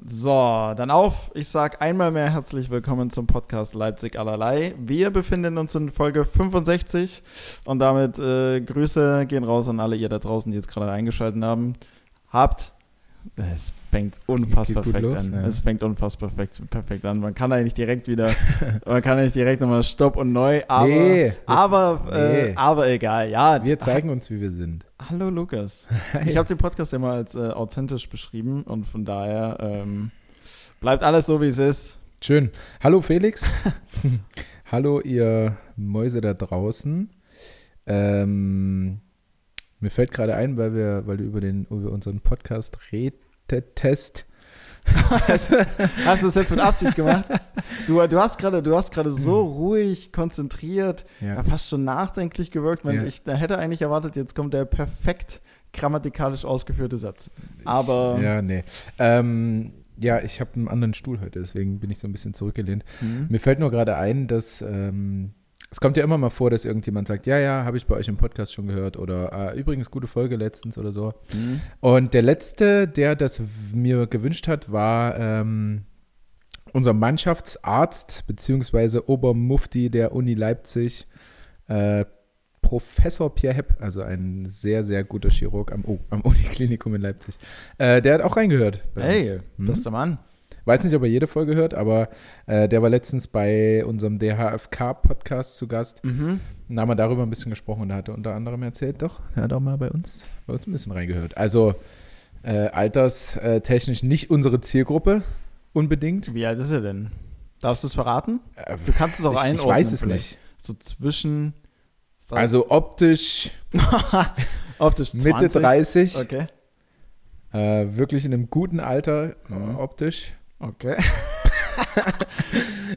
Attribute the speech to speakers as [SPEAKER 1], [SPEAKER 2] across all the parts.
[SPEAKER 1] So, dann auf. Ich sage einmal mehr herzlich willkommen zum Podcast Leipzig allerlei. Wir befinden uns in Folge 65 und damit äh, Grüße gehen raus an alle ihr da draußen, die jetzt gerade eingeschaltet haben. Habt es fängt unfassbar perfekt los, an. Ja. Es fängt unfassbar perfekt, perfekt an. Man kann eigentlich direkt wieder, man kann eigentlich direkt nochmal Stopp und neu, aber, nee, aber, äh, nee. Äh, aber egal. Ja,
[SPEAKER 2] wir zeigen uns, wie wir sind.
[SPEAKER 1] Hallo Lukas. Ich habe den Podcast ja mal als äh, authentisch beschrieben und von daher ähm, bleibt alles so, wie es ist.
[SPEAKER 2] Schön. Hallo Felix. Hallo ihr Mäuse da draußen. Ähm, mir fällt gerade ein, weil wir, weil du über den über unseren Podcast redetest.
[SPEAKER 1] hast du das jetzt mit Absicht gemacht? Du, du hast gerade, du hast gerade so ruhig, konzentriert, ja. fast schon nachdenklich gewirkt. Man, ja. Ich da hätte eigentlich erwartet, jetzt kommt der perfekt grammatikalisch ausgeführte Satz. Aber
[SPEAKER 2] ich, ja, nee. Ähm, ja, ich habe einen anderen Stuhl heute, deswegen bin ich so ein bisschen zurückgelehnt. Mhm. Mir fällt nur gerade ein, dass ähm, es kommt ja immer mal vor, dass irgendjemand sagt, ja, ja, habe ich bei euch im Podcast schon gehört oder äh, übrigens gute Folge letztens oder so. Mhm. Und der letzte, der das mir gewünscht hat, war ähm, unser Mannschaftsarzt beziehungsweise Obermufti der Uni Leipzig, äh, Professor Pierre Hepp, also ein sehr, sehr guter Chirurg am, oh, am Uniklinikum in Leipzig. Äh, der hat auch reingehört.
[SPEAKER 1] Hey, mhm. bester Mann.
[SPEAKER 2] Weiß nicht, ob er jede Folge hört, aber äh, der war letztens bei unserem DHFK-Podcast zu Gast. Mhm. Und da haben wir darüber ein bisschen gesprochen und da hat er unter anderem erzählt, doch, er hat auch mal bei uns, bei uns ein bisschen reingehört. Also äh, alterstechnisch nicht unsere Zielgruppe unbedingt.
[SPEAKER 1] Wie alt ist er denn? Darfst du es verraten? Äh, du kannst es auch
[SPEAKER 2] ich,
[SPEAKER 1] einordnen.
[SPEAKER 2] Ich weiß es vielleicht. nicht.
[SPEAKER 1] So zwischen.
[SPEAKER 2] Also optisch.
[SPEAKER 1] optisch 20.
[SPEAKER 2] Mitte 30.
[SPEAKER 1] Okay.
[SPEAKER 2] Äh, wirklich in einem guten Alter mhm. optisch.
[SPEAKER 1] Okay.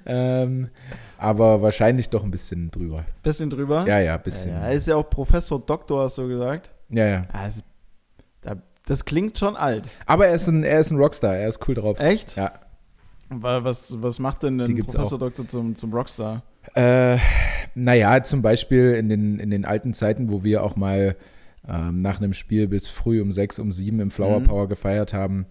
[SPEAKER 2] ähm, aber wahrscheinlich doch ein bisschen drüber.
[SPEAKER 1] Bisschen drüber?
[SPEAKER 2] Ja, ja, bisschen. Ja,
[SPEAKER 1] er ist ja auch Professor Doktor, hast du gesagt.
[SPEAKER 2] Ja, ja.
[SPEAKER 1] Also, das klingt schon alt.
[SPEAKER 2] Aber er ist ein, er ist ein Rockstar, er ist cool drauf.
[SPEAKER 1] Echt?
[SPEAKER 2] Ja.
[SPEAKER 1] Was, was macht denn ein Professor auch. Doktor zum, zum Rockstar?
[SPEAKER 2] Äh, naja, zum Beispiel in den, in den alten Zeiten, wo wir auch mal ähm, nach einem Spiel bis früh um sechs, um sieben im Flower mhm. Power gefeiert haben,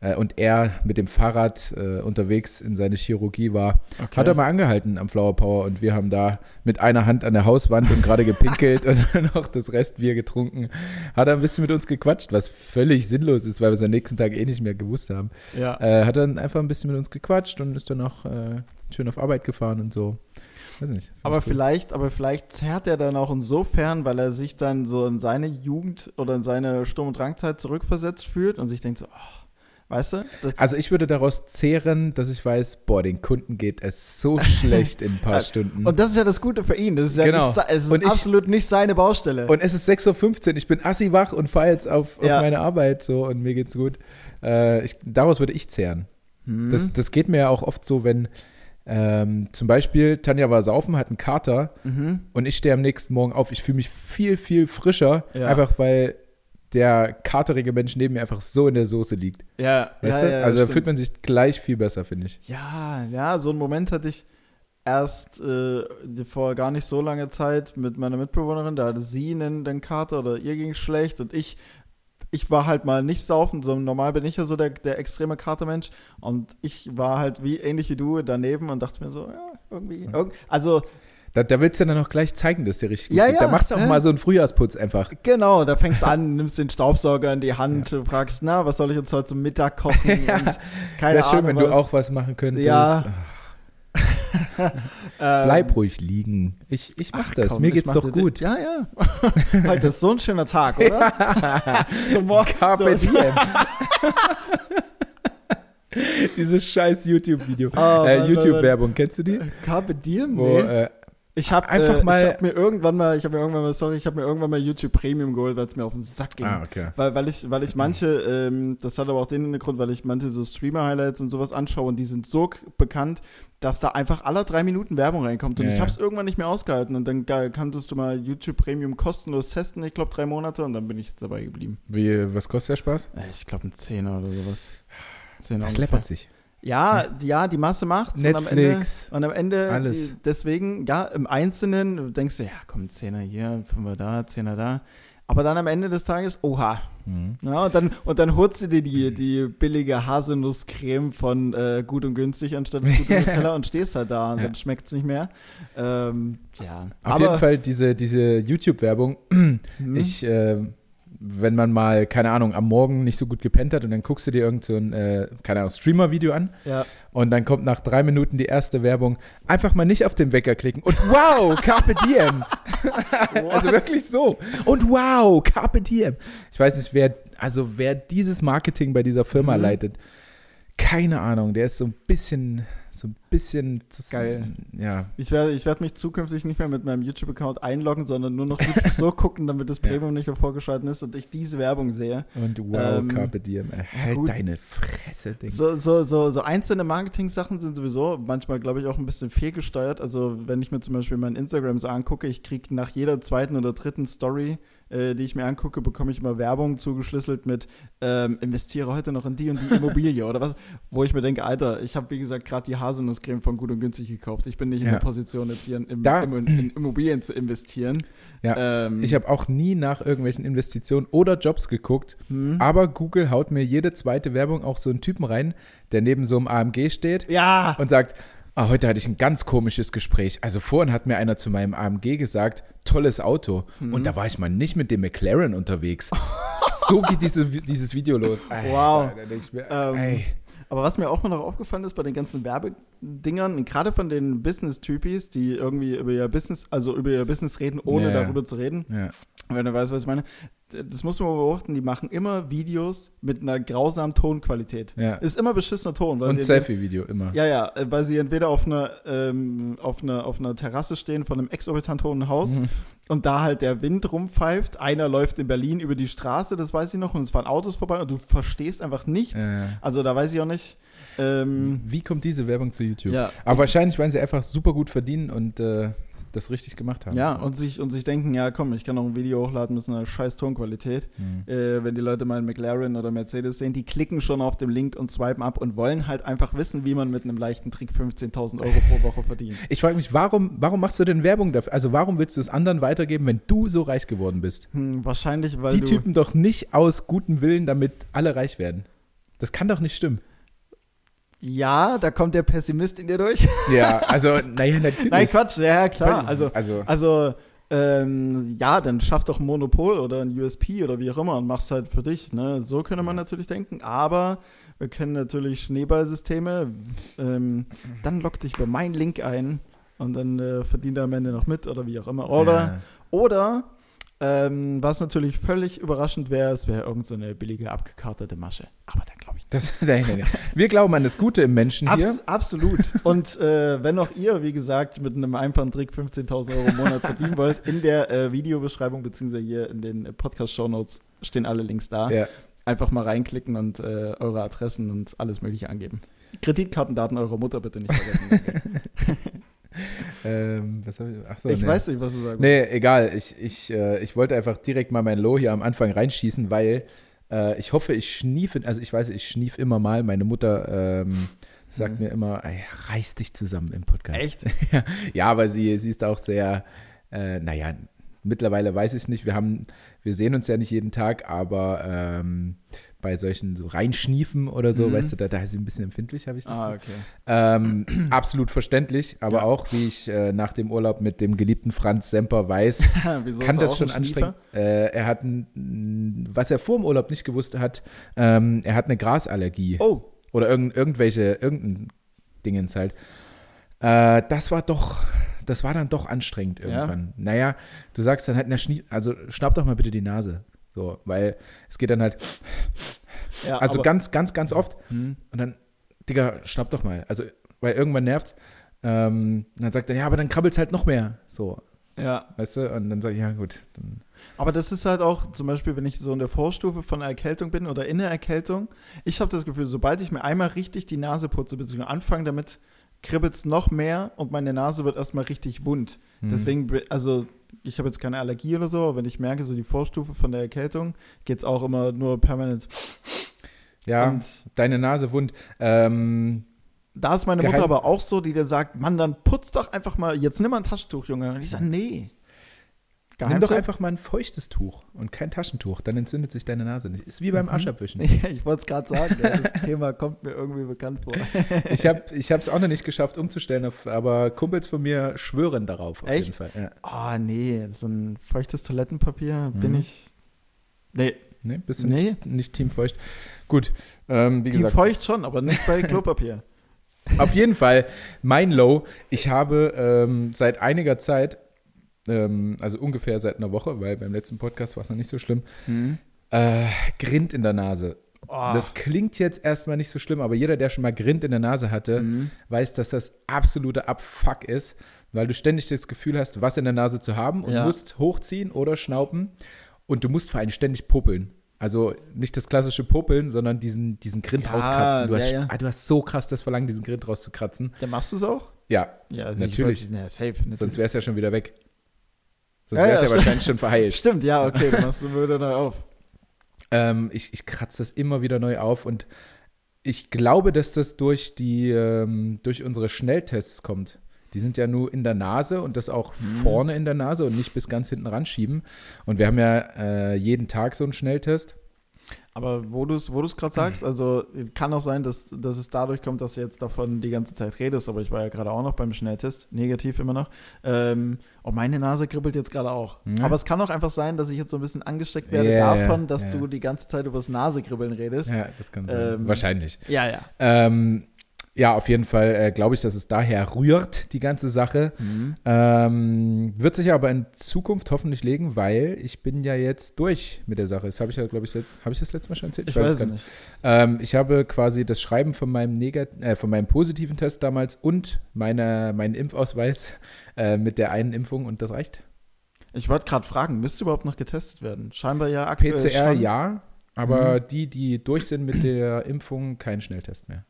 [SPEAKER 2] und er mit dem Fahrrad äh, unterwegs in seine Chirurgie war, okay. hat er mal angehalten am Flower Power und wir haben da mit einer Hand an der Hauswand und gerade gepinkelt und noch das Restbier getrunken. Hat er ein bisschen mit uns gequatscht, was völlig sinnlos ist, weil wir es am nächsten Tag eh nicht mehr gewusst haben.
[SPEAKER 1] Ja.
[SPEAKER 2] Äh, hat dann einfach ein bisschen mit uns gequatscht und ist dann auch äh, schön auf Arbeit gefahren und so.
[SPEAKER 1] Weiß nicht. Aber vielleicht, aber vielleicht zerrt er dann auch insofern, weil er sich dann so in seine Jugend oder in seine Sturm- und Drangzeit zurückversetzt fühlt und sich denkt so, oh, Weißt du?
[SPEAKER 2] Also ich würde daraus zehren, dass ich weiß, boah, den Kunden geht es so schlecht in ein paar Stunden.
[SPEAKER 1] Und das ist ja das Gute für ihn. Das ist ja
[SPEAKER 2] genau.
[SPEAKER 1] nicht, es ist und absolut ich, nicht seine Baustelle.
[SPEAKER 2] Und es ist 6.15 Uhr, ich bin assi wach und fahre jetzt auf, auf ja. meine Arbeit so und mir geht's gut. Äh, ich, daraus würde ich zehren. Mhm. Das, das geht mir ja auch oft so, wenn ähm, zum Beispiel Tanja war saufen, hat einen Kater mhm. und ich stehe am nächsten Morgen auf. Ich fühle mich viel, viel frischer, ja. einfach weil der katerige Mensch neben mir einfach so in der Soße liegt.
[SPEAKER 1] Ja,
[SPEAKER 2] weißt
[SPEAKER 1] ja,
[SPEAKER 2] du?
[SPEAKER 1] Ja,
[SPEAKER 2] also da fühlt man sich gleich viel besser, finde ich.
[SPEAKER 1] Ja, ja, so einen Moment hatte ich erst äh, vor gar nicht so langer Zeit mit meiner Mitbewohnerin. Da hatte sie einen, einen Kater oder ihr ging schlecht und ich ich war halt mal nicht saufen, so normal bin ich ja so der, der extreme Katermensch und ich war halt wie ähnlich wie du daneben und dachte mir so, ja, irgendwie, irg also
[SPEAKER 2] da, da willst du dann auch gleich zeigen, dass dir richtig gut
[SPEAKER 1] ja, geht. Ja,
[SPEAKER 2] da machst du auch äh? mal so einen Frühjahrsputz einfach.
[SPEAKER 1] Genau, da fängst du an, nimmst den Staubsauger in die Hand, ja. fragst, na, was soll ich uns heute zum Mittag kochen? ja. Und keine
[SPEAKER 2] Wäre schön, wenn was. du auch was machen könntest.
[SPEAKER 1] Ja.
[SPEAKER 2] Bleib ruhig liegen. Ich, ich mach Ach, das. Komm, Mir geht's doch gut.
[SPEAKER 1] Ja, ja. Heute ist so ein schöner Tag, oder?
[SPEAKER 2] so morgen. Carpe so, diem. Dieses scheiß YouTube-Video. Oh, äh, YouTube-Werbung, kennst du die?
[SPEAKER 1] Carpe Diem?
[SPEAKER 2] Wo, nee. äh,
[SPEAKER 1] ich habe einfach äh, mal. Ich habe mir irgendwann mal, ich habe mir irgendwann mal, sorry, ich habe mir irgendwann mal YouTube Premium geholt, weil es mir auf den Sack ging.
[SPEAKER 2] Ah, okay.
[SPEAKER 1] Weil, weil ich, weil ich manche, ähm, das hat aber auch den Grund, weil ich manche so Streamer-Highlights und sowas anschaue und die sind so bekannt, dass da einfach alle drei Minuten Werbung reinkommt. Und ja, ich habe es ja. irgendwann nicht mehr ausgehalten. Und dann kanntest du mal YouTube Premium kostenlos testen, ich glaube drei Monate, und dann bin ich dabei geblieben.
[SPEAKER 2] Wie, was kostet der Spaß?
[SPEAKER 1] Äh, ich glaube ein Zehner oder sowas.
[SPEAKER 2] Zehner das läppert sich.
[SPEAKER 1] Ja, ja, die Masse macht's.
[SPEAKER 2] Netflix.
[SPEAKER 1] Und am Ende, und am Ende
[SPEAKER 2] alles.
[SPEAKER 1] Die, deswegen, ja, im Einzelnen denkst du, ja, komm, Zehner hier, Fünfer da, Zehner da. Aber dann am Ende des Tages, oha. Mhm. Ja, und dann, und dann holst du dir die, die billige Haselnusscreme von äh, gut und günstig anstatt des guten Nutella und stehst halt da und ja. dann schmeckt es nicht mehr. Ähm, ja.
[SPEAKER 2] Auf Aber, jeden Fall diese, diese YouTube-Werbung. Mhm. Ich äh, wenn man mal, keine Ahnung, am Morgen nicht so gut gepennt hat und dann guckst du dir irgend so ein, äh, keine Ahnung, Streamer-Video an
[SPEAKER 1] ja.
[SPEAKER 2] und dann kommt nach drei Minuten die erste Werbung, einfach mal nicht auf den Wecker klicken und wow, Carpe Diem. also wirklich so. Und wow, Carpe Diem. Ich weiß nicht, wer, also wer dieses Marketing bei dieser Firma mhm. leitet, keine Ahnung, der ist so ein bisschen so ein bisschen
[SPEAKER 1] geil.
[SPEAKER 2] Ja.
[SPEAKER 1] Ich werde ich werd mich zukünftig nicht mehr mit meinem YouTube-Account einloggen, sondern nur noch YouTube so gucken, damit das Premium ja. nicht mehr vorgeschalten ist und ich diese Werbung sehe.
[SPEAKER 2] Und wow, ähm, Carpe Diem, halt gut. deine Fresse, Ding.
[SPEAKER 1] So, so, so, so einzelne Marketing-Sachen sind sowieso manchmal, glaube ich, auch ein bisschen fehlgesteuert. Also, wenn ich mir zum Beispiel mein Instagram so angucke, ich kriege nach jeder zweiten oder dritten Story äh, die ich mir angucke, bekomme ich immer Werbung zugeschlüsselt mit ähm, investiere heute noch in die und die Immobilie oder was, wo ich mir denke, Alter, ich habe wie gesagt gerade die Haselnusscreme von gut und günstig gekauft. Ich bin nicht ja. in der Position, jetzt hier in,
[SPEAKER 2] da,
[SPEAKER 1] in, in Immobilien zu investieren.
[SPEAKER 2] Ja, ähm, ich habe auch nie nach irgendwelchen Investitionen oder Jobs geguckt, hm. aber Google haut mir jede zweite Werbung auch so einen Typen rein, der neben so einem AMG steht
[SPEAKER 1] ja.
[SPEAKER 2] und sagt, Ah, heute hatte ich ein ganz komisches Gespräch. Also vorhin hat mir einer zu meinem AMG gesagt, tolles Auto. Mhm. Und da war ich mal nicht mit dem McLaren unterwegs. so geht diese, dieses Video los.
[SPEAKER 1] Alter, wow. Mir, ähm, aber was mir auch noch aufgefallen ist bei den ganzen Werbedingern, gerade von den Business-Typis, die irgendwie über ihr Business, also über ihr Business reden, ohne ja. darüber zu reden,
[SPEAKER 2] ja.
[SPEAKER 1] wenn du weißt, was ich meine, das muss man beobachten, die machen immer Videos mit einer grausamen Tonqualität.
[SPEAKER 2] Ja.
[SPEAKER 1] Ist immer beschissener Ton.
[SPEAKER 2] Und Selfie-Video immer.
[SPEAKER 1] Ja, ja, äh, weil sie entweder auf einer, ähm, auf einer, auf einer Terrasse stehen von einem exorbitant hohen Haus mhm. und da halt der Wind rumpfeift. Einer läuft in Berlin über die Straße, das weiß ich noch, und es fahren Autos vorbei und du verstehst einfach nichts. Ja, ja. Also da weiß ich auch nicht.
[SPEAKER 2] Ähm, Wie kommt diese Werbung zu YouTube?
[SPEAKER 1] Ja.
[SPEAKER 2] Aber wahrscheinlich, weil sie einfach super gut verdienen und äh, das richtig gemacht haben.
[SPEAKER 1] Ja, und sich, und sich denken, ja komm, ich kann noch ein Video hochladen mit einer scheiß Tonqualität. Mhm. Äh, wenn die Leute mal einen McLaren oder Mercedes sehen, die klicken schon auf den Link und swipen ab und wollen halt einfach wissen, wie man mit einem leichten Trick 15.000 Euro pro Woche verdient.
[SPEAKER 2] Ich frage mich, warum, warum machst du denn Werbung dafür? Also warum willst du es anderen weitergeben, wenn du so reich geworden bist?
[SPEAKER 1] Hm, wahrscheinlich, weil
[SPEAKER 2] Die Typen doch nicht aus gutem Willen, damit alle reich werden. Das kann doch nicht stimmen.
[SPEAKER 1] Ja, da kommt der Pessimist in dir durch.
[SPEAKER 2] Ja, also, naja, natürlich.
[SPEAKER 1] Nein, Quatsch, ja, klar. Also, also, also ähm, ja, dann schaff doch ein Monopol oder ein USP oder wie auch immer und mach's halt für dich. Ne? So könnte man natürlich denken. Aber wir können natürlich Schneeballsysteme. Ähm, dann lock dich bei meinen Link ein und dann äh, verdient er am Ende noch mit oder wie auch immer. Oder, ja. oder ähm, was natürlich völlig überraschend wäre, es wäre irgendeine so billige, abgekartete Masche. Aber dann glaube ich.
[SPEAKER 2] Das, nein, nein, nein. Wir glauben an das Gute im Menschen hier. Abs
[SPEAKER 1] absolut. Und äh, wenn auch ihr, wie gesagt, mit einem einfachen Trick 15.000 Euro im Monat verdienen wollt, in der äh, Videobeschreibung beziehungsweise hier in den Podcast-Shownotes stehen alle Links da.
[SPEAKER 2] Ja.
[SPEAKER 1] Einfach mal reinklicken und äh, eure Adressen und alles Mögliche angeben. Kreditkartendaten eurer Mutter bitte nicht vergessen.
[SPEAKER 2] ähm, was ich? Achso,
[SPEAKER 1] ich
[SPEAKER 2] nee.
[SPEAKER 1] weiß nicht, was du sagen
[SPEAKER 2] Nee, egal. Ich, ich, äh, ich wollte einfach direkt mal mein Low hier am Anfang reinschießen, weil äh, ich hoffe, ich schniefe, also ich weiß, ich schnief immer mal. Meine Mutter ähm, sagt mhm. mir immer, ey, reiß dich zusammen im Podcast.
[SPEAKER 1] Echt?
[SPEAKER 2] ja, aber sie, sie ist auch sehr, äh, naja, mittlerweile weiß ich es nicht. Wir haben, wir sehen uns ja nicht jeden Tag, aber ähm, bei solchen so Reinschniefen oder so, mhm. weißt du, da, da ist sie ein bisschen empfindlich, habe ich das.
[SPEAKER 1] Ah, okay.
[SPEAKER 2] Ähm, absolut verständlich, aber ja. auch, wie ich äh, nach dem Urlaub mit dem geliebten Franz Semper weiß, kann das schon anstrengend. Äh, er hat, ein, was er vor dem Urlaub nicht gewusst hat, ähm, er hat eine Grasallergie.
[SPEAKER 1] Oh.
[SPEAKER 2] Oder irgend, irgendwelche, irgendein Dingens halt. Äh, das war doch, das war dann doch anstrengend irgendwann. Ja. Naja, du sagst dann halt, na, also schnapp doch mal bitte die Nase. So, weil es geht dann halt, ja, also ganz, ganz, ganz oft. Hm. Und dann, Digga, schnapp doch mal. Also, weil irgendwann nervt. Ähm, und dann sagt er, ja, aber dann krabbelt es halt noch mehr. So.
[SPEAKER 1] Ja.
[SPEAKER 2] Weißt du? Und dann sage ich, ja, gut. Dann.
[SPEAKER 1] Aber das ist halt auch, zum Beispiel, wenn ich so in der Vorstufe von einer Erkältung bin oder in der Erkältung, ich habe das Gefühl, sobald ich mir einmal richtig die Nase putze, beziehungsweise anfange damit, kribbelt es noch mehr und meine Nase wird erstmal richtig wund. Mhm. Deswegen, also ich habe jetzt keine Allergie oder so, aber wenn ich merke, so die Vorstufe von der Erkältung, geht es auch immer nur permanent.
[SPEAKER 2] Ja, und deine Nase wund. Ähm,
[SPEAKER 1] da ist meine Mutter aber auch so, die dann sagt, Mann, dann putz doch einfach mal, jetzt nimm mal ein Taschentuch, Junge. Und ich sage, nee.
[SPEAKER 2] Nimm doch einfach mal ein feuchtes Tuch und kein Taschentuch, dann entzündet sich deine Nase nicht. Ist wie beim mhm. Aschabwischen.
[SPEAKER 1] Ja, ich wollte es gerade sagen, das Thema kommt mir irgendwie bekannt vor.
[SPEAKER 2] ich habe es auch noch nicht geschafft umzustellen, auf, aber Kumpels von mir schwören darauf auf
[SPEAKER 1] Echt?
[SPEAKER 2] jeden Fall. Ja.
[SPEAKER 1] Oh nee, so ein feuchtes Toilettenpapier mhm. bin ich. Nee.
[SPEAKER 2] Nee, bist du nee. nicht, nicht teamfeucht. Gut, ähm, wie Team gesagt.
[SPEAKER 1] feucht schon, aber nicht bei Klopapier.
[SPEAKER 2] Auf jeden Fall, mein Low. Ich habe ähm, seit einiger Zeit, ähm, also ungefähr seit einer Woche, weil beim letzten Podcast war es noch nicht so schlimm, mhm. äh, Grind in der Nase. Oh. Das klingt jetzt erstmal nicht so schlimm, aber jeder, der schon mal Grind in der Nase hatte, mhm. weiß, dass das absolute Abfuck ist, weil du ständig das Gefühl hast, was in der Nase zu haben und ja. musst hochziehen oder schnauben und du musst vor allem ständig puppeln. Also nicht das klassische Popeln, sondern diesen, diesen Grind ja, rauskratzen. Du, ja, hast, ja. Ah, du hast so krass das Verlangen, diesen Grind rauszukratzen.
[SPEAKER 1] Ja, machst du es auch?
[SPEAKER 2] Ja,
[SPEAKER 1] ja also
[SPEAKER 2] natürlich.
[SPEAKER 1] Wollte, safe,
[SPEAKER 2] natürlich. Sonst wäre es ja schon wieder weg. Sonst wäre es ja, wahrscheinlich schon verheilt.
[SPEAKER 1] Stimmt, ja, okay, du machst es wieder neu auf.
[SPEAKER 2] Ähm, ich, ich kratze das immer wieder neu auf und ich glaube, dass das durch die, ähm, durch unsere Schnelltests kommt. Die sind ja nur in der Nase und das auch mhm. vorne in der Nase und nicht bis ganz hinten ranschieben. Und wir haben ja äh, jeden Tag so einen Schnelltest.
[SPEAKER 1] Aber wo du es wo gerade sagst, also kann auch sein, dass, dass es dadurch kommt, dass du jetzt davon die ganze Zeit redest, aber ich war ja gerade auch noch beim Schnelltest, negativ immer noch. Ähm, und meine Nase kribbelt jetzt gerade auch. Ja. Aber es kann auch einfach sein, dass ich jetzt so ein bisschen angesteckt werde yeah, davon, dass yeah. du die ganze Zeit über das Nasekribbeln redest.
[SPEAKER 2] Ja, das kann sein. Ähm, Wahrscheinlich.
[SPEAKER 1] Ja, ja.
[SPEAKER 2] Ähm, ja, auf jeden Fall äh, glaube ich, dass es daher rührt, die ganze Sache. Mhm. Ähm, wird sich aber in Zukunft hoffentlich legen, weil ich bin ja jetzt durch mit der Sache. Das habe ich ja, glaube ich, habe ich das letzte Mal schon erzählt?
[SPEAKER 1] Ich, ich weiß, es nicht.
[SPEAKER 2] Ähm, ich habe quasi das Schreiben von meinem, Negat äh, von meinem positiven Test damals und meine, meinen Impfausweis äh, mit der einen Impfung und das reicht.
[SPEAKER 1] Ich wollte gerade fragen, müsste überhaupt noch getestet werden? Scheinbar ja aktuell
[SPEAKER 2] PCR schon. ja, aber mhm. die, die durch sind mit der Impfung, kein Schnelltest mehr.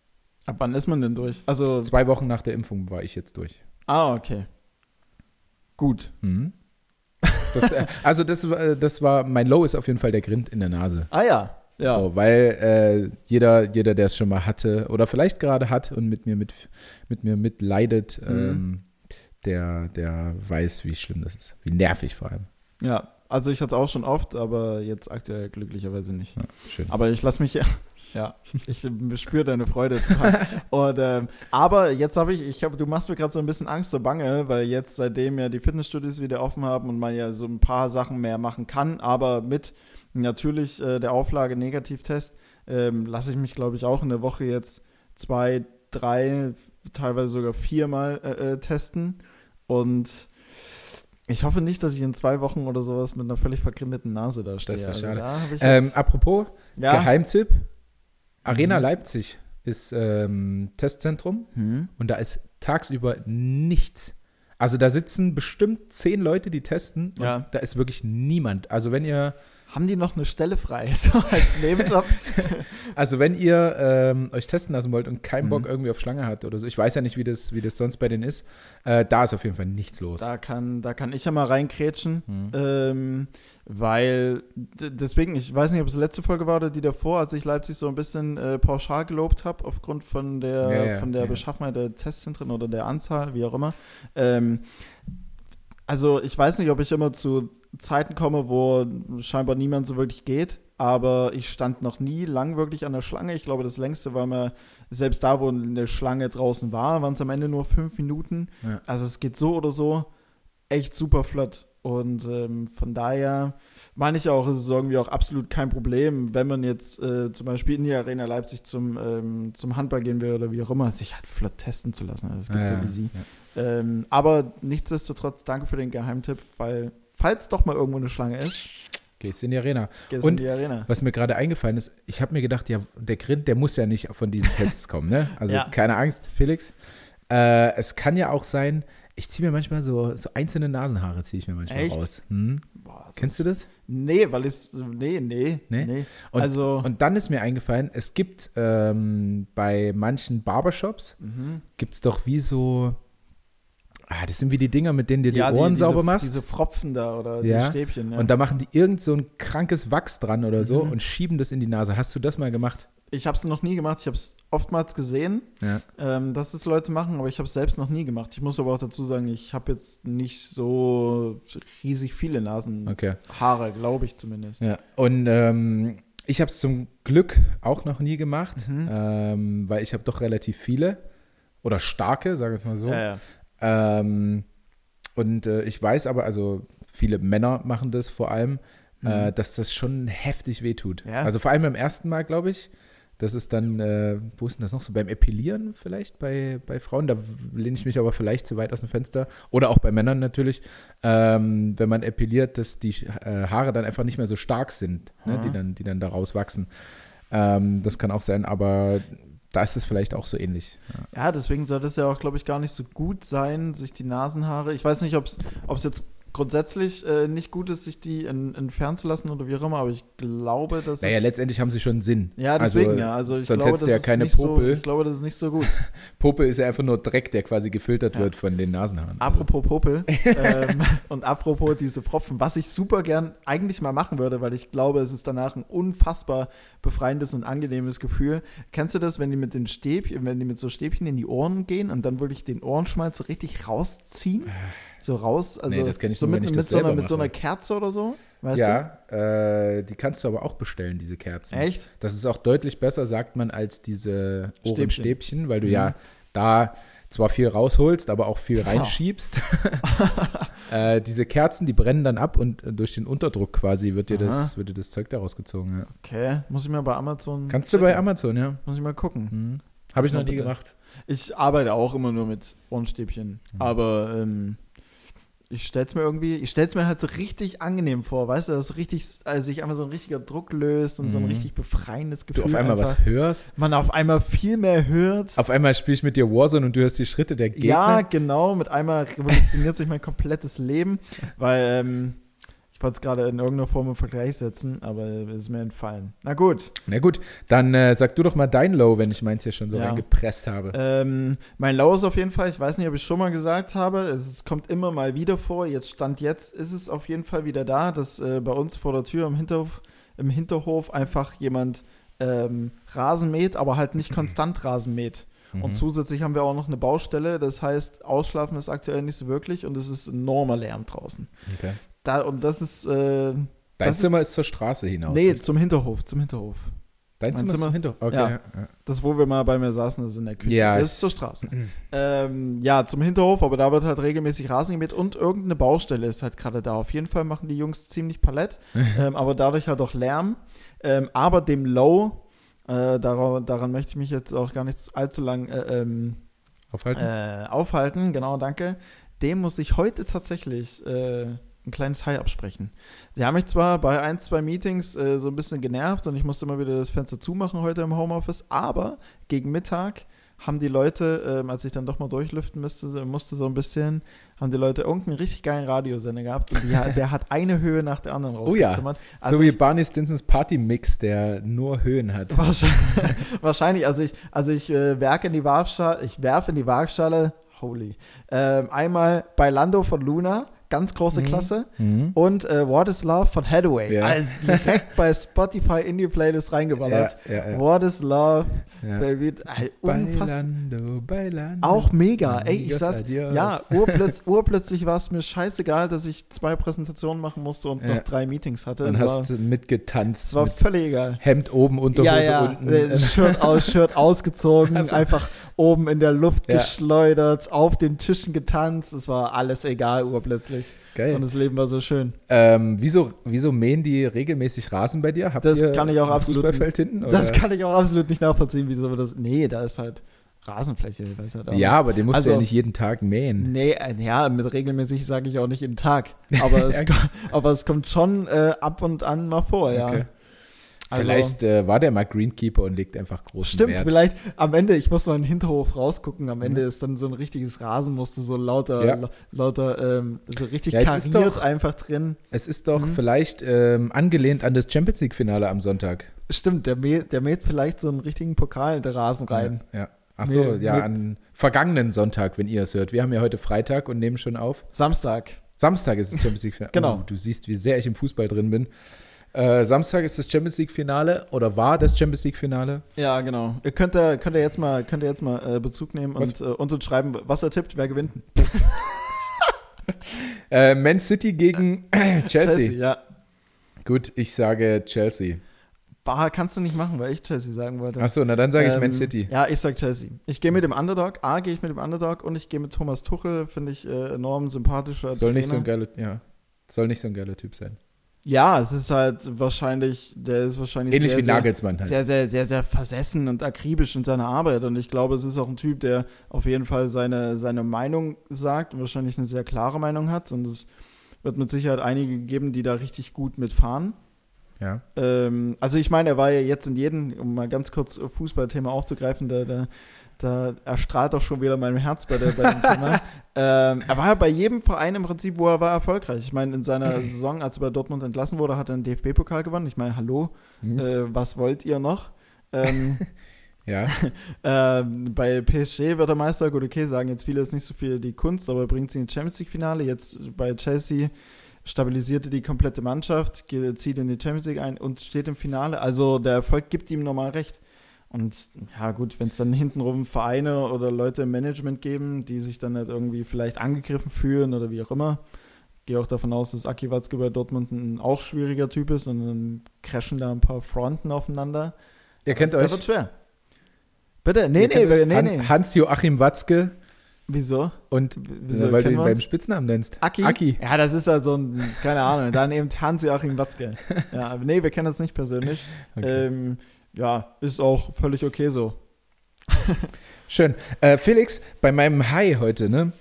[SPEAKER 1] Ab wann ist man denn durch? Also
[SPEAKER 2] zwei Wochen nach der Impfung war ich jetzt durch.
[SPEAKER 1] Ah, okay. Gut.
[SPEAKER 2] Mhm. Das, äh, also das, äh, das war, mein Low ist auf jeden Fall der Grind in der Nase.
[SPEAKER 1] Ah ja. Ja.
[SPEAKER 2] So, weil äh, jeder, jeder, der es schon mal hatte oder vielleicht gerade hat und mit mir mit, mit mir mitleidet, mhm. ähm, der, der weiß, wie schlimm das ist. Wie nervig vor allem.
[SPEAKER 1] Ja, also ich hatte es auch schon oft, aber jetzt aktuell glücklicherweise nicht.
[SPEAKER 2] Ja, schön.
[SPEAKER 1] Aber ich lasse mich ja, ich spüre deine Freude. Und, ähm, aber jetzt habe ich, ich hab, du machst mir gerade so ein bisschen Angst und Bange, weil jetzt, seitdem ja die Fitnessstudios wieder offen haben und man ja so ein paar Sachen mehr machen kann, aber mit natürlich äh, der Auflage Negativtest, ähm, lasse ich mich, glaube ich, auch in der Woche jetzt zwei, drei, teilweise sogar viermal äh, äh, testen. Und ich hoffe nicht, dass ich in zwei Wochen oder sowas mit einer völlig vergrindeten Nase da stehe.
[SPEAKER 2] Das wäre also schade. Also, ähm, apropos, ja? Geheimtipp, Arena mhm. Leipzig ist ähm, Testzentrum mhm. und da ist tagsüber nichts. Also da sitzen bestimmt zehn Leute, die testen und ja. da ist wirklich niemand. Also wenn ihr
[SPEAKER 1] haben die noch eine Stelle frei, so als Nebenjob?
[SPEAKER 2] also wenn ihr ähm, euch testen lassen wollt und keinen Bock mhm. irgendwie auf Schlange habt oder so, ich weiß ja nicht, wie das, wie das sonst bei denen ist, äh, da ist auf jeden Fall nichts los.
[SPEAKER 1] Da kann, da kann ich ja mal reinkrätschen, mhm. ähm, weil deswegen, ich weiß nicht, ob es die letzte Folge war oder die davor, als ich Leipzig so ein bisschen äh, pauschal gelobt habe, aufgrund von der, ja, ja, von der ja. Beschaffenheit der Testzentren oder der Anzahl, wie auch immer. Ähm, also ich weiß nicht, ob ich immer zu Zeiten komme, wo scheinbar niemand so wirklich geht, aber ich stand noch nie lang wirklich an der Schlange. Ich glaube, das längste war mir, selbst da, wo eine Schlange draußen war, waren es am Ende nur fünf Minuten. Ja. Also es geht so oder so echt super flott. Und ähm, von daher meine ich auch, es ist irgendwie auch absolut kein Problem, wenn man jetzt äh, zum Beispiel in die Arena Leipzig zum, ähm, zum Handball gehen will oder wie auch immer, sich halt flott testen zu lassen. Das geht ja, so easy. Ja. Ähm, aber nichtsdestotrotz, danke für den Geheimtipp, weil falls doch mal irgendwo eine Schlange ist,
[SPEAKER 2] Gehst in die Arena.
[SPEAKER 1] Gehst
[SPEAKER 2] und
[SPEAKER 1] in die Arena.
[SPEAKER 2] was mir gerade eingefallen ist, ich habe mir gedacht, ja, der Grind, der muss ja nicht von diesen Tests kommen, ne? Also ja. keine Angst, Felix. Äh, es kann ja auch sein, ich ziehe mir manchmal so, so einzelne Nasenhaare ziehe ich mir manchmal Echt? raus. Hm? Boah, so Kennst du das?
[SPEAKER 1] Nee, weil es, nee, nee, nee. nee.
[SPEAKER 2] Und, also, und dann ist mir eingefallen, es gibt ähm, bei manchen Barbershops, mhm. gibt es doch wie so, Ah, das sind wie die Dinger, mit denen du ja, die Ohren die, diese, sauber machst.
[SPEAKER 1] Diese Pfropfen da oder
[SPEAKER 2] ja.
[SPEAKER 1] die Stäbchen.
[SPEAKER 2] Ja. Und da machen die irgend so ein krankes Wachs dran oder so mhm. und schieben das in die Nase. Hast du das mal gemacht?
[SPEAKER 1] ich habe es noch nie gemacht. Ich habe es oftmals gesehen,
[SPEAKER 2] Ja.
[SPEAKER 1] ähm, dass es Leute machen, aber ich habe es selbst noch nie gemacht. Ich muss aber auch dazu sagen, ich habe jetzt nicht so riesig viele Nasenhaare,
[SPEAKER 2] Okay.
[SPEAKER 1] glaube ich zumindest.
[SPEAKER 2] Ja. Und ähm, ich habe es zum Glück auch noch nie gemacht,
[SPEAKER 1] Mhm.
[SPEAKER 2] ähm, weil ich habe doch relativ viele oder starke, sage ich jetzt mal so.
[SPEAKER 1] Ja, ja.
[SPEAKER 2] Ähm, und äh, ich weiß aber, also viele Männer machen das vor allem, äh, dass das schon heftig wehtut.
[SPEAKER 1] Mhm. Ja.
[SPEAKER 2] Also vor allem beim ersten Mal, glaube ich. Das ist dann, äh, wo ist denn das noch so? Beim Epilieren vielleicht bei, bei Frauen. Da lehne ich mich aber vielleicht zu weit aus dem Fenster. Oder auch bei Männern natürlich. Ähm, wenn man epiliert, dass die äh, Haare dann einfach nicht mehr so stark sind, ne? Die, dann, die dann da rauswachsen. Ähm, das kann auch sein, aber da ist es vielleicht auch so ähnlich. Ja.
[SPEAKER 1] Ja, deswegen soll das ja auch, glaube ich, gar nicht so gut sein, sich die Nasenhaare. Ich weiß nicht, ob es jetzt grundsätzlich äh, nicht gut ist, sich die en- entfernen zu lassen oder wie auch immer, aber ich glaube, dass
[SPEAKER 2] Naja, letztendlich haben sie schon Sinn.
[SPEAKER 1] ja, deswegen
[SPEAKER 2] also,
[SPEAKER 1] ja. Also ich
[SPEAKER 2] sonst
[SPEAKER 1] glaube,
[SPEAKER 2] hättest du ja keine Popel.
[SPEAKER 1] So, ich glaube, das ist nicht so gut.
[SPEAKER 2] Popel ist ja einfach nur Dreck, der quasi gefiltert
[SPEAKER 1] Ja.
[SPEAKER 2] wird von den Nasenhaaren.
[SPEAKER 1] Apropos Popel ähm, und apropos diese Propfen, was ich super gern eigentlich mal machen würde, weil ich glaube, es ist danach ein unfassbar befreiendes und angenehmes Gefühl. Kennst du das, wenn die mit den Stäbchen, wenn die mit so Stäbchen in die Ohren gehen und dann würde ich den Ohrenschmalz so richtig rausziehen? So raus, also
[SPEAKER 2] Nee, das kenn ich
[SPEAKER 1] so
[SPEAKER 2] nur,
[SPEAKER 1] mit, mit, so einer, mit so einer. Kerze oder so, weißt
[SPEAKER 2] ja, äh, die kannst du aber auch bestellen, diese Kerzen.
[SPEAKER 1] du? Echt?
[SPEAKER 2] Das ist auch deutlich besser, sagt man, als diese
[SPEAKER 1] Stäbchen.
[SPEAKER 2] Ohrenstäbchen, weil du
[SPEAKER 1] Mhm.
[SPEAKER 2] ja da zwar viel rausholst, aber auch viel reinschiebst. äh, diese Kerzen, die brennen dann ab und äh, durch den Unterdruck quasi wird dir,
[SPEAKER 1] Aha.
[SPEAKER 2] das, wird dir das Zeug da rausgezogen. Ja.
[SPEAKER 1] Okay, muss ich mir bei Amazon.
[SPEAKER 2] Kannst du bei
[SPEAKER 1] checken.
[SPEAKER 2] Amazon, ja.
[SPEAKER 1] Muss ich mal gucken.
[SPEAKER 2] Mhm. Habe ich
[SPEAKER 1] mal
[SPEAKER 2] noch nie
[SPEAKER 1] bitte.
[SPEAKER 2] gemacht.
[SPEAKER 1] Ich arbeite auch immer nur mit Ohrenstäbchen.
[SPEAKER 2] Mhm.
[SPEAKER 1] Aber ähm, ich stell's mir irgendwie, ich stell's mir halt so richtig angenehm vor, weißt du, dass so richtig, also sich einfach so ein richtiger Druck löst und so ein
[SPEAKER 2] Mhm.
[SPEAKER 1] richtig befreiendes
[SPEAKER 2] Du
[SPEAKER 1] Gefühl.
[SPEAKER 2] auf einmal
[SPEAKER 1] einfach.
[SPEAKER 2] was hörst.
[SPEAKER 1] Man auf einmal viel mehr hört.
[SPEAKER 2] Auf einmal spiele ich mit dir Warzone und du hörst die Schritte der Gegner.
[SPEAKER 1] Ja, genau, mit einmal revolutioniert sich mein komplettes Leben, weil ähm, ich wollte es gerade in irgendeiner Form im Vergleich setzen, aber es ist mir entfallen. Na gut,
[SPEAKER 2] Na gut, dann äh, sag du doch mal dein Low, wenn ich meins hier schon so
[SPEAKER 1] Ja.
[SPEAKER 2] reingepresst habe.
[SPEAKER 1] Ähm, mein Low ist auf jeden Fall, ich weiß nicht, ob ich schon mal gesagt habe, es, kommt immer mal wieder vor. Jetzt Stand jetzt ist es auf jeden Fall wieder da, dass äh, bei uns vor der Tür im Hinterhof, im Hinterhof einfach jemand ähm, Rasen mäht, aber halt nicht konstant Rasen mäht. Und
[SPEAKER 2] Mhm.
[SPEAKER 1] zusätzlich haben wir auch noch eine Baustelle, das heißt, Ausschlafen ist aktuell nicht so wirklich und es ist enormer Lärm draußen.
[SPEAKER 2] okay.
[SPEAKER 1] Da, und das ist, äh,
[SPEAKER 2] Dein
[SPEAKER 1] das ist-
[SPEAKER 2] Zimmer ist zur Straße hinaus.
[SPEAKER 1] nee,
[SPEAKER 2] richtig?
[SPEAKER 1] zum Hinterhof, zum Hinterhof.
[SPEAKER 2] Dein Zimmer, ist
[SPEAKER 1] Zimmer-
[SPEAKER 2] zum Hinterhof. Okay.
[SPEAKER 1] Ja.
[SPEAKER 2] Ja.
[SPEAKER 1] Das, wo wir mal bei mir saßen, das ist in der Küche.
[SPEAKER 2] Ja,
[SPEAKER 1] das ist zur Straße. Ähm, ja, zum Hinterhof, aber da wird halt regelmäßig Rasen gemäht und irgendeine Baustelle ist halt gerade da. Auf jeden Fall machen die Jungs ziemlich Palett, ähm, aber dadurch halt auch Lärm. Ähm, aber dem Low, äh, daran, daran möchte ich mich jetzt auch gar nicht allzu lang äh, ähm,
[SPEAKER 2] Aufhalten?
[SPEAKER 1] äh, aufhalten. Genau, danke. Dem muss ich heute tatsächlich äh, ein kleines High absprechen. Sie haben mich zwar bei ein, zwei Meetings äh, so ein bisschen genervt und ich musste immer wieder das Fenster zumachen heute im Homeoffice, aber gegen Mittag haben die Leute, ähm, als ich dann doch mal durchlüften müsste, musste so ein bisschen, haben die Leute irgendeinen richtig geilen Radiosender gehabt und die, der hat eine Höhe nach der anderen
[SPEAKER 2] Oh ja.
[SPEAKER 1] rausgezimmert.
[SPEAKER 2] so
[SPEAKER 1] Also
[SPEAKER 2] wie
[SPEAKER 1] ich-
[SPEAKER 2] Barney Stinsons Party-Mix, der nur Höhen hat.
[SPEAKER 1] Wahrscheinlich, wahrscheinlich also ich, also ich äh, werke in die Waagschale, ich werfe in die Waagschale, holy, ähm, einmal bei Lando von Luna, ganz große
[SPEAKER 2] Mhm.
[SPEAKER 1] Klasse,
[SPEAKER 2] Mhm.
[SPEAKER 1] und äh, What is Love von Hathaway,
[SPEAKER 2] Ja.
[SPEAKER 1] also direkt bei Spotify in die Playlist reingeballert.
[SPEAKER 2] Ja, ja.
[SPEAKER 1] What is Love. Baby, äh, unfassbar.
[SPEAKER 2] Bailando, bailando.
[SPEAKER 1] Auch mega. Ey, ich saß,
[SPEAKER 2] adios.
[SPEAKER 1] ja, urplötz, urplötzlich war es mir scheißegal, dass ich zwei Präsentationen machen musste und noch drei Meetings hatte.
[SPEAKER 2] Dann hast
[SPEAKER 1] war,
[SPEAKER 2] du mitgetanzt.
[SPEAKER 1] es war
[SPEAKER 2] mit
[SPEAKER 1] völlig egal.
[SPEAKER 2] Hemd oben, Unterhose
[SPEAKER 1] ja, ja,
[SPEAKER 2] unten.
[SPEAKER 1] äh, Shirt, aus, Shirt ausgezogen,
[SPEAKER 2] Also-
[SPEAKER 1] einfach oben in der Luft geschleudert, auf den Tischen getanzt. Es war alles egal, urplötzlich.
[SPEAKER 2] Geil.
[SPEAKER 1] Und das Leben war so schön.
[SPEAKER 2] Ähm, wieso, wieso mähen die regelmäßig Rasen bei dir? Habt
[SPEAKER 1] Das
[SPEAKER 2] ihr
[SPEAKER 1] kann ich auch absolut
[SPEAKER 2] Fußballfeld hinten?
[SPEAKER 1] Das
[SPEAKER 2] oder?
[SPEAKER 1] kann ich auch absolut nicht nachvollziehen, wieso das. Nee, da ist halt Rasenfläche. Halt
[SPEAKER 2] ja, aber den musst du
[SPEAKER 1] Also-
[SPEAKER 2] ja nicht jeden Tag mähen.
[SPEAKER 1] Nee, äh, ja, mit regelmäßig sage ich auch nicht jeden Tag. Aber es, aber es kommt schon äh, ab und an mal vor, ja.
[SPEAKER 2] Okay.
[SPEAKER 1] Also-
[SPEAKER 2] Vielleicht äh, war der mal Greenkeeper und legt einfach großen
[SPEAKER 1] Stimmt,
[SPEAKER 2] Wert.
[SPEAKER 1] vielleicht am Ende, ich muss noch in den Hinterhof rausgucken, am Ende ist dann so ein richtiges Rasenmuster, so lauter,
[SPEAKER 2] Ja.
[SPEAKER 1] la- lauter, ähm, so richtig
[SPEAKER 2] Ja,
[SPEAKER 1] kariert
[SPEAKER 2] doch-
[SPEAKER 1] einfach drin.
[SPEAKER 2] Es ist doch
[SPEAKER 1] Mhm.
[SPEAKER 2] vielleicht ähm, angelehnt an das Champions League-Finale am Sonntag.
[SPEAKER 1] Stimmt, der mäht, der mäht vielleicht so einen richtigen Pokal in den Rasen rein.
[SPEAKER 2] Ja. ja. Ach so,
[SPEAKER 1] Nee,
[SPEAKER 2] ja,
[SPEAKER 1] nee.
[SPEAKER 2] an vergangenen Sonntag, wenn ihr es hört. Wir haben ja heute Freitag und nehmen schon auf.
[SPEAKER 1] Samstag.
[SPEAKER 2] Samstag ist es Champions League.
[SPEAKER 1] Genau.
[SPEAKER 2] Oh, du siehst, wie sehr ich im Fußball drin bin. Äh, Samstag ist das Champions League-Finale oder war das Champions League-Finale?
[SPEAKER 1] Ja, genau. Ihr könnt, äh, könnt ihr jetzt mal, könnt ihr jetzt mal äh, Bezug nehmen
[SPEAKER 2] Was?
[SPEAKER 1] und äh, uns schreiben, was er tippt, wer gewinnt.
[SPEAKER 2] Äh, Man City gegen Chelsea.
[SPEAKER 1] ja.
[SPEAKER 2] Gut, ich sage Chelsea.
[SPEAKER 1] Bah, kannst du nicht machen, weil ich Chelsea sagen wollte.
[SPEAKER 2] Achso, na dann sage ich
[SPEAKER 1] Ähm,
[SPEAKER 2] Man City.
[SPEAKER 1] Ja, ich sag Chelsea. Ich gehe mit dem Underdog. A, gehe ich mit dem Underdog und ich gehe mit Thomas Tuchel. Finde ich äh, enorm sympathischer
[SPEAKER 2] Soll nicht so ein
[SPEAKER 1] Trainer.
[SPEAKER 2] geiler, ja. Soll nicht so ein geiler Typ sein.
[SPEAKER 1] Ja, es ist halt wahrscheinlich, der ist wahrscheinlich
[SPEAKER 2] Ähnlich
[SPEAKER 1] sehr,
[SPEAKER 2] wie
[SPEAKER 1] sehr,
[SPEAKER 2] Nagelsmann halt.
[SPEAKER 1] sehr, sehr, sehr, sehr versessen und akribisch in seiner Arbeit. Und ich glaube, es ist auch ein Typ, der auf jeden Fall seine, seine Meinung sagt und wahrscheinlich eine sehr klare Meinung hat. Und es wird mit Sicherheit einige geben, die da richtig gut mitfahren.
[SPEAKER 2] Ja.
[SPEAKER 1] Ähm, also ich meine, er war ja jetzt in jedem, um mal ganz kurz Fußballthema aufzugreifen, da, da, da erstrahlt doch schon wieder mein Herz bei, der, bei dem Thema. Ähm, er war ja bei jedem Verein im Prinzip, wo er war, erfolgreich. Ich meine, in seiner Saison, als er bei Dortmund entlassen wurde, hat er einen DFB-Pokal gewonnen. Ich meine, hallo,
[SPEAKER 2] Hm.
[SPEAKER 1] äh, was wollt ihr noch? Ähm,
[SPEAKER 2] Ja.
[SPEAKER 1] ähm, bei PSG wird er Meister. Gut, okay, sagen jetzt viele, ist nicht so viel die Kunst, aber er bringt sie ins Champions League-Finale. Jetzt bei Chelsea stabilisierte die komplette Mannschaft, zieht in die Champions League ein und steht im Finale. Also der Erfolg gibt ihm normal recht. Und ja, gut, wenn es dann hintenrum Vereine oder Leute im Management geben, die sich dann halt irgendwie vielleicht angegriffen fühlen oder wie auch immer. Gehe auch davon aus, dass Aki Watzke bei Dortmund ein auch schwieriger Typ ist und dann crashen da ein paar Fronten aufeinander.
[SPEAKER 2] Ihr kennt
[SPEAKER 1] Das
[SPEAKER 2] euch.
[SPEAKER 1] wird schwer. Bitte, nee, nee, nee,
[SPEAKER 2] Han
[SPEAKER 1] nee.
[SPEAKER 2] Hans-Joachim Watzke
[SPEAKER 1] Wieso?
[SPEAKER 2] und
[SPEAKER 1] Wieso
[SPEAKER 2] weil du ihn beim? Spitznamen nennst.
[SPEAKER 1] Aki?
[SPEAKER 2] Aki.
[SPEAKER 1] Ja, das ist halt so ein, keine Ahnung, dann eben Hans-Joachim Watzke. Ja, aber nee, wir kennen uns nicht persönlich.
[SPEAKER 2] Okay.
[SPEAKER 1] Ähm, ja, ist auch völlig okay so.
[SPEAKER 2] Schön. Äh, Felix, bei meinem High heute, ne?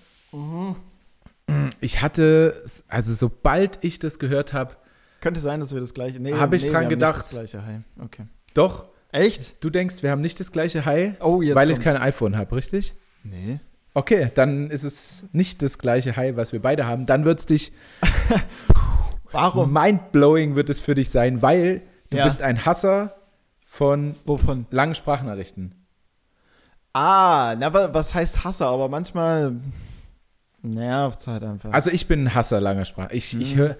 [SPEAKER 2] Ich hatte, also sobald ich das gehört habe,
[SPEAKER 1] Könnte sein, dass wir das gleiche. Nee,
[SPEAKER 2] Hab ich
[SPEAKER 1] nee,
[SPEAKER 2] dran
[SPEAKER 1] wir haben
[SPEAKER 2] gedacht.
[SPEAKER 1] Nicht das gleiche Hi. Okay.
[SPEAKER 2] doch,
[SPEAKER 1] Echt?
[SPEAKER 2] du denkst, wir haben nicht das gleiche High,
[SPEAKER 1] Oh, jetzt
[SPEAKER 2] weil ich
[SPEAKER 1] kommt's.
[SPEAKER 2] kein iPhone habe, richtig?
[SPEAKER 1] Nee.
[SPEAKER 2] Okay, dann ist es nicht das gleiche High, was wir beide haben. Dann wird es dich,
[SPEAKER 1] Warum?
[SPEAKER 2] mindblowing wird es für dich sein, weil du
[SPEAKER 1] Ja.
[SPEAKER 2] bist ein Hasser von
[SPEAKER 1] Wovon?
[SPEAKER 2] langen Sprachnachrichten.
[SPEAKER 1] Ah, na, was heißt Hasser? Aber manchmal nervt halt einfach.
[SPEAKER 2] Also ich bin ein Hasser langer Sprache. Ich, ich
[SPEAKER 1] Mhm.
[SPEAKER 2] höre,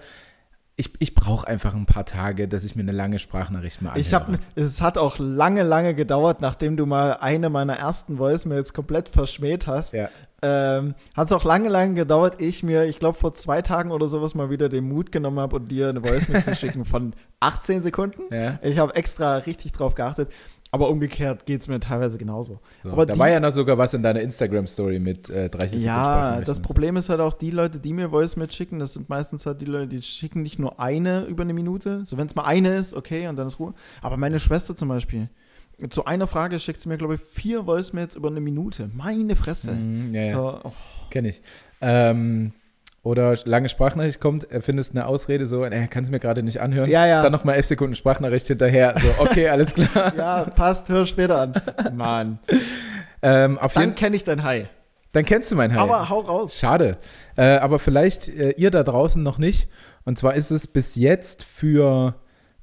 [SPEAKER 2] ich, ich brauche einfach ein paar Tage, dass ich mir eine lange Sprachnachricht mal anhöre.
[SPEAKER 1] Ich habe, es hat auch lange, lange gedauert, nachdem du mal eine meiner ersten Voicemails komplett verschmäht hast.
[SPEAKER 2] Ja.
[SPEAKER 1] Ähm, hat es auch lange, lange gedauert, ich mir, ich glaube vor zwei Tagen oder sowas mal wieder den Mut genommen habe und dir eine Voicemail zu schicken von 18 Sekunden.
[SPEAKER 2] Ja.
[SPEAKER 1] Ich habe extra richtig drauf geachtet, aber umgekehrt geht es mir teilweise genauso.
[SPEAKER 2] So,
[SPEAKER 1] Aber
[SPEAKER 2] da
[SPEAKER 1] die-
[SPEAKER 2] war ja noch sogar was in deiner Instagram-Story mit äh, 30 Sekunden
[SPEAKER 1] Ja, das
[SPEAKER 2] so.
[SPEAKER 1] Problem ist halt auch, die Leute, die mir Voicemail schicken, das sind meistens halt die Leute, die schicken nicht nur eine über eine Minute. So, wenn es mal eine ist, okay, und dann ist Ruhe. Aber meine Schwester zum Beispiel, zu einer Frage schickt sie mir, glaube ich, vier Voicemails über eine Minute. Meine Fresse.
[SPEAKER 2] Mhm, ja.
[SPEAKER 1] So, oh,
[SPEAKER 2] Kenne ich. Ähm, oder lange Sprachnachricht kommt, er findest eine Ausrede so, er kann es mir gerade nicht anhören.
[SPEAKER 1] Ja, ja.
[SPEAKER 2] Dann nochmal 11 Sekunden Sprachnachricht hinterher. So, okay, alles klar.
[SPEAKER 1] ja, passt, hör später an. Mann.
[SPEAKER 2] ähm,
[SPEAKER 1] Dann kenne ich dein High.
[SPEAKER 2] dann kennst du mein High.
[SPEAKER 1] Aber hau raus.
[SPEAKER 2] Schade. Äh, aber vielleicht äh, ihr da draußen noch nicht. Und zwar ist es bis jetzt für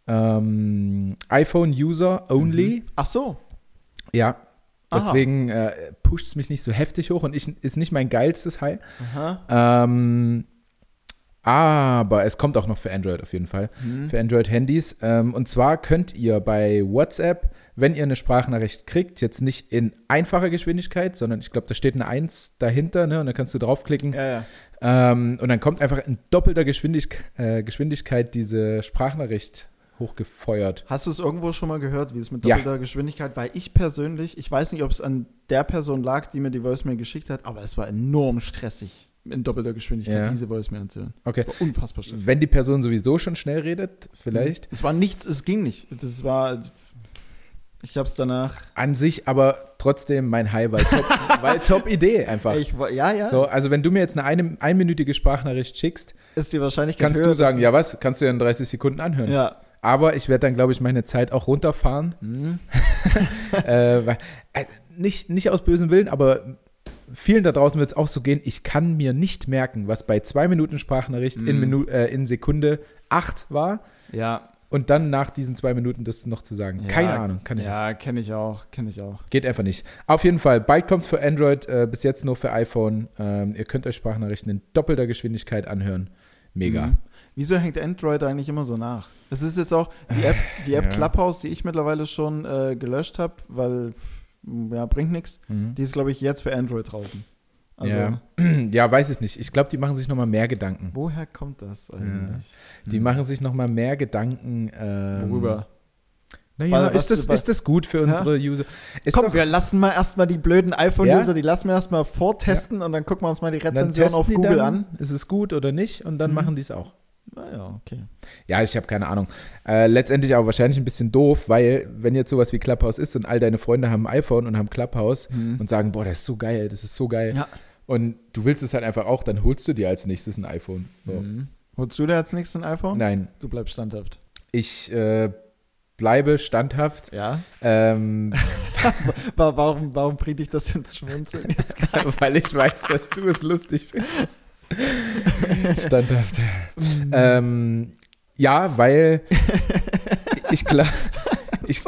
[SPEAKER 2] ähm, iPhone-User only.
[SPEAKER 1] Ach so.
[SPEAKER 2] Ja.
[SPEAKER 1] Aha.
[SPEAKER 2] Deswegen äh, pusht es mich nicht so heftig hoch und ich, ist nicht mein geilstes High. Ähm, aber es kommt auch noch für Android auf jeden Fall.
[SPEAKER 1] Hm.
[SPEAKER 2] Für Android-Handys. Ähm, und zwar könnt ihr bei WhatsApp, wenn ihr eine Sprachnachricht kriegt, jetzt nicht in einfacher Geschwindigkeit, sondern ich glaube, da steht eine 1 dahinter, ne? Und dann kannst du draufklicken.
[SPEAKER 1] Ja, ja.
[SPEAKER 2] Ähm, und dann kommt einfach in doppelter Geschwindig äh, Geschwindigkeit diese Sprachnachricht hochgefeuert.
[SPEAKER 1] Hast du es irgendwo schon mal gehört, wie es mit
[SPEAKER 2] Ja.
[SPEAKER 1] doppelter Geschwindigkeit? Weil ich persönlich, ich weiß nicht, ob es an der Person lag, die mir die Voicemail geschickt hat, aber es war enorm stressig, in doppelter Geschwindigkeit
[SPEAKER 2] Ja.
[SPEAKER 1] diese Voicemail anzuhören.
[SPEAKER 2] Okay.
[SPEAKER 1] Es war unfassbar stressig.
[SPEAKER 2] Wenn die Person sowieso schon schnell redet, vielleicht.
[SPEAKER 1] Es war nichts, es ging nicht. Das war, ich hab's danach,
[SPEAKER 2] An sich aber trotzdem mein High, weil top, weil top Idee einfach.
[SPEAKER 1] ich ja, ja,
[SPEAKER 2] So, also wenn du mir jetzt eine, eine einminütige Sprachnachricht schickst,
[SPEAKER 1] ist die Wahrscheinlichkeit
[SPEAKER 2] kannst
[SPEAKER 1] höher,
[SPEAKER 2] du sagen, ja was, kannst du ja in 30 Sekunden anhören.
[SPEAKER 1] Ja.
[SPEAKER 2] Aber ich werde dann, glaube ich, meine Zeit auch runterfahren.
[SPEAKER 1] Hm.
[SPEAKER 2] äh, äh, nicht, nicht aus bösem Willen, aber vielen da draußen wird es auch so gehen, ich kann mir nicht merken, was bei zwei Minuten Sprachnachricht in,
[SPEAKER 1] Mhm.
[SPEAKER 2] Minu äh, in Sekunde acht war
[SPEAKER 1] Ja.
[SPEAKER 2] und dann nach diesen zwei Minuten das noch zu sagen.
[SPEAKER 1] Ja,
[SPEAKER 2] Keine Ahnung, kann ich.
[SPEAKER 1] Ja, kenne ich auch, kenne ich auch.
[SPEAKER 2] Geht einfach nicht. Auf jeden Fall, bald kommt es für Android, äh, bis jetzt nur für iPhone. Ähm, ihr könnt euch Sprachnachrichten in doppelter Geschwindigkeit anhören. Mega.
[SPEAKER 1] Mhm. Wieso hängt Android eigentlich immer so nach? Es ist jetzt auch die App, die App
[SPEAKER 2] Ja.
[SPEAKER 1] Clubhouse, die ich mittlerweile schon äh, gelöscht habe, weil ja, bringt nichts.
[SPEAKER 2] Mhm.
[SPEAKER 1] Die ist, glaube ich, jetzt für Android draußen. Also,
[SPEAKER 2] ja. ja, weiß ich nicht. Ich glaube, die machen sich nochmal mehr Gedanken.
[SPEAKER 1] woher kommt das eigentlich?
[SPEAKER 2] Die machen sich nochmal mehr Gedanken. Ähm,
[SPEAKER 1] Worüber?
[SPEAKER 2] Naja, ist das, ist das gut für
[SPEAKER 1] Ja?
[SPEAKER 2] unsere User? Ist
[SPEAKER 1] Komm,
[SPEAKER 2] doch-
[SPEAKER 1] wir lassen mal erstmal die blöden iPhone-User,
[SPEAKER 2] Ja?
[SPEAKER 1] die lassen wir erstmal vortesten und dann gucken wir uns mal die Rezension auf Google
[SPEAKER 2] dann,
[SPEAKER 1] an.
[SPEAKER 2] Ist es gut oder nicht? Und dann
[SPEAKER 1] Mhm.
[SPEAKER 2] machen die es auch.
[SPEAKER 1] Naja, okay.
[SPEAKER 2] Ja, ich habe keine Ahnung. Äh, letztendlich aber wahrscheinlich ein bisschen doof, weil wenn jetzt sowas wie Clubhouse ist und all deine Freunde haben ein iPhone und haben Clubhouse und sagen, boah, das ist so geil, das ist so geil.
[SPEAKER 1] Ja.
[SPEAKER 2] Und du willst es halt einfach auch, dann holst du dir als nächstes ein iPhone. So.
[SPEAKER 1] Mhm. Holst du dir als nächstes ein iPhone?
[SPEAKER 2] Nein,
[SPEAKER 1] Du bleibst standhaft.
[SPEAKER 2] ich äh, bleibe standhaft.
[SPEAKER 1] Ja.
[SPEAKER 2] Ähm,
[SPEAKER 1] Wa- Warum, warum bringt dich das ins Schmunzeln jetzt?
[SPEAKER 2] weil ich weiß, dass du es lustig findest. Standhaft.
[SPEAKER 1] Mhm.
[SPEAKER 2] ähm, ja, weil ich, gla ich,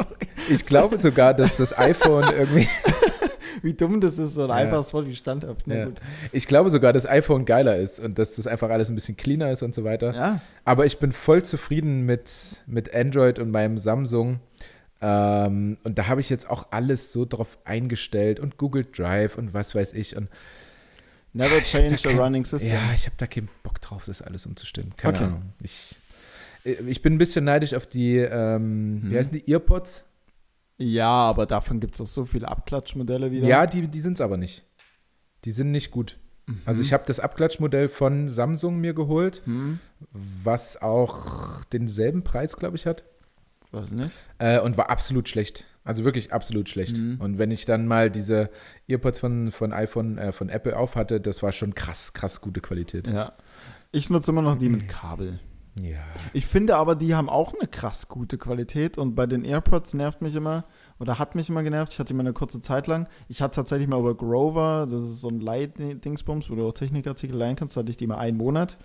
[SPEAKER 2] ich glaube sogar, dass das iPhone irgendwie,
[SPEAKER 1] Wie dumm das ist, so ein
[SPEAKER 2] Ja.
[SPEAKER 1] einfaches Wort wie standhaft. Na
[SPEAKER 2] Ja. ich glaube sogar, dass iPhone geiler ist und dass das einfach alles ein bisschen cleaner ist und so weiter.
[SPEAKER 1] Ja.
[SPEAKER 2] Aber ich bin voll zufrieden mit, mit Android und meinem Samsung. Ähm, und da habe ich jetzt auch alles so drauf eingestellt und Google Drive und was weiß ich. Und
[SPEAKER 1] Never change
[SPEAKER 2] kein-
[SPEAKER 1] running system.
[SPEAKER 2] Ja, ich habe da keinen Bock drauf, das alles umzustimmen. Keine
[SPEAKER 1] Okay.
[SPEAKER 2] Ahnung. Ich, ich bin ein bisschen neidisch auf die, ähm,
[SPEAKER 1] Hm.
[SPEAKER 2] wie heißen die, Earpods?
[SPEAKER 1] Ja, aber davon gibt es auch so viele Abklatschmodelle wieder.
[SPEAKER 2] Ja, die, die sind es aber nicht. Die sind nicht gut.
[SPEAKER 1] Mhm.
[SPEAKER 2] Also ich habe das Abklatschmodell von Samsung mir geholt,
[SPEAKER 1] Hm.
[SPEAKER 2] was auch denselben Preis, glaube ich, hat.
[SPEAKER 1] Was nicht?
[SPEAKER 2] Äh, und war absolut schlecht. Also wirklich absolut schlecht.
[SPEAKER 1] Mhm.
[SPEAKER 2] Und wenn ich dann mal diese Earpods von, von iPhone, äh, von Apple auf hatte, das war schon krass, krass gute Qualität.
[SPEAKER 1] Ja. Ich nutze immer noch die mit Kabel.
[SPEAKER 2] Ja.
[SPEAKER 1] Ich finde aber, die haben auch eine krass gute Qualität und bei den AirPods nervt mich immer oder hat mich immer genervt. Ich hatte die mal eine kurze Zeit lang. Ich hatte tatsächlich mal über Grover, das ist so ein Light-Dingsbums, wo du auch Technikartikel leihen kannst, hatte ich die mal einen Monat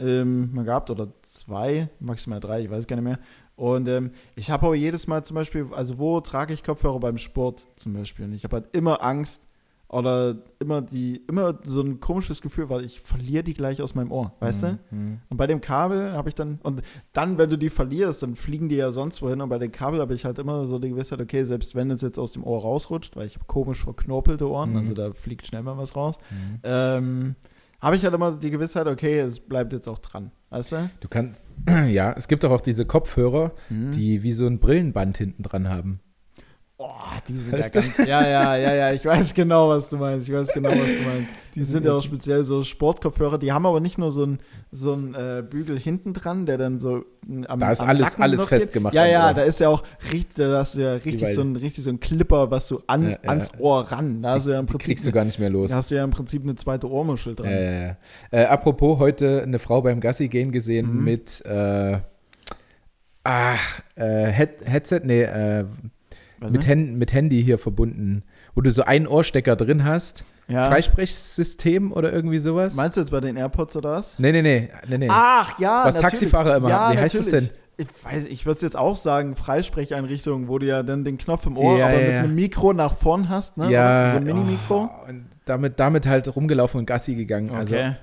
[SPEAKER 1] ähm, mal gehabt oder zwei, maximal drei, ich weiß gar nicht mehr. Und ähm, ich habe aber jedes Mal zum Beispiel, also wo trage ich Kopfhörer beim Sport zum Beispiel? Und ich habe halt immer Angst oder immer die, immer so ein komisches Gefühl, weil ich verliere die gleich aus meinem Ohr, weißt du?
[SPEAKER 2] Mhm.
[SPEAKER 1] Und bei dem Kabel habe ich dann, und dann, wenn du die verlierst, dann fliegen die ja sonst wohin. Und bei den Kabel habe ich halt immer so die Gewissheit, okay, selbst wenn es jetzt aus dem Ohr rausrutscht, weil ich habe komisch verknorpelte Ohren,
[SPEAKER 2] Mhm.
[SPEAKER 1] also da fliegt schnell mal was raus,
[SPEAKER 2] Mhm.
[SPEAKER 1] ähm, habe ich halt immer die Gewissheit, okay, es bleibt jetzt auch dran. Weißt du?
[SPEAKER 2] Du kannst, ja, es gibt doch auch diese Kopfhörer,
[SPEAKER 1] Mhm.
[SPEAKER 2] die wie so ein Brillenband hinten dran haben.
[SPEAKER 1] Oh, die sind
[SPEAKER 2] Weißt
[SPEAKER 1] ja ganz. Ja, ja, ja, ja, ich weiß genau, was du meinst. Ich weiß genau, was du meinst. Die sind ja auch speziell so Sportkopfhörer, die haben aber nicht nur so einen so einen, äh, Bügel hinten dran, der dann so mm, am
[SPEAKER 2] Da ist
[SPEAKER 1] am
[SPEAKER 2] alles-
[SPEAKER 1] Nacken
[SPEAKER 2] alles festgemacht
[SPEAKER 1] Ja, ja, da ist ja auch richtig, da hast du ja richtig so ein richtig so ein Clipper, was du an,
[SPEAKER 2] Ja, ja.
[SPEAKER 1] ans Ohr ran. Da hast du ja im
[SPEAKER 2] Die
[SPEAKER 1] Prinzip
[SPEAKER 2] kriegst du gar nicht mehr los.
[SPEAKER 1] da hast du ja im Prinzip eine zweite Ohrmuschel dran.
[SPEAKER 2] Ja, ja, ja. Äh, apropos, heute eine Frau beim Gassi gehen gesehen
[SPEAKER 1] Mhm.
[SPEAKER 2] mit äh, ach, äh, Head Headset, nee, äh, mit,
[SPEAKER 1] du?
[SPEAKER 2] Hen mit Handy hier verbunden, wo du so einen Ohrstecker drin hast.
[SPEAKER 1] ja.
[SPEAKER 2] Freisprechsystem oder irgendwie sowas?
[SPEAKER 1] Meinst du jetzt bei den AirPods oder was?
[SPEAKER 2] nee, nee, nee, nee, nee.
[SPEAKER 1] Ach ja,
[SPEAKER 2] Was
[SPEAKER 1] natürlich.
[SPEAKER 2] Taxifahrer immer
[SPEAKER 1] ja,
[SPEAKER 2] haben. Wie heißt das
[SPEAKER 1] natürlich.
[SPEAKER 2] denn?
[SPEAKER 1] Ich weiß, ich würde es jetzt auch sagen, Freisprecheinrichtung, wo du ja dann den Knopf im Ohr,
[SPEAKER 2] Ja,
[SPEAKER 1] aber
[SPEAKER 2] ja,
[SPEAKER 1] mit einem Mikro nach vorn hast, ne?
[SPEAKER 2] ja,
[SPEAKER 1] Oder? So ein Mini-Mikro.
[SPEAKER 2] oh, und damit, damit halt rumgelaufen und Gassi gegangen. Also
[SPEAKER 1] okay.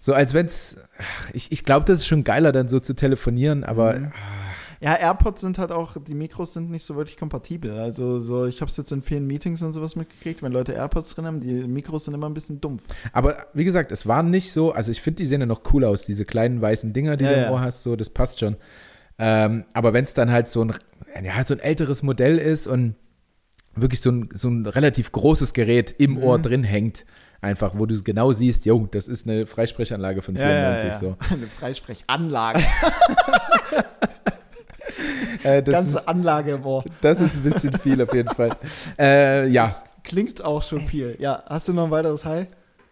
[SPEAKER 2] so als wenn's, ach, ich, ich glaube, das ist schon geiler, dann so zu telefonieren, aber
[SPEAKER 1] Mhm. Ja, AirPods sind halt auch, die Mikros sind nicht so wirklich kompatibel. Also so, ich habe es jetzt in vielen Meetings und sowas mitgekriegt, wenn Leute AirPods drin haben, die Mikros sind immer ein bisschen dumpf.
[SPEAKER 2] Aber wie gesagt, es war nicht so, also ich finde, die sehen ja noch cool aus, diese kleinen weißen Dinger, die
[SPEAKER 1] Ja,
[SPEAKER 2] du im
[SPEAKER 1] ja.
[SPEAKER 2] Ohr hast, so, das passt schon. Ähm, aber wenn es dann halt so ein, ja, halt so ein älteres Modell ist und wirklich so ein, so ein relativ großes Gerät im
[SPEAKER 1] Mhm.
[SPEAKER 2] Ohr drin hängt, einfach, wo du genau siehst, jo, das ist eine Freisprechanlage von 94, so.
[SPEAKER 1] Eine Freisprechanlage.
[SPEAKER 2] Äh, das,
[SPEAKER 1] Ganze
[SPEAKER 2] ist,
[SPEAKER 1] Anlage Ohr.
[SPEAKER 2] das ist ein bisschen viel auf jeden Fall. Äh, ja,
[SPEAKER 1] Das klingt auch schon viel. Ja, hast du noch ein weiteres High?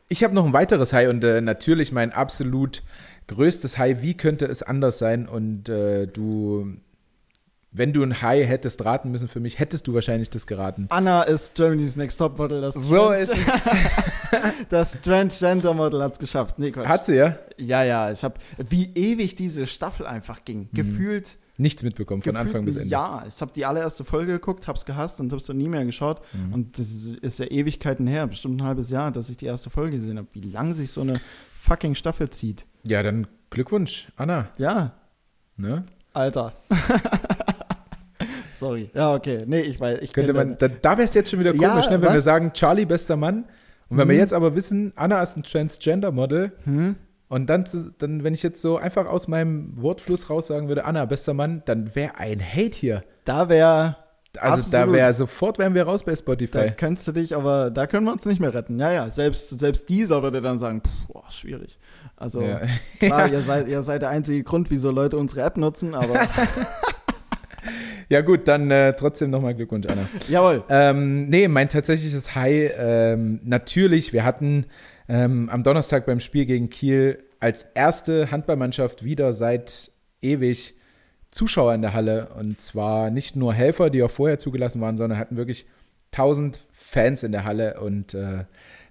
[SPEAKER 2] Ich habe noch ein weiteres High und äh, natürlich mein absolut größtes High. Wie könnte es anders sein? Und äh, du, wenn du ein High hättest raten müssen für mich, hättest du wahrscheinlich das geraten.
[SPEAKER 1] Anna ist Germany's Next Top Model. Das
[SPEAKER 2] So ist es.
[SPEAKER 1] Das Transgender Model hat es geschafft. Nee, Quatsch.
[SPEAKER 2] Hat sie ja
[SPEAKER 1] Ja, ja, ich habe, wie ewig diese Staffel einfach ging. Gefühlt,
[SPEAKER 2] nichts mitbekommen von Anfang bis Ende.
[SPEAKER 1] Jahr. Ich habe die allererste Folge geguckt, hab's gehasst und hab's dann nie mehr geschaut.
[SPEAKER 2] Mhm.
[SPEAKER 1] Und das ist, ja Ewigkeiten her, bestimmt ein halbes Jahr, dass ich die erste Folge gesehen habe. Wie lang sich so eine fucking Staffel zieht.
[SPEAKER 2] Ja, dann Glückwunsch, Anna.
[SPEAKER 1] Ja.
[SPEAKER 2] Ne?
[SPEAKER 1] Alter. Sorry. Ja, okay. Nee, ich weiß. Ich
[SPEAKER 2] Könnte man, da, da wäre es jetzt schon wieder
[SPEAKER 1] Ja,
[SPEAKER 2] komisch, ne, wenn
[SPEAKER 1] was?
[SPEAKER 2] wir sagen, Charlie, bester Mann. Und wenn wir
[SPEAKER 1] Mhm.
[SPEAKER 2] jetzt aber wissen, Anna ist ein Transgender-Model.
[SPEAKER 1] Hm?
[SPEAKER 2] Und dann, dann, wenn ich jetzt so einfach aus meinem Wortfluss raus sagen würde, Anna, bester Mann, dann wäre ein Hate hier.
[SPEAKER 1] Da wäre.
[SPEAKER 2] Also da
[SPEAKER 1] Absolut.
[SPEAKER 2] wäre sofort wären wir raus bei
[SPEAKER 1] Da
[SPEAKER 2] Spotify.
[SPEAKER 1] könntest du dich, aber da können wir uns nicht mehr retten. Ja, ja. Selbst, selbst dieser würde dann sagen, pff, boah, schwierig. Also
[SPEAKER 2] Ja.
[SPEAKER 1] klar, ihr seid, ihr seid der einzige Grund, wieso Leute unsere App nutzen, aber
[SPEAKER 2] ja gut, dann äh, trotzdem nochmal Glückwunsch, Anna.
[SPEAKER 1] jawohl.
[SPEAKER 2] Ähm, nee, mein tatsächliches High, ähm, natürlich, wir hatten ähm, am Donnerstag beim Spiel gegen Kiel als erste Handballmannschaft wieder seit ewig Zuschauer in der Halle. Und zwar nicht nur Helfer, die auch vorher zugelassen waren, sondern hatten wirklich 1000 Fans in der Halle und äh,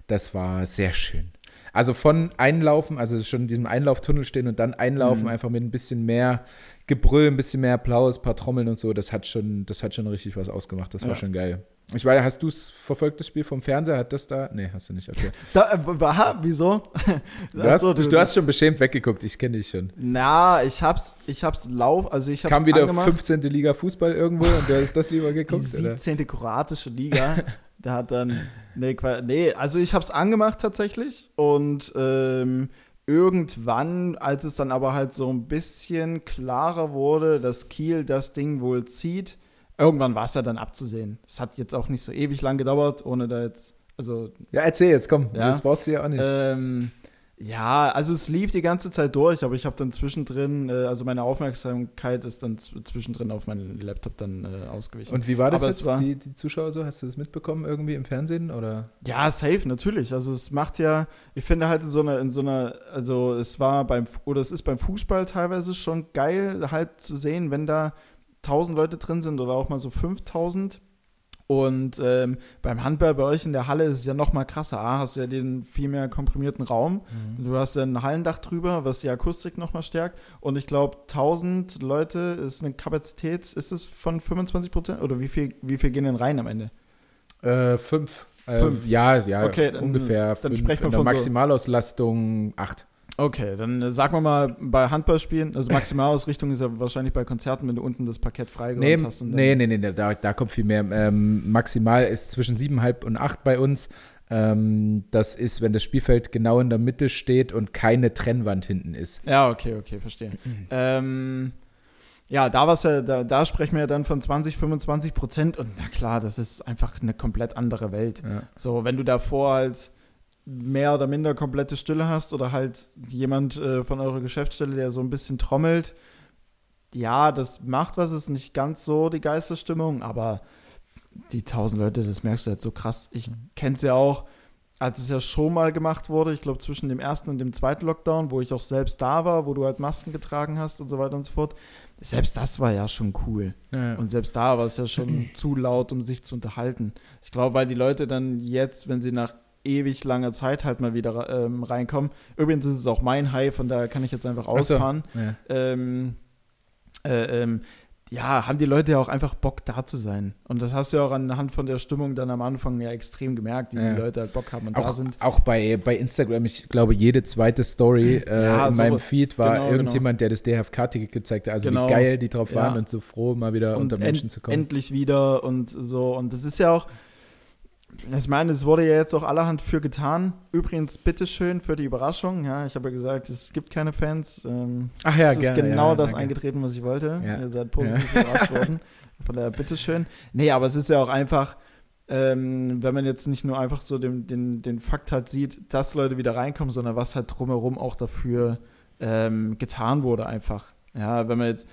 [SPEAKER 2] das war sehr schön. Also von Einlaufen, also schon in diesem Einlauftunnel stehen und dann einlaufen,
[SPEAKER 1] Mhm.
[SPEAKER 2] einfach mit ein bisschen mehr Gebrüll, ein bisschen mehr Applaus, ein paar Trommeln und so, das hat schon, das hat schon richtig was ausgemacht. Das war
[SPEAKER 1] Ja.
[SPEAKER 2] schon geil. Ich weiß, hast du es verfolgt, das Spiel vom Fernseher? Hat das da? Nee, hast du nicht. Okay.
[SPEAKER 1] Da, äh, wieso?
[SPEAKER 2] Du hast,
[SPEAKER 1] so,
[SPEAKER 2] du, hast schon beschämt weggeguckt, ich kenne dich schon.
[SPEAKER 1] Na, ich hab's, ich hab's lauf, also ich hab's
[SPEAKER 2] Kam wieder
[SPEAKER 1] angemacht.
[SPEAKER 2] 15. Liga Fußball irgendwo und du hast das lieber
[SPEAKER 1] die
[SPEAKER 2] geguckt? oder?
[SPEAKER 1] 17. kroatische Liga. da hat dann, nee, nee, also ich hab's angemacht tatsächlich und ähm, irgendwann, als es dann aber halt so ein bisschen klarer wurde, dass Kiel das Ding wohl zieht, irgendwann war es ja dann abzusehen. Es hat jetzt auch nicht so ewig lang gedauert, ohne da jetzt, also
[SPEAKER 2] Ja, erzähl jetzt, komm.
[SPEAKER 1] Ja.
[SPEAKER 2] Das brauchst du ja auch nicht.
[SPEAKER 1] ähm, ja, also es lief die ganze Zeit durch, aber ich habe dann zwischendrin, äh, also meine Aufmerksamkeit ist dann zwischendrin auf meinen Laptop dann äh, ausgewichen.
[SPEAKER 2] und wie war das
[SPEAKER 1] aber
[SPEAKER 2] jetzt,
[SPEAKER 1] war-
[SPEAKER 2] die, die Zuschauer so? Hast du das mitbekommen irgendwie im Fernsehen? Oder?
[SPEAKER 1] Ja, safe, natürlich. Also es macht ja, ich finde halt in so einer, in so einer, also es war beim, oder es ist beim Fußball teilweise schon geil, halt zu sehen, wenn da 1000 Leute drin sind oder auch mal so 5000. Und ähm, beim Handball bei euch in der Halle ist es ja noch mal krasser. A, hast du ja den viel mehr komprimierten Raum. Du hast ja ein Hallendach drüber, was die Akustik noch mal stärkt. Und ich glaube, 1000 Leute ist eine Kapazität, ist es von 25 Prozent? Oder wie viel, wie viel gehen denn rein am Ende?
[SPEAKER 2] Äh, fünf. Äh,
[SPEAKER 1] Fünf.
[SPEAKER 2] Ja, ja,
[SPEAKER 1] Okay, dann-
[SPEAKER 2] ungefähr
[SPEAKER 1] dann
[SPEAKER 2] fünf.
[SPEAKER 1] sprechen wir
[SPEAKER 2] In der
[SPEAKER 1] von so-
[SPEAKER 2] Maximalauslastung acht.
[SPEAKER 1] Okay, dann äh, sagen wir mal bei Handballspielen, also Maximalausrichtung ist ja wahrscheinlich bei Konzerten, wenn du unten das Parkett
[SPEAKER 2] Nee,
[SPEAKER 1] freigeräumt hast. und
[SPEAKER 2] nee, nee, nee, nee, da, da kommt viel mehr. Ähm, maximal ist zwischen siebeneinhalb und acht bei uns. Ähm, das ist, wenn das Spielfeld genau in der Mitte steht und keine Trennwand hinten ist.
[SPEAKER 1] Ja, okay, okay, verstehe. Ähm, ja, da war's ja, da, da sprechen wir ja dann von 20, 25 Prozent und na klar, das ist einfach eine komplett andere Welt.
[SPEAKER 2] Ja.
[SPEAKER 1] So, wenn du davor halt mehr oder minder komplette Stille hast oder halt jemand äh, von eurer Geschäftsstelle, der so ein bisschen trommelt, ja, das macht was, ist nicht ganz so die Geisterstimmung, aber die tausend Leute, das merkst du halt so krass. Ich kenn's ja auch, als es ja schon mal gemacht wurde, ich glaube zwischen dem ersten und dem zweiten Lockdown, wo ich auch selbst da war, wo du halt Masken getragen hast und so weiter und so fort. Selbst das war ja schon cool.
[SPEAKER 2] Ja.
[SPEAKER 1] Und selbst da war es ja schon zu laut, um sich zu unterhalten. Ich glaube, weil die Leute dann jetzt, wenn sie nach ewig langer Zeit halt mal wieder ähm, reinkommen. Übrigens ist es auch mein High, von daher kann ich jetzt einfach
[SPEAKER 2] Ach so.
[SPEAKER 1] ausfahren.
[SPEAKER 2] Ja.
[SPEAKER 1] Ähm, äh, ähm, ja, haben die Leute ja auch einfach Bock da zu sein. Und das hast du ja auch anhand von der Stimmung dann am Anfang ja extrem gemerkt, wie
[SPEAKER 2] Ja.
[SPEAKER 1] die Leute halt Bock haben und da
[SPEAKER 2] Auch,
[SPEAKER 1] sind.
[SPEAKER 2] auch bei, bei Instagram, ich glaube, jede zweite Story äh,
[SPEAKER 1] Ja,
[SPEAKER 2] in
[SPEAKER 1] so-
[SPEAKER 2] meinem Feed war
[SPEAKER 1] genau,
[SPEAKER 2] irgendjemand, der das DHFK-Ticket gezeigt hat. Also
[SPEAKER 1] Genau.
[SPEAKER 2] wie geil die drauf waren
[SPEAKER 1] Ja.
[SPEAKER 2] und so froh, mal wieder
[SPEAKER 1] und
[SPEAKER 2] unter Menschen zu kommen.
[SPEAKER 1] endlich wieder und so. Und das ist ja auch, ich meine, es wurde ja jetzt auch allerhand für getan. Übrigens, bitteschön für die Überraschung. Ja, ich habe ja gesagt, es gibt keine Fans. Ähm,
[SPEAKER 2] Ach ja,
[SPEAKER 1] es ist
[SPEAKER 2] gerne,
[SPEAKER 1] genau
[SPEAKER 2] ja,
[SPEAKER 1] das
[SPEAKER 2] danke.
[SPEAKER 1] eingetreten, was ich wollte.
[SPEAKER 2] Ja.
[SPEAKER 1] Ihr seid positiv überrascht worden. Von daher, bitteschön. Nee, aber es ist ja auch einfach, ähm, wenn man jetzt nicht nur einfach so den, den, den Fakt halt sieht, dass Leute wieder reinkommen, sondern was halt drumherum auch dafür ähm, getan wurde einfach. Ja, wenn man jetzt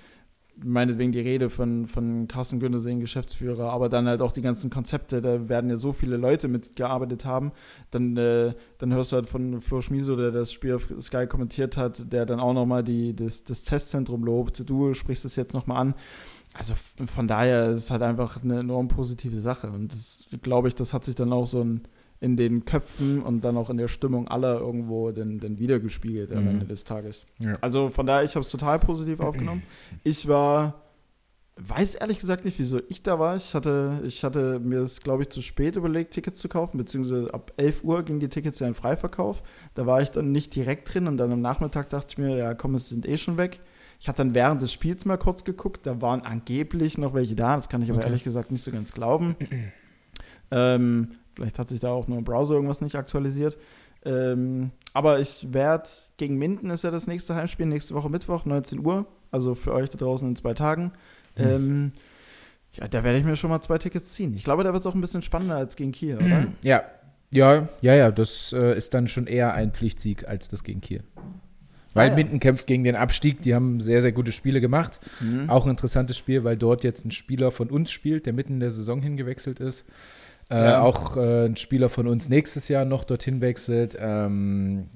[SPEAKER 1] meinetwegen die Rede von, von Carsten Güntersee, Geschäftsführer, aber dann halt auch die ganzen Konzepte, da werden ja so viele Leute mitgearbeitet haben, dann, äh, dann hörst du halt von Flo Schmiso, der das Spiel auf Sky kommentiert hat, der dann auch nochmal das, das Testzentrum lobt. Du sprichst es jetzt nochmal an. Also von daher ist es halt einfach eine enorm positive Sache und das glaube ich, das hat sich dann auch so in, in den Köpfen und dann auch in der Stimmung aller irgendwo dann, dann wiedergespiegelt am
[SPEAKER 2] Mhm.
[SPEAKER 1] Ende des Tages.
[SPEAKER 2] Ja.
[SPEAKER 1] Also von daher, ich habe es total positiv aufgenommen. Ich war weiß ehrlich gesagt nicht, wieso ich da war. Ich hatte, ich hatte mir das, glaube ich, zu spät überlegt, Tickets zu kaufen, beziehungsweise ab 11 Uhr gingen die Tickets ja in Freiverkauf. Da war ich dann nicht direkt drin und dann am Nachmittag dachte ich mir, ja komm, es sind eh schon weg. Ich hatte dann während des Spiels mal kurz geguckt, da waren angeblich noch welche da, das kann ich aber okay. ehrlich gesagt nicht so ganz glauben. ähm, vielleicht hat sich da auch nur im Browser irgendwas nicht aktualisiert. Ähm, aber ich werde gegen Minden ist ja das nächste Heimspiel, nächste Woche Mittwoch, 19 Uhr. Also für euch da draußen in zwei Tagen. Mhm. Ähm, ja, da werde ich mir schon mal zwei Tickets ziehen. Ich glaube, da wird es auch ein bisschen spannender als gegen Kiel, oder?
[SPEAKER 2] Ja, ja, ja, ja. Das äh, ist dann schon eher ein Pflichtsieg als das gegen Kiel. Weil ah, ja. Minden kämpft gegen den Abstieg. Die haben sehr, sehr gute Spiele gemacht. Mhm. Auch ein interessantes Spiel, weil dort jetzt ein Spieler von uns spielt, der mitten in der Saison hingewechselt ist. Äh, ja. Auch äh, ein Spieler von uns nächstes Jahr noch dorthin wechselt. Ähm,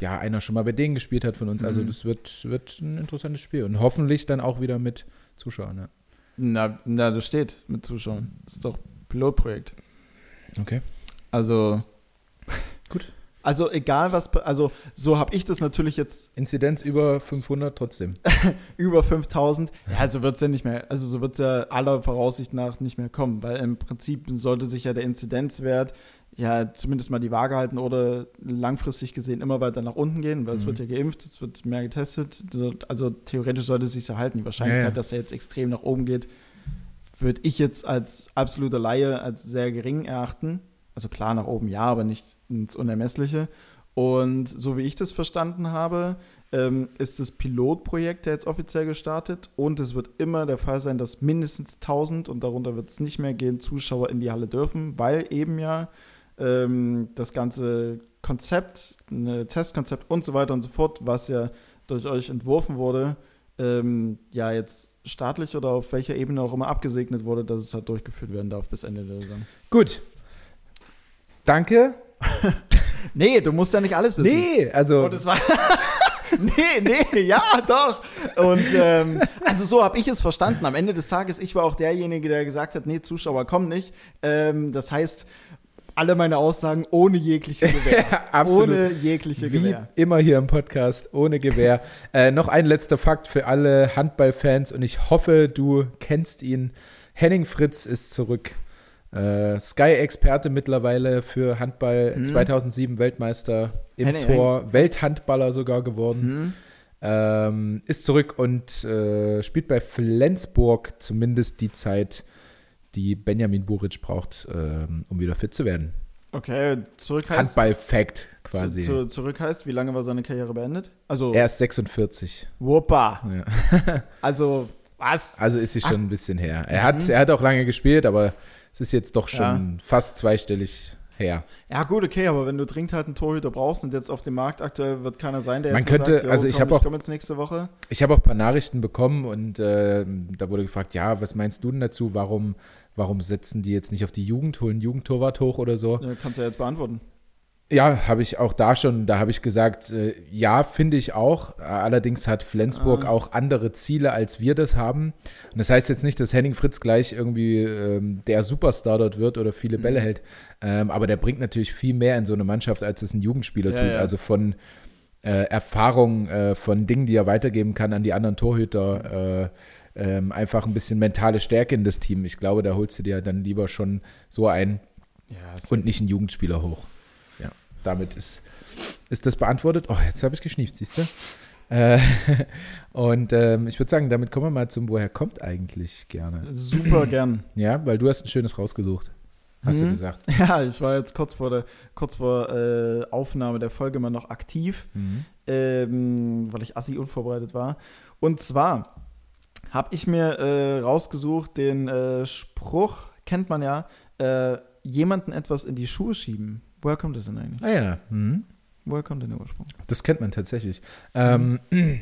[SPEAKER 2] ja, einer schon mal bei denen gespielt hat von uns. Also mhm. das wird, wird ein interessantes Spiel. Und hoffentlich dann auch wieder mit Zuschauern. Ja.
[SPEAKER 1] Na, na, das steht mit Zuschauern. Das ist doch Pilotprojekt.
[SPEAKER 2] Okay.
[SPEAKER 1] Also. Gut. Also egal was, also so habe ich das natürlich jetzt.
[SPEAKER 2] Inzidenz über 500 trotzdem.
[SPEAKER 1] über 5000. Ja, also wird es ja nicht mehr, also so wird es ja aller Voraussicht nach nicht mehr kommen, weil im Prinzip sollte sich ja der Inzidenzwert ja zumindest mal die Waage halten oder langfristig gesehen immer weiter nach unten gehen, weil mhm. es wird ja geimpft, es wird mehr getestet. Also theoretisch sollte es sich erhalten. Die Wahrscheinlichkeit, ja, ja. dass er jetzt extrem nach oben geht, würde ich jetzt als absoluter Laie als sehr gering erachten. Also klar, nach oben ja, aber nicht ins Unermessliche. Und so wie ich das verstanden habe, ähm, ist das Pilotprojekt ja jetzt offiziell gestartet und es wird immer der Fall sein, dass mindestens 1000 und darunter wird es nicht mehr gehen, Zuschauer in die Halle dürfen, weil eben ja ähm, das ganze Konzept, ein Testkonzept und so weiter und so fort, was ja durch euch entworfen wurde, ähm, ja jetzt staatlich oder auf welcher Ebene auch immer abgesegnet wurde, dass es halt durchgeführt werden darf bis Ende der Saison.
[SPEAKER 2] Gut, Danke.
[SPEAKER 1] nee, du musst ja nicht alles wissen.
[SPEAKER 2] Nee, also.
[SPEAKER 1] Und es war nee, nee, ja, doch. Und ähm, also so habe ich es verstanden. Am Ende des Tages, ich war auch derjenige, der gesagt hat, nee, Zuschauer kommen nicht. Ähm, das heißt, alle meine Aussagen ohne jegliche Gewehr.
[SPEAKER 2] Absolut.
[SPEAKER 1] Ohne jegliche
[SPEAKER 2] Wie Gewehr. Immer hier im Podcast, ohne Gewehr. äh, noch ein letzter Fakt für alle Handballfans und ich hoffe, du kennst ihn. Henning Fritz ist zurück. Äh, Sky-Experte mittlerweile für Handball, mhm. 2007 Weltmeister im Henning, Tor. Welthandballer sogar geworden. Mhm. Ähm, ist zurück und äh, spielt bei Flensburg zumindest die Zeit, die Benjamin Buric braucht, ähm, um wieder fit zu werden.
[SPEAKER 1] Okay, zurück heißt.
[SPEAKER 2] Handball-Fact quasi.
[SPEAKER 1] Zu, zu, zurück heißt, wie lange war seine Karriere beendet?
[SPEAKER 2] Also. Er ist 46.
[SPEAKER 1] Wuppa. Ja. also, was?
[SPEAKER 2] Also ist sie schon ein bisschen her. Er, mhm. hat, er hat auch lange gespielt, aber es ist jetzt doch schon ja. fast zweistellig her.
[SPEAKER 1] Ja, gut, okay, aber wenn du dringend halt einen Torhüter brauchst und jetzt auf dem Markt aktuell wird keiner sein, der
[SPEAKER 2] Man jetzt könnte, sagt, also ich habe auch,
[SPEAKER 1] ich jetzt nächste Woche.
[SPEAKER 2] Ich habe auch ein paar Nachrichten bekommen und äh, da wurde gefragt, ja, was meinst du denn dazu? Warum, warum setzen die jetzt nicht auf die Jugend, holen Jugendtorwart hoch oder so?
[SPEAKER 1] Ja, kannst du ja jetzt beantworten.
[SPEAKER 2] Ja, habe ich auch da schon, da habe ich gesagt, äh, ja, finde ich auch. Allerdings hat Flensburg ah. auch andere Ziele, als wir das haben. Und das heißt jetzt nicht, dass Henning Fritz gleich irgendwie ähm, der Superstar dort wird oder viele Bälle mhm. hält. Ähm, aber der bringt natürlich viel mehr in so eine Mannschaft, als es ein Jugendspieler ja, tut. Ja. Also von äh, Erfahrung, äh, von Dingen, die er weitergeben kann an die anderen Torhüter. Äh, ähm, einfach ein bisschen mentale Stärke in das Team. Ich glaube, da holst du dir dann lieber schon so ein ja, und nicht einen Jugendspieler hoch damit ist, ist das beantwortet. Oh, jetzt habe ich geschnieft, siehst du? Äh, und ähm, ich würde sagen, damit kommen wir mal zum, woher kommt eigentlich gerne.
[SPEAKER 1] Super gern.
[SPEAKER 2] Ja, weil du hast ein schönes rausgesucht. Hast mhm. du gesagt.
[SPEAKER 1] Ja, ich war jetzt kurz vor der kurz vor äh, Aufnahme der Folge mal noch aktiv, mhm. ähm, weil ich assi unvorbereitet war. Und zwar habe ich mir äh, rausgesucht den äh, Spruch, kennt man ja, äh, jemanden etwas in die Schuhe schieben. Woher kommt das denn eigentlich?
[SPEAKER 2] Ah ja. Mhm.
[SPEAKER 1] Woher kommt denn der Ursprung?
[SPEAKER 2] Das kennt man tatsächlich. Ähm.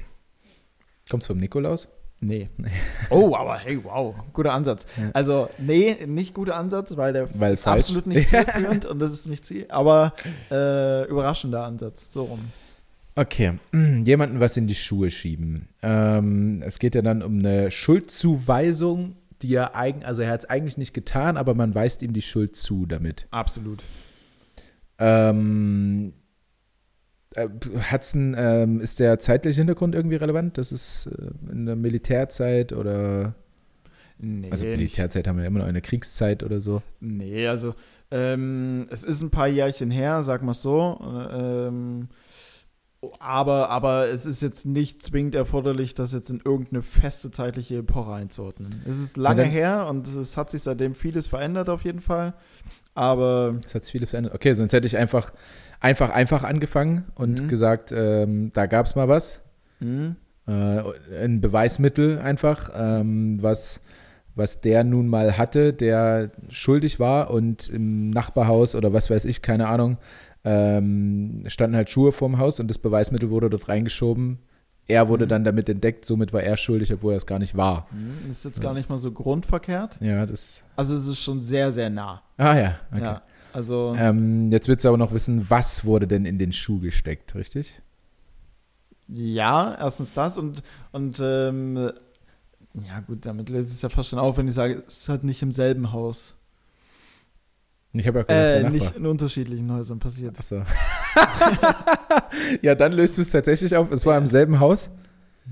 [SPEAKER 2] Kommt es vom Nikolaus?
[SPEAKER 1] Nee. Oh, aber hey, wow, guter Ansatz. Ja. Also, nee, nicht guter Ansatz, weil der
[SPEAKER 2] weil
[SPEAKER 1] ist absolut nicht zielführend und das ist nicht Ziel, aber äh, überraschender Ansatz, so rum.
[SPEAKER 2] Okay, jemanden was in die Schuhe schieben. Ähm, es geht ja dann um eine Schuldzuweisung, die er eigen, also er hat es eigentlich nicht getan, aber man weist ihm die Schuld zu damit.
[SPEAKER 1] Absolut.
[SPEAKER 2] Ähm, äh, hat's ein, ähm, ist der zeitliche Hintergrund irgendwie relevant? Das ist äh, in der Militärzeit oder?
[SPEAKER 1] Nee,
[SPEAKER 2] Also
[SPEAKER 1] nicht.
[SPEAKER 2] Militärzeit haben wir ja immer noch eine Kriegszeit oder so.
[SPEAKER 1] Nee, also ähm, es ist ein paar Jährchen her, sag mal so. äh, Ähm, aber, aber es ist jetzt nicht zwingend erforderlich, das jetzt in irgendeine feste zeitliche Epoche einzuordnen. Es ist lange
[SPEAKER 2] dann-
[SPEAKER 1] her und es hat sich seitdem vieles verändert auf jeden Fall. Aber
[SPEAKER 2] Das hat sich vieles verändert. Okay, sonst hätte ich einfach, einfach, einfach angefangen und
[SPEAKER 1] Mhm.
[SPEAKER 2] gesagt, ähm, da gab es mal was.
[SPEAKER 1] hm,
[SPEAKER 2] Äh, ein Beweismittel einfach, ähm, was, was der nun mal hatte, der schuldig war und im Nachbarhaus oder was weiß ich, keine Ahnung, ähm, standen halt Schuhe vorm Haus und das Beweismittel wurde dort reingeschoben. Er wurde
[SPEAKER 1] Mhm.
[SPEAKER 2] dann damit entdeckt, somit war er schuldig, obwohl er es gar nicht war.
[SPEAKER 1] hm, ist jetzt gar nicht mal so grundverkehrt.
[SPEAKER 2] Ja, das.
[SPEAKER 1] Also es ist schon sehr, sehr nah.
[SPEAKER 2] Ah ja, okay.
[SPEAKER 1] Ja, also
[SPEAKER 2] Ähm, jetzt willst du aber noch wissen, was wurde denn in den Schuh gesteckt, richtig?
[SPEAKER 1] Ja, erstens das und, und ähm, ja gut, damit löst es ja fast schon auf, wenn ich sage, es ist halt nicht im selben Haus.
[SPEAKER 2] Ich habe ja gesagt,
[SPEAKER 1] Äh, nicht in unterschiedlichen Häusern passiert.
[SPEAKER 2] Ach so. ja, dann löst du es tatsächlich auf. Es war im selben Haus,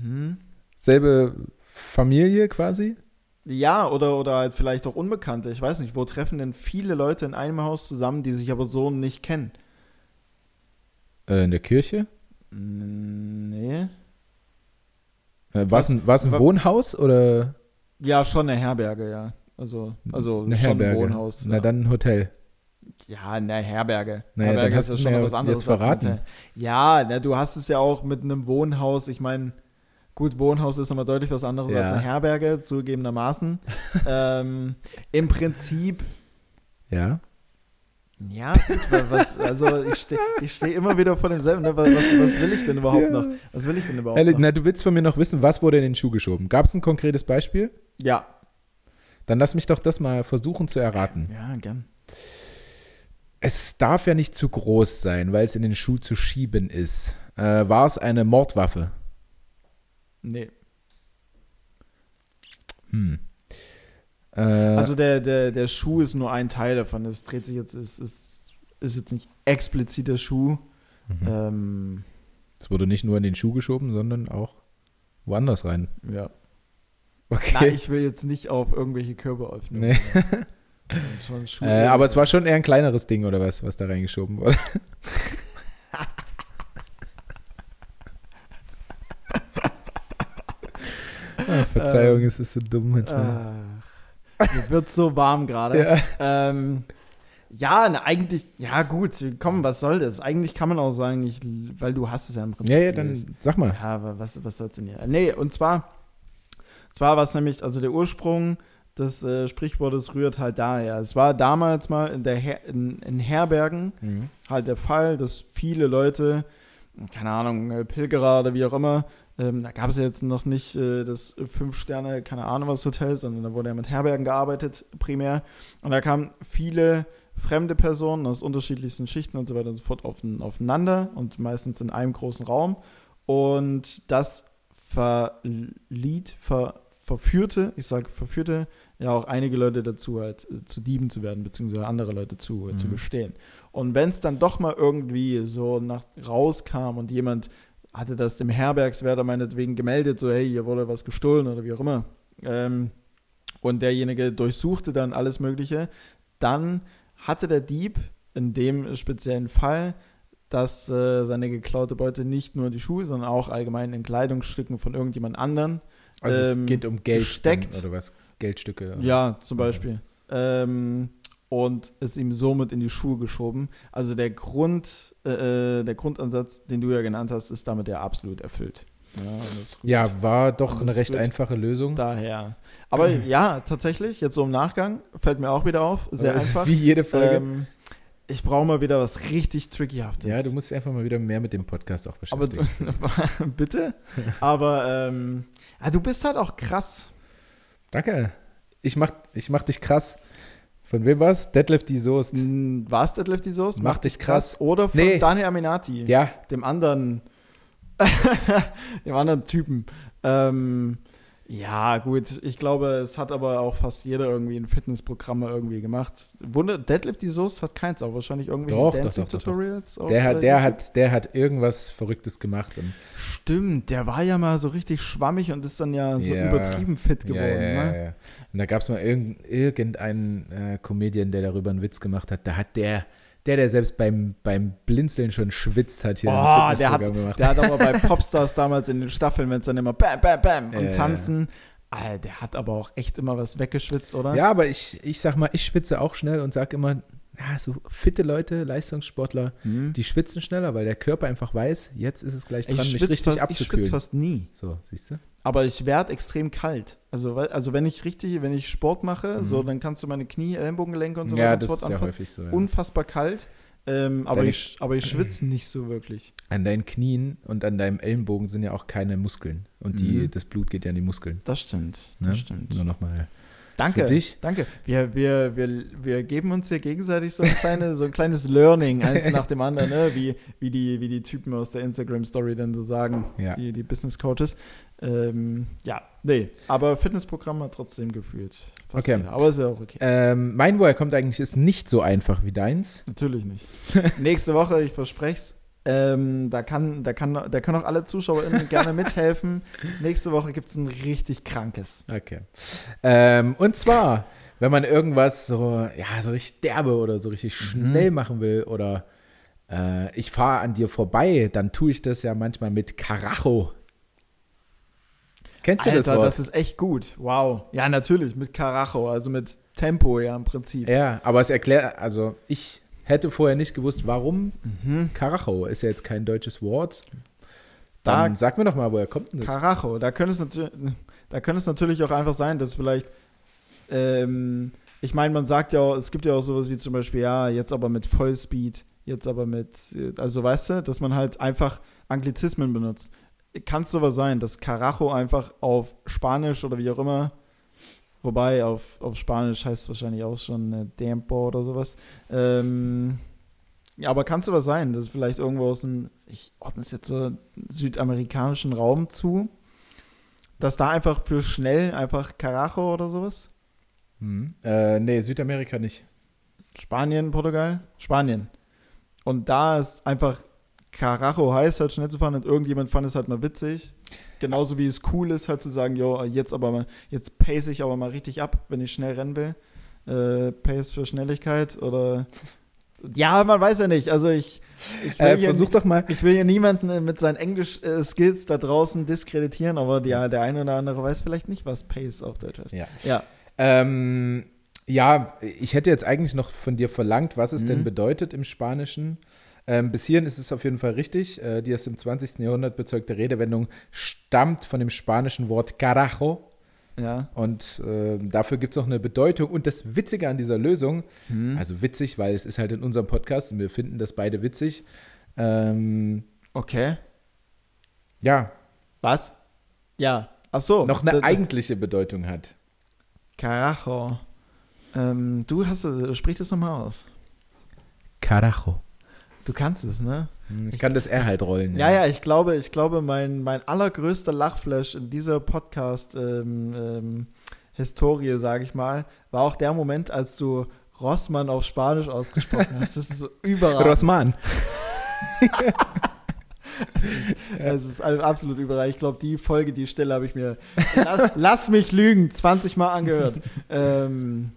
[SPEAKER 1] Hm.
[SPEAKER 2] selbe Familie quasi.
[SPEAKER 1] Ja, oder, oder halt vielleicht auch Unbekannte. Ich weiß nicht, wo treffen denn viele Leute in einem Haus zusammen, die sich aber so nicht kennen?
[SPEAKER 2] Äh, in der Kirche.
[SPEAKER 1] Nee.
[SPEAKER 2] Äh, war es ein, war's ein Wohnhaus oder
[SPEAKER 1] Ja, schon eine Herberge, ja. Also, also
[SPEAKER 2] eine
[SPEAKER 1] schon
[SPEAKER 2] Herberge?
[SPEAKER 1] ein Wohnhaus.
[SPEAKER 2] Na
[SPEAKER 1] ja.
[SPEAKER 2] dann ein Hotel.
[SPEAKER 1] Ja, eine Herberge.
[SPEAKER 2] Naja,
[SPEAKER 1] Herberge
[SPEAKER 2] dann hast
[SPEAKER 1] ist ja schon was anderes.
[SPEAKER 2] jetzt verraten.
[SPEAKER 1] Ja, na, du hast es ja auch mit einem Wohnhaus. Ich meine, gut, Wohnhaus ist immer deutlich was anderes
[SPEAKER 2] Ja.
[SPEAKER 1] als eine Herberge, zugegebenermaßen. ähm, Im Prinzip,
[SPEAKER 2] Ja.
[SPEAKER 1] ja, was, also ich stehe ich steh immer wieder vor demselben. Ne? Was, was, was will ich denn überhaupt
[SPEAKER 2] Ja.
[SPEAKER 1] noch? Was will ich denn überhaupt
[SPEAKER 2] Ehrlich,
[SPEAKER 1] noch?
[SPEAKER 2] na, du willst von mir noch wissen, was wurde in den Schuh geschoben? Gab es ein konkretes Beispiel?
[SPEAKER 1] Ja.
[SPEAKER 2] Dann lass mich doch das mal versuchen zu erraten.
[SPEAKER 1] Ja, gern.
[SPEAKER 2] Es darf ja nicht zu groß sein, weil es in den Schuh zu schieben ist. Äh, war es eine Mordwaffe?
[SPEAKER 1] Nee.
[SPEAKER 2] Hm. Äh,
[SPEAKER 1] Also der, der, der Schuh ist nur ein Teil davon. Es dreht sich jetzt, es ist, ist jetzt nicht explizit der Schuh.
[SPEAKER 2] mhm.
[SPEAKER 1] Ähm,
[SPEAKER 2] es wurde nicht nur in den Schuh geschoben, sondern auch woanders rein.
[SPEAKER 1] ja.
[SPEAKER 2] Okay.
[SPEAKER 1] Nein, ich will jetzt nicht auf irgendwelche Körperöffnungen.
[SPEAKER 2] Nee. Äh, aber es war schon eher ein kleineres Ding oder was, was da reingeschoben wurde. ah, Verzeihung,
[SPEAKER 1] Ähm,
[SPEAKER 2] es ist so dumm manchmal.
[SPEAKER 1] Äh, mir wird so warm gerade.
[SPEAKER 2] ja.
[SPEAKER 1] Ähm, ja, na, eigentlich, ja gut, komm, was soll das? Eigentlich kann man auch sagen, ich, weil du hast es ja im Prinzip
[SPEAKER 2] ja, ja, dann
[SPEAKER 1] gelöst.
[SPEAKER 2] sag mal.
[SPEAKER 1] Ja, was, was soll's denn hier? Nee, und zwar, zwar war es nämlich, also der Ursprung des äh, Sprichwortes rührt halt daher. Es war damals mal in, der Her in, in Herbergen
[SPEAKER 2] Mhm.
[SPEAKER 1] halt der Fall, dass viele Leute, keine Ahnung, äh, Pilgerer oder wie auch immer, ähm, da gab es ja jetzt noch nicht äh, das Fünf-Sterne, keine Ahnung was Hotel, sondern da wurde ja mit Herbergen gearbeitet primär. Und da kamen viele fremde Personen aus unterschiedlichsten Schichten und so weiter und so fort auf, aufeinander und meistens in einem großen Raum. Und das verliet, ver, verführte, ich sage verführte, ja auch einige Leute dazu, halt äh, zu Dieben zu werden, beziehungsweise andere Leute zu, äh, zu
[SPEAKER 2] Mhm.
[SPEAKER 1] bestehen. Und wenn es dann doch mal irgendwie so nach rauskam und jemand hatte das dem Herbergswärter meinetwegen gemeldet, so hey, hier wurde was gestohlen oder wie auch immer, ähm, und derjenige durchsuchte dann alles Mögliche, dann hatte der Dieb in dem speziellen Fall, dass äh, seine geklaute Beute nicht nur die Schuhe, sondern auch allgemein in Kleidungsstücken von irgendjemand anderen
[SPEAKER 2] Also
[SPEAKER 1] ähm,
[SPEAKER 2] es geht um Geld
[SPEAKER 1] gesteckt.
[SPEAKER 2] oder was? Geldstücke. oder-
[SPEAKER 1] ja, zum. Beispiel. Ähm, und es ihm somit in die Schuhe geschoben. Also der Grund, äh, äh, der Grundansatz, den du ja genannt hast, ist damit ja absolut erfüllt. Ja,
[SPEAKER 2] Ja, war doch eine recht einfache Lösung.
[SPEAKER 1] daher. Aber ja, tatsächlich, jetzt so im Nachgang, fällt mir auch wieder auf, sehr
[SPEAKER 2] Aber ist
[SPEAKER 1] einfach.
[SPEAKER 2] Wie jede Folge.
[SPEAKER 1] Ähm, ich brauche mal wieder was richtig Trickyhaftes.
[SPEAKER 2] ja, du musst dich einfach mal wieder mehr mit dem Podcast auch
[SPEAKER 1] Aber
[SPEAKER 2] beschäftigen.
[SPEAKER 1] du, bitte? Aber ähm, ja, du bist halt auch krass.
[SPEAKER 2] Danke. Ich mach, ich mach dich krass. Von wem war's? Deadlift die Soest.
[SPEAKER 1] War es Deadlift die Soße?
[SPEAKER 2] Mach dich krass.
[SPEAKER 1] Oder von
[SPEAKER 2] Nee.
[SPEAKER 1] Daniel Aminati.
[SPEAKER 2] Ja,
[SPEAKER 1] dem anderen, dem anderen Typen. Ähm, Ja, gut. Ich glaube, es hat aber auch fast jeder irgendwie ein Fitnessprogramm irgendwie gemacht. Wunder, Deadlift die Soße hat keins, aber wahrscheinlich irgendwie
[SPEAKER 2] Doch,
[SPEAKER 1] Dancing
[SPEAKER 2] doch, doch.
[SPEAKER 1] Tutorials.
[SPEAKER 2] Der hat, der
[SPEAKER 1] YouTube.
[SPEAKER 2] hat, der hat irgendwas Verrücktes gemacht.
[SPEAKER 1] Stimmt, der war ja mal so richtig schwammig und ist dann ja so
[SPEAKER 2] Ja.
[SPEAKER 1] übertrieben fit geworden.
[SPEAKER 2] ja, ja,
[SPEAKER 1] ne?
[SPEAKER 2] ja, ja. Und da gab es mal irgend, irgendeinen äh, Comedian, der darüber einen Witz gemacht hat. Da hat der, der, der selbst beim, beim Blinzeln schon schwitzt hat, hier
[SPEAKER 1] Oh, der hat,
[SPEAKER 2] gemacht.
[SPEAKER 1] der hat aber bei Popstars damals in den Staffeln, wenn es dann immer Bam, Bam, Bam und
[SPEAKER 2] ja.
[SPEAKER 1] tanzen. Alter, der hat aber auch echt immer was weggeschwitzt, oder?
[SPEAKER 2] Ja, aber ich, ich sag mal, ich schwitze auch schnell und sag immer, ja, so fitte Leute, Leistungssportler,
[SPEAKER 1] Hm.
[SPEAKER 2] die schwitzen schneller, weil der Körper einfach weiß, jetzt ist es gleich dran,
[SPEAKER 1] Ich
[SPEAKER 2] mich
[SPEAKER 1] schwitze
[SPEAKER 2] richtig
[SPEAKER 1] fast, ich schwitz
[SPEAKER 2] abzukühlen.
[SPEAKER 1] fast nie.
[SPEAKER 2] So, siehst du?
[SPEAKER 1] Aber ich werde extrem kalt. Also, also wenn ich richtig, wenn ich Sport mache, so, dann kannst du meine Knie, Ellenbogengelenke und so
[SPEAKER 2] Mhm. ja,
[SPEAKER 1] weiter
[SPEAKER 2] das ist ja
[SPEAKER 1] fort
[SPEAKER 2] häufig so. Ja.
[SPEAKER 1] Unfassbar kalt. Ähm, aber,
[SPEAKER 2] Deine-
[SPEAKER 1] ich, aber ich schwitze nicht so wirklich.
[SPEAKER 2] An deinen Knien und an deinem Ellenbogen sind ja auch keine Muskeln. Und die,
[SPEAKER 1] Mhm.
[SPEAKER 2] das Blut geht ja in die Muskeln.
[SPEAKER 1] Das stimmt. Das
[SPEAKER 2] Ne?
[SPEAKER 1] stimmt.
[SPEAKER 2] Nur nochmal.
[SPEAKER 1] Danke. Danke. Wir, wir, wir, wir geben uns hier gegenseitig so ein, kleine, so ein kleines Learning, eins nach dem anderen, ne? wie, wie, die, wie die Typen aus der Instagram-Story dann so sagen,
[SPEAKER 2] Ja.
[SPEAKER 1] die, die Business Coaches. Ähm, ja, nee, aber Fitnessprogramm hat trotzdem gefühlt. Fast
[SPEAKER 2] Okay.
[SPEAKER 1] jeder. Aber ist ja auch okay.
[SPEAKER 2] Ähm, mein Woher kommt eigentlich ist nicht so einfach wie deins.
[SPEAKER 1] Natürlich nicht. Nächste Woche, ich verspreche es. Ähm, da, kann, da, kann, da können auch alle ZuschauerInnen gerne mithelfen. Nächste Woche gibt es ein richtig krankes.
[SPEAKER 2] Okay. Ähm, und zwar, wenn man irgendwas so, ja, so richtig derbe oder so richtig schnell machen will oder äh, ich fahre an dir vorbei, dann tue ich das ja manchmal mit Karacho. Kennst du das
[SPEAKER 1] Alter,
[SPEAKER 2] Wort?
[SPEAKER 1] das ist echt gut. Wow. Ja, natürlich, mit Karacho, also mit Tempo, ja, im Prinzip.
[SPEAKER 2] ja, aber es erklärt, also ich hätte vorher nicht gewusst, warum
[SPEAKER 1] Mhm.
[SPEAKER 2] Karacho ist ja jetzt kein deutsches Wort.
[SPEAKER 1] Da-
[SPEAKER 2] Dann sag mir doch mal, woher kommt denn das?
[SPEAKER 1] Karacho, da könnte es natürlich, da könnte es natürlich auch einfach sein, dass vielleicht, ähm, ich meine, man sagt ja, auch, es gibt ja auch sowas wie zum Beispiel, ja, jetzt aber mit Vollspeed, jetzt aber mit, also weißt du, dass man halt einfach Anglizismen benutzt. Kann es sowas sein, dass Carajo einfach auf Spanisch oder wie auch immer, wobei auf, auf Spanisch heißt es wahrscheinlich auch schon äh, Tempo oder sowas. Ähm, ja, aber kann es sowas sein, dass vielleicht irgendwo aus dem, ich ordne es jetzt so südamerikanischen Raum zu, dass da einfach für schnell einfach Carajo oder sowas?
[SPEAKER 2] Hm. Äh, nee, Südamerika nicht.
[SPEAKER 1] Spanien, Portugal? Spanien. Und da ist einfach Carajo heißt, halt schnell zu fahren und irgendjemand fand es halt mal witzig. Genauso wie es cool ist, halt zu sagen, jo, jetzt aber mal, jetzt pace ich aber mal richtig ab, wenn ich schnell rennen will. Äh, pace für Schnelligkeit oder ja, man weiß ja nicht. Also ich, ich will,
[SPEAKER 2] Äh,
[SPEAKER 1] hier,
[SPEAKER 2] versuch doch mal.
[SPEAKER 1] ich will hier niemanden mit seinen Englisch-Skills da draußen diskreditieren, aber die, der eine oder andere weiß vielleicht nicht, was Pace auf Deutsch heißt.
[SPEAKER 2] Ja.
[SPEAKER 1] Ja.
[SPEAKER 2] Ähm, ja, ich hätte jetzt eigentlich noch von dir verlangt, was es
[SPEAKER 1] Mhm.
[SPEAKER 2] denn bedeutet im Spanischen. Ähm, bis hierhin ist es auf jeden Fall richtig. Äh, die erst im 20. Jahrhundert bezeugte Redewendung stammt von dem spanischen Wort carajo.
[SPEAKER 1] Ja.
[SPEAKER 2] Und äh, dafür gibt es auch eine Bedeutung. Und das Witzige an dieser Lösung,
[SPEAKER 1] Hm.
[SPEAKER 2] also witzig, weil es ist halt in unserem Podcast und wir finden das beide witzig. Ähm,
[SPEAKER 1] Okay.
[SPEAKER 2] ja,
[SPEAKER 1] Was? Ja. Ach so.
[SPEAKER 2] noch eine eigentliche Bedeutung hat.
[SPEAKER 1] Carajo. Ähm, du hast es, sprich das nochmal aus.
[SPEAKER 2] Carajo.
[SPEAKER 1] Du kannst es, ne?
[SPEAKER 2] Ich kann das R halt rollen.
[SPEAKER 1] Ja, ja, ich glaube, ich glaube, mein, mein allergrößter Lachflash in dieser Podcast-Historie, ähm, sage ich mal, war auch der Moment, als du Rossmann auf Spanisch ausgesprochen hast. Das ist so überall.
[SPEAKER 2] Rossmann.
[SPEAKER 1] Es ist absolut überall. Ich glaube, die Folge, die Stelle habe ich mir, lass, lass mich lügen, 20 Mal angehört. ähm,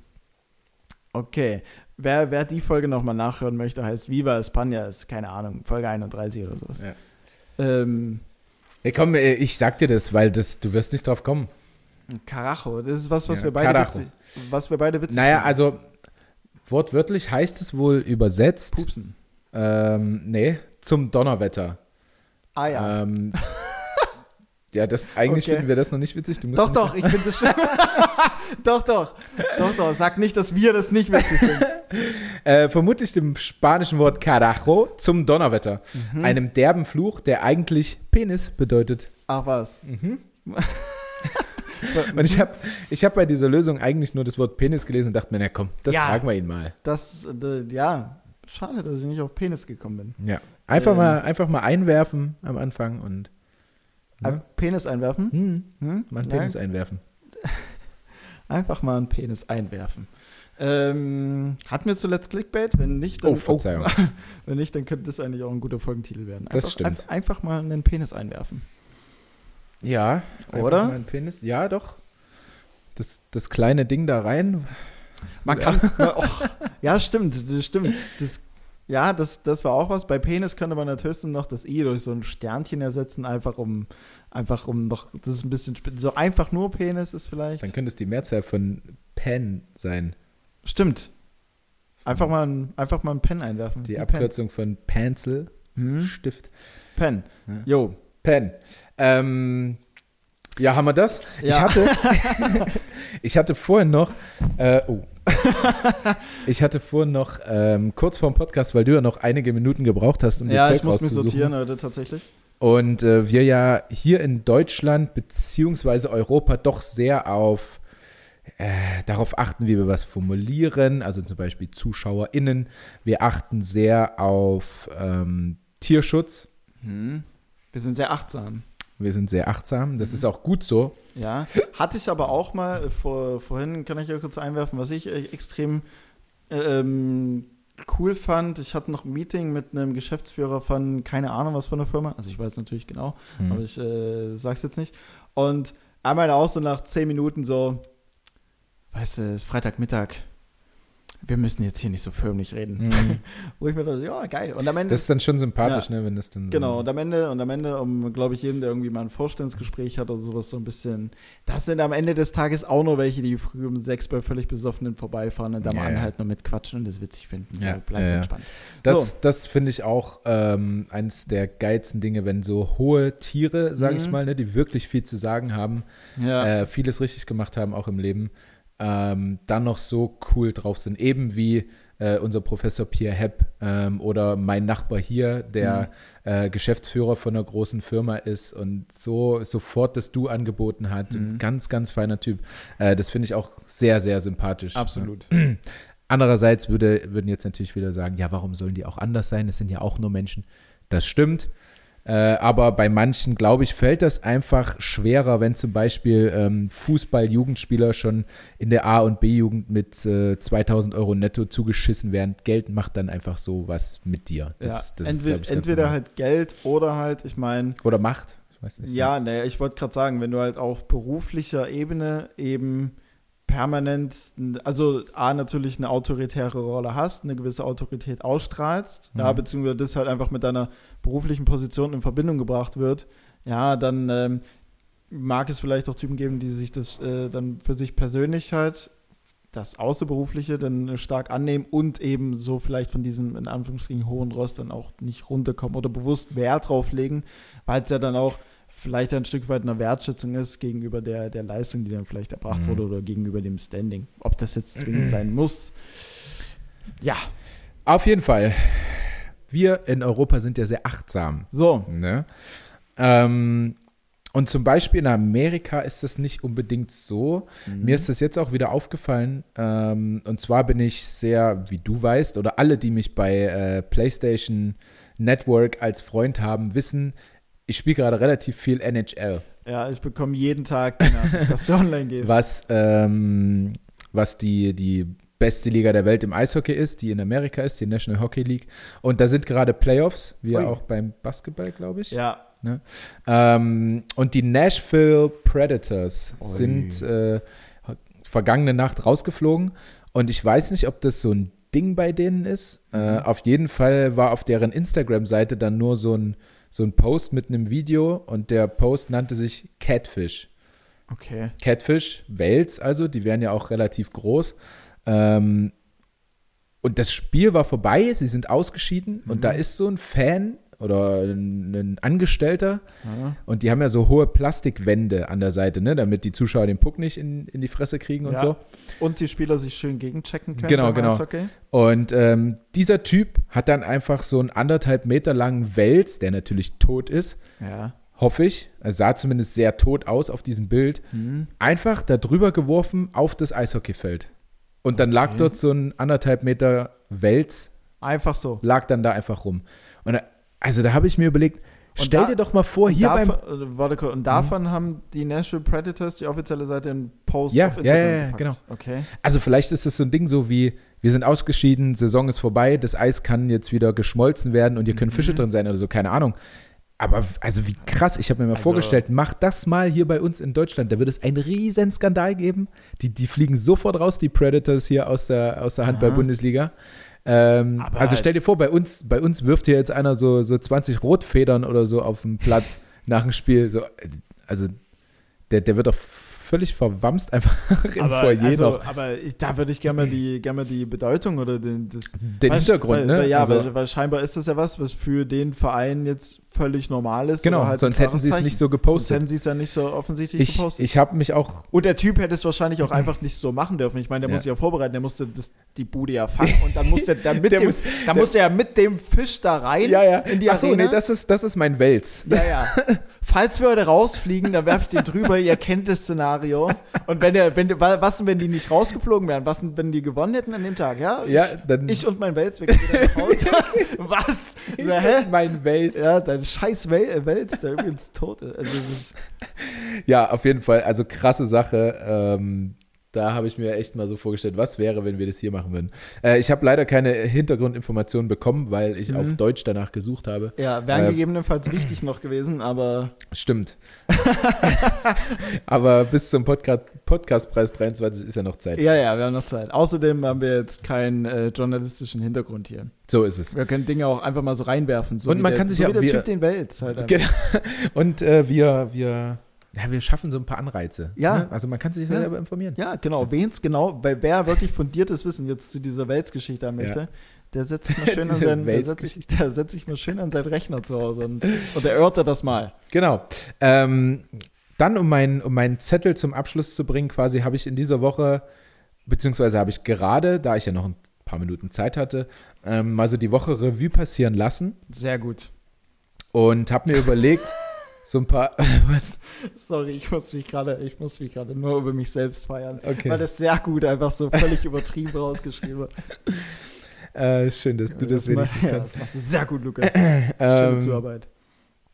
[SPEAKER 1] okay. Wer, wer die Folge nochmal nachhören möchte, heißt Viva España, ist keine Ahnung, Folge 31 oder sowas.
[SPEAKER 2] Ja.
[SPEAKER 1] Ähm,
[SPEAKER 2] Nee, komm, äh, ich sag dir das, weil das, du wirst nicht drauf kommen.
[SPEAKER 1] Carajo, das ist was, was
[SPEAKER 2] Ja,
[SPEAKER 1] wir beide witzig, was wir beide witzig
[SPEAKER 2] Naja,
[SPEAKER 1] finden.
[SPEAKER 2] also wortwörtlich heißt es wohl übersetzt,
[SPEAKER 1] Pupsen.
[SPEAKER 2] ähm, nee, zum Donnerwetter.
[SPEAKER 1] Ah ja.
[SPEAKER 2] Ähm, ja, das, eigentlich
[SPEAKER 1] Okay.
[SPEAKER 2] finden wir das noch nicht witzig. Du musst
[SPEAKER 1] doch, doch, ich finde das schon. doch, doch. Doch, doch. Sag nicht, dass wir das nicht witzig finden.
[SPEAKER 2] Äh, vermutlich dem spanischen Wort carajo zum Donnerwetter.
[SPEAKER 1] Mhm.
[SPEAKER 2] Einem derben Fluch, der eigentlich Penis bedeutet.
[SPEAKER 1] Ach was.
[SPEAKER 2] Und ich habe ich hab bei dieser Lösung eigentlich nur das Wort Penis gelesen und dachte mir, na komm, das
[SPEAKER 1] Ja.
[SPEAKER 2] fragen wir ihn mal.
[SPEAKER 1] Das, äh, ja, schade, dass ich nicht auf Penis gekommen bin.
[SPEAKER 2] Ja. Einfach,
[SPEAKER 1] Ähm.
[SPEAKER 2] mal, einfach mal einwerfen am Anfang und
[SPEAKER 1] Ja. Penis einwerfen?
[SPEAKER 2] Hm. Hm? Mal einen Penis Nein. einwerfen.
[SPEAKER 1] Einfach mal einen Penis einwerfen. Ähm, hatten wir zuletzt Clickbait? Wenn nicht, dann,
[SPEAKER 2] oh, Verzeihung.
[SPEAKER 1] Oh, wenn nicht, dann könnte das eigentlich auch ein guter Folgentitel werden.
[SPEAKER 2] Einfach, das stimmt.
[SPEAKER 1] Ein, einfach mal einen Penis einwerfen.
[SPEAKER 2] Ja,
[SPEAKER 1] oder?
[SPEAKER 2] Mal einen Penis. Ja, doch. Das, das kleine Ding da rein.
[SPEAKER 1] Man kann. oh, ja, stimmt, das stimmt. Das, ja, das, das war auch was. Bei Penis könnte man natürlich noch das I durch so ein Sternchen ersetzen, einfach um, einfach um noch, das ist ein bisschen, so einfach nur Penis ist vielleicht.
[SPEAKER 2] Dann könnte es die Mehrzahl von Pen sein.
[SPEAKER 1] Stimmt. Einfach mal, ein, einfach mal ein Pen einwerfen.
[SPEAKER 2] Die, die Abkürzung Pens. von Pencil, hm? Stift.
[SPEAKER 1] Pen. Ja. Jo.
[SPEAKER 2] Pen. Ähm, ja, haben wir das? Ja. Ich hatte, ich hatte vorhin noch, äh, oh. ich hatte vorhin noch ähm, kurz vor dem Podcast, weil du ja noch einige Minuten gebraucht hast, um
[SPEAKER 1] die ja, Zeit Ja, ich muss mich sortieren heute tatsächlich.
[SPEAKER 2] Und äh, wir ja hier in Deutschland beziehungsweise Europa doch sehr auf äh, darauf achten, wie wir was formulieren, also zum Beispiel ZuschauerInnen. Wir achten sehr auf ähm, Tierschutz.
[SPEAKER 1] Hm. Wir sind sehr achtsam.
[SPEAKER 2] Wir sind sehr achtsam. Das mhm. ist auch gut so.
[SPEAKER 1] Ja. Hatte ich aber auch mal äh, vor, vorhin, kann ich ja kurz einwerfen, was ich äh, extrem ähm, cool fand. Ich hatte noch ein Meeting mit einem Geschäftsführer von, keine Ahnung, was von der Firma. Also ich weiß natürlich genau, mhm. aber ich äh, sag's jetzt nicht. Und einmal auch so nach zehn Minuten so, weißt du, es ist Freitagmittag. Wir müssen jetzt hier nicht so förmlich reden. Mhm. Wo ich mir dachte, ja, geil. Und am Ende.
[SPEAKER 2] Das ist dann schon sympathisch, ja, ne, wenn das dann.
[SPEAKER 1] Genau, so und am Ende, und am Ende, um, glaube ich, jeden, der irgendwie mal ein Vorstellungsgespräch hat oder sowas, so ein bisschen. Das sind am Ende des Tages auch nur welche, die früh um sechs bei völlig Besoffenen vorbeifahren und da ja, mal anhalten und mitquatschen und das witzig finden.
[SPEAKER 2] Ja, so, bleibt entspannt. Das, so. das finde ich auch ähm, eins der geilsten Dinge, wenn so hohe Tiere, sage mhm. ich mal, ne, die wirklich viel zu sagen haben, äh, vieles richtig gemacht haben, auch im Leben ähm, dann noch so cool drauf sind. Eben wie äh, unser Professor Pierre Hepp ähm, oder mein Nachbar hier, der mhm. äh, Geschäftsführer von einer großen Firma ist und so sofort das Du angeboten hat. Mhm. Ganz, ganz feiner Typ. Äh, das finde ich auch sehr, sehr sympathisch.
[SPEAKER 1] Absolut.
[SPEAKER 2] Andererseits würde, würden jetzt natürlich wieder sagen, ja, warum sollen die auch anders sein? Es sind ja auch nur Menschen. Das stimmt. Äh, aber bei manchen, glaube ich, fällt das einfach schwerer, wenn zum Beispiel ähm, Fußball-Jugendspieler schon in der A- und B-Jugend mit äh, 2000 Euro netto zugeschissen werden. Geld macht dann einfach so was mit dir.
[SPEAKER 1] Das, ja, das entweder, ist, ich, entweder halt Geld oder halt, ich meine.
[SPEAKER 2] Oder Macht.
[SPEAKER 1] Ich weiß nicht. Ja, ne, ich wollte gerade sagen, wenn du halt auf beruflicher Ebene eben permanent, also A, natürlich eine autoritäre Rolle hast, eine gewisse Autorität ausstrahlst, mhm. ja, beziehungsweise das halt einfach mit deiner beruflichen Position in Verbindung gebracht wird, ja, dann ähm, mag es vielleicht auch Typen geben, die sich das äh, dann für sich persönlich halt das Außerberufliche dann stark annehmen und eben so vielleicht von diesem in Anführungsstrichen hohen Ross dann auch nicht runterkommen oder bewusst Wert drauf legen, weil es ja dann auch vielleicht ein Stück weit eine Wertschätzung ist gegenüber der, der Leistung, die dann vielleicht erbracht mhm. wurde oder gegenüber dem Standing. Ob das jetzt zwingend mhm. sein muss. Ja.
[SPEAKER 2] Auf jeden Fall. Wir in Europa sind ja sehr achtsam.
[SPEAKER 1] So.
[SPEAKER 2] Ne? Ähm, und zum Beispiel in Amerika ist das nicht unbedingt so. Mhm. Mir ist das jetzt auch wieder aufgefallen. Ähm, und zwar bin ich sehr, wie du weißt, oder alle, die mich bei äh, PlayStation Network als Freund haben, wissen, ich spiele gerade relativ viel NHL.
[SPEAKER 1] Ja, ich bekomme jeden Tag die Nachricht, dass du online gehst.
[SPEAKER 2] Was, ähm, was die, die beste Liga der Welt im Eishockey ist, die in Amerika ist, die National Hockey League. Und da sind gerade Playoffs, wie Ui. auch beim Basketball, glaube ich.
[SPEAKER 1] Ja.
[SPEAKER 2] Ne? Ähm, und die Nashville Predators Ui. sind äh, vergangene Nacht rausgeflogen. Und ich weiß nicht, ob das so ein Ding bei denen ist. Äh, mhm. Äh, auf jeden Fall war auf deren Instagram-Seite dann nur so ein so ein Post mit einem Video und der Post nannte sich Catfish.
[SPEAKER 1] Okay.
[SPEAKER 2] Catfish, Wels also, die wären ja auch relativ groß. Ähm, und das Spiel war vorbei, sie sind ausgeschieden mhm. und da ist so ein Fan oder ein, Angestellter. Ja. Und die haben ja so hohe Plastikwände an der Seite, ne, damit die Zuschauer den Puck nicht in, in die Fresse kriegen und ja. so.
[SPEAKER 1] Und die Spieler sich schön gegenchecken können.
[SPEAKER 2] Genau, genau. Eishockey. Und ähm, dieser Typ hat dann einfach so einen anderthalb Meter langen Wels, der natürlich tot ist.
[SPEAKER 1] Ja.
[SPEAKER 2] Hoffe ich. Er sah zumindest sehr tot aus auf diesem Bild. Mhm. Einfach da drüber geworfen auf das Eishockeyfeld. Und dann okay. lag dort so ein anderthalb Meter Wels.
[SPEAKER 1] Einfach so.
[SPEAKER 2] Lag dann da einfach rum. Und er, also da habe ich mir überlegt,
[SPEAKER 1] Und
[SPEAKER 2] Stell
[SPEAKER 1] da-
[SPEAKER 2] dir doch mal vor, hier beim.
[SPEAKER 1] davon, äh, warte kurz, und davon haben die Nashville Predators die offizielle Seite in Post
[SPEAKER 2] Ja,
[SPEAKER 1] auf
[SPEAKER 2] ja,
[SPEAKER 1] Instagram
[SPEAKER 2] ja, ja,
[SPEAKER 1] gepackt.
[SPEAKER 2] genau.
[SPEAKER 1] Okay.
[SPEAKER 2] Also vielleicht ist es so ein Ding so wie, wir sind ausgeschieden, Saison ist vorbei, das Eis kann jetzt wieder geschmolzen werden und hier können Fische
[SPEAKER 1] Mhm.
[SPEAKER 2] drin sein oder so, keine Ahnung. Aber also wie krass, ich habe mir mal
[SPEAKER 1] Also-
[SPEAKER 2] vorgestellt, mach das mal hier bei uns in Deutschland, da wird es einen riesen Skandal geben. Die, die fliegen sofort raus, die Predators hier aus der, aus der Handball-Bundesliga. Ähm, also stell dir vor, bei uns, bei uns wirft hier jetzt einer so, so 20 Rotfedern oder so auf den Platz nach dem Spiel. So, also der, der wird doch völlig verwamst einfach im
[SPEAKER 1] Aber,
[SPEAKER 2] Foyer
[SPEAKER 1] also,
[SPEAKER 2] noch.
[SPEAKER 1] aber da würde ich gerne mal die, gerne mal die Bedeutung oder den, das,
[SPEAKER 2] Den
[SPEAKER 1] weil,
[SPEAKER 2] Hintergrund,
[SPEAKER 1] weil,
[SPEAKER 2] ne?
[SPEAKER 1] Weil, ja,
[SPEAKER 2] also,
[SPEAKER 1] weil, weil scheinbar ist das ja was, was für den Verein jetzt völlig normal ist.
[SPEAKER 2] genau,
[SPEAKER 1] halt
[SPEAKER 2] sonst hätten sie es nicht so
[SPEAKER 1] Sonst
[SPEAKER 2] gepostet.
[SPEAKER 1] hätten sie es ja nicht so offensichtlich
[SPEAKER 2] Ich,
[SPEAKER 1] gepostet.
[SPEAKER 2] ich habe mich auch
[SPEAKER 1] und der Typ hätte es wahrscheinlich auch einfach nicht so machen dürfen. Ich meine, der
[SPEAKER 2] Ja.
[SPEAKER 1] muss sich ja vorbereiten, der musste das, die Bude ja fangen und dann musste er dann mit
[SPEAKER 2] Der
[SPEAKER 1] dem,
[SPEAKER 2] muss- der-
[SPEAKER 1] musste er mit dem Fisch da rein
[SPEAKER 2] Ja, ja.
[SPEAKER 1] in die
[SPEAKER 2] Ach so,
[SPEAKER 1] Arena.
[SPEAKER 2] nee, das ist, das ist mein Wels.
[SPEAKER 1] Ja, ja. Falls wir heute rausfliegen, dann werfe ich den drüber. Ihr kennt das Szenario. Und wenn der, wenn der, was denn, wenn die nicht rausgeflogen wären? Was denn, wenn die gewonnen hätten an dem Tag? Ja.
[SPEAKER 2] Ja, dann
[SPEAKER 1] Ich und mein Wels, wir gehen wieder nach Hause. was?
[SPEAKER 2] ich
[SPEAKER 1] So, hä?
[SPEAKER 2] und mein Wels. Ja.
[SPEAKER 1] Ja, dein scheiß Wel äh, Wels, der übrigens tot ist. Also, ist
[SPEAKER 2] auf jeden Fall. Also krasse Sache. Ähm, da habe ich mir echt mal so vorgestellt, was wäre, wenn wir das hier machen würden. Äh, ich habe leider keine Hintergrundinformationen bekommen, weil ich
[SPEAKER 1] Mhm.
[SPEAKER 2] auf Deutsch danach gesucht habe.
[SPEAKER 1] ja, wären
[SPEAKER 2] Äh,
[SPEAKER 1] gegebenenfalls wichtig noch gewesen, aber
[SPEAKER 2] Stimmt. Aber bis zum Podcast, Podcastpreis 23 ist ja noch Zeit.
[SPEAKER 1] ja, ja, wir haben noch Zeit. Außerdem haben wir jetzt keinen äh, journalistischen Hintergrund hier.
[SPEAKER 2] So ist es.
[SPEAKER 1] Wir können Dinge auch einfach mal so reinwerfen. So
[SPEAKER 2] Und man
[SPEAKER 1] der,
[SPEAKER 2] kann sich
[SPEAKER 1] so
[SPEAKER 2] ja-
[SPEAKER 1] wie der
[SPEAKER 2] wir-
[SPEAKER 1] Typ den Wels halt einfach.
[SPEAKER 2] Genau. Und äh, wir, wir, ja, wir schaffen so ein paar Anreize.
[SPEAKER 1] Ja.
[SPEAKER 2] Ne? Also man kann sich
[SPEAKER 1] Ja.
[SPEAKER 2] selber informieren.
[SPEAKER 1] Ja, genau. Wen's genau, weil wer wirklich fundiertes Wissen jetzt zu dieser Weltsgeschichte haben möchte,
[SPEAKER 2] Ja.
[SPEAKER 1] der setzt sich mal schön an seinen, der setzt sich, der setzt sich mal schön an seinen Rechner zu Hause und, und erörtert das mal.
[SPEAKER 2] Genau. Ähm, dann, um, mein, um meinen Zettel zum Abschluss zu bringen, quasi habe ich in dieser Woche, beziehungsweise habe ich gerade, da ich ja noch ein paar Minuten Zeit hatte, ähm, mal so die Woche Revue passieren lassen
[SPEAKER 1] Sehr gut.
[SPEAKER 2] und habe mir überlegt, so ein paar, was?
[SPEAKER 1] Sorry, ich muss mich gerade, ich muss mich gerade nur über mich selbst feiern.
[SPEAKER 2] Okay.
[SPEAKER 1] Weil das sehr gut einfach so völlig übertrieben rausgeschrieben.
[SPEAKER 2] Äh, schön, dass du das
[SPEAKER 1] ma-
[SPEAKER 2] wenigstens
[SPEAKER 1] ja,
[SPEAKER 2] kannst.
[SPEAKER 1] das machst du sehr gut, Lukas. Schöne
[SPEAKER 2] Ähm,
[SPEAKER 1] Zuarbeit.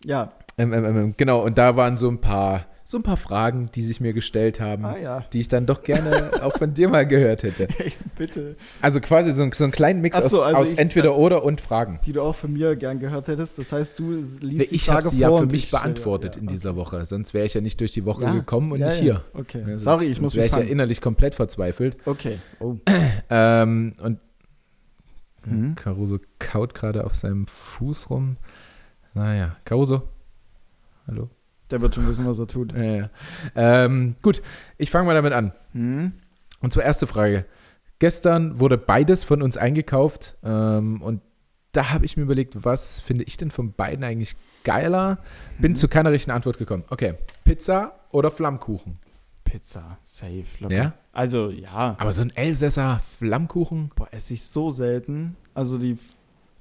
[SPEAKER 1] Ja,
[SPEAKER 2] ähm, ähm, ähm, genau, und da waren so ein paar, so ein paar Fragen, die sich mir gestellt haben,
[SPEAKER 1] ah ja.
[SPEAKER 2] die ich dann doch gerne auch von dir mal gehört hätte.
[SPEAKER 1] Hey, bitte.
[SPEAKER 2] Also quasi so, ein- so einen kleinen Mix
[SPEAKER 1] so,
[SPEAKER 2] aus,
[SPEAKER 1] also
[SPEAKER 2] aus
[SPEAKER 1] ich-
[SPEAKER 2] entweder oder und Fragen.
[SPEAKER 1] Die du auch von mir gern gehört hättest. Das heißt, du liest die
[SPEAKER 2] Ich habe
[SPEAKER 1] Frage
[SPEAKER 2] sie ja
[SPEAKER 1] vor
[SPEAKER 2] für
[SPEAKER 1] und
[SPEAKER 2] mich beantwortet
[SPEAKER 1] ja,
[SPEAKER 2] in
[SPEAKER 1] okay.
[SPEAKER 2] dieser Woche. Sonst wäre ich ja nicht durch die Woche
[SPEAKER 1] Ja,
[SPEAKER 2] gekommen und
[SPEAKER 1] ja,
[SPEAKER 2] nicht
[SPEAKER 1] ja.
[SPEAKER 2] hier.
[SPEAKER 1] Okay.
[SPEAKER 2] Ja, sonst-
[SPEAKER 1] Sorry, ich
[SPEAKER 2] sonst
[SPEAKER 1] muss
[SPEAKER 2] wäre ich ja
[SPEAKER 1] fangen.
[SPEAKER 2] innerlich komplett verzweifelt.
[SPEAKER 1] Okay. Oh.
[SPEAKER 2] Ähm, und
[SPEAKER 1] Mhm.
[SPEAKER 2] Caruso kaut gerade auf seinem Fuß rum. Naja, Caruso. Hallo.
[SPEAKER 1] Der wird schon wissen, was er tut.
[SPEAKER 2] Ja, ja. Ähm, gut, ich fange mal damit an.
[SPEAKER 1] Hm?
[SPEAKER 2] Und zwar erste Frage. Gestern wurde beides von uns eingekauft ähm, und da habe ich mir überlegt, was finde ich denn von beiden eigentlich geiler? Bin
[SPEAKER 1] Mhm.
[SPEAKER 2] zu keiner richtigen Antwort gekommen. Okay, Pizza oder Flammkuchen?
[SPEAKER 1] Pizza, safe, locker.
[SPEAKER 2] Ja?
[SPEAKER 1] Also, ja.
[SPEAKER 2] Aber so ein Elsässer Flammkuchen?
[SPEAKER 1] Boah, esse ich so selten. Also, die,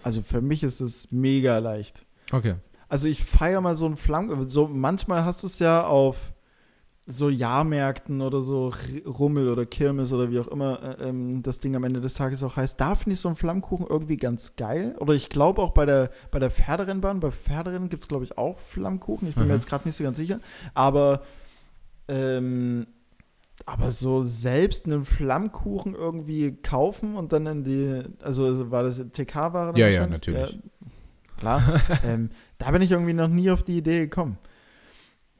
[SPEAKER 1] also für mich ist es mega leicht.
[SPEAKER 2] Okay.
[SPEAKER 1] Also, ich feiere mal so einen Flamm. So, manchmal hast du es ja auf so Jahrmärkten oder so Rummel oder Kirmes oder wie auch immer äh, ähm, das Ding am Ende des Tages auch heißt. Da finde ich so einen Flammkuchen irgendwie ganz geil. Oder ich glaube auch bei der, bei der Pferderennbahn, bei Pferderennen gibt es, glaube ich, auch Flammkuchen. Ich bin mir
[SPEAKER 2] Aha.
[SPEAKER 1] jetzt gerade nicht so ganz sicher. Aber, ähm, aber so selbst einen Flammkuchen irgendwie kaufen und dann in die, also war das TK-Ware?
[SPEAKER 2] Ja, ja, natürlich.
[SPEAKER 1] Ja, klar. ähm, da bin ich irgendwie noch nie auf die Idee gekommen.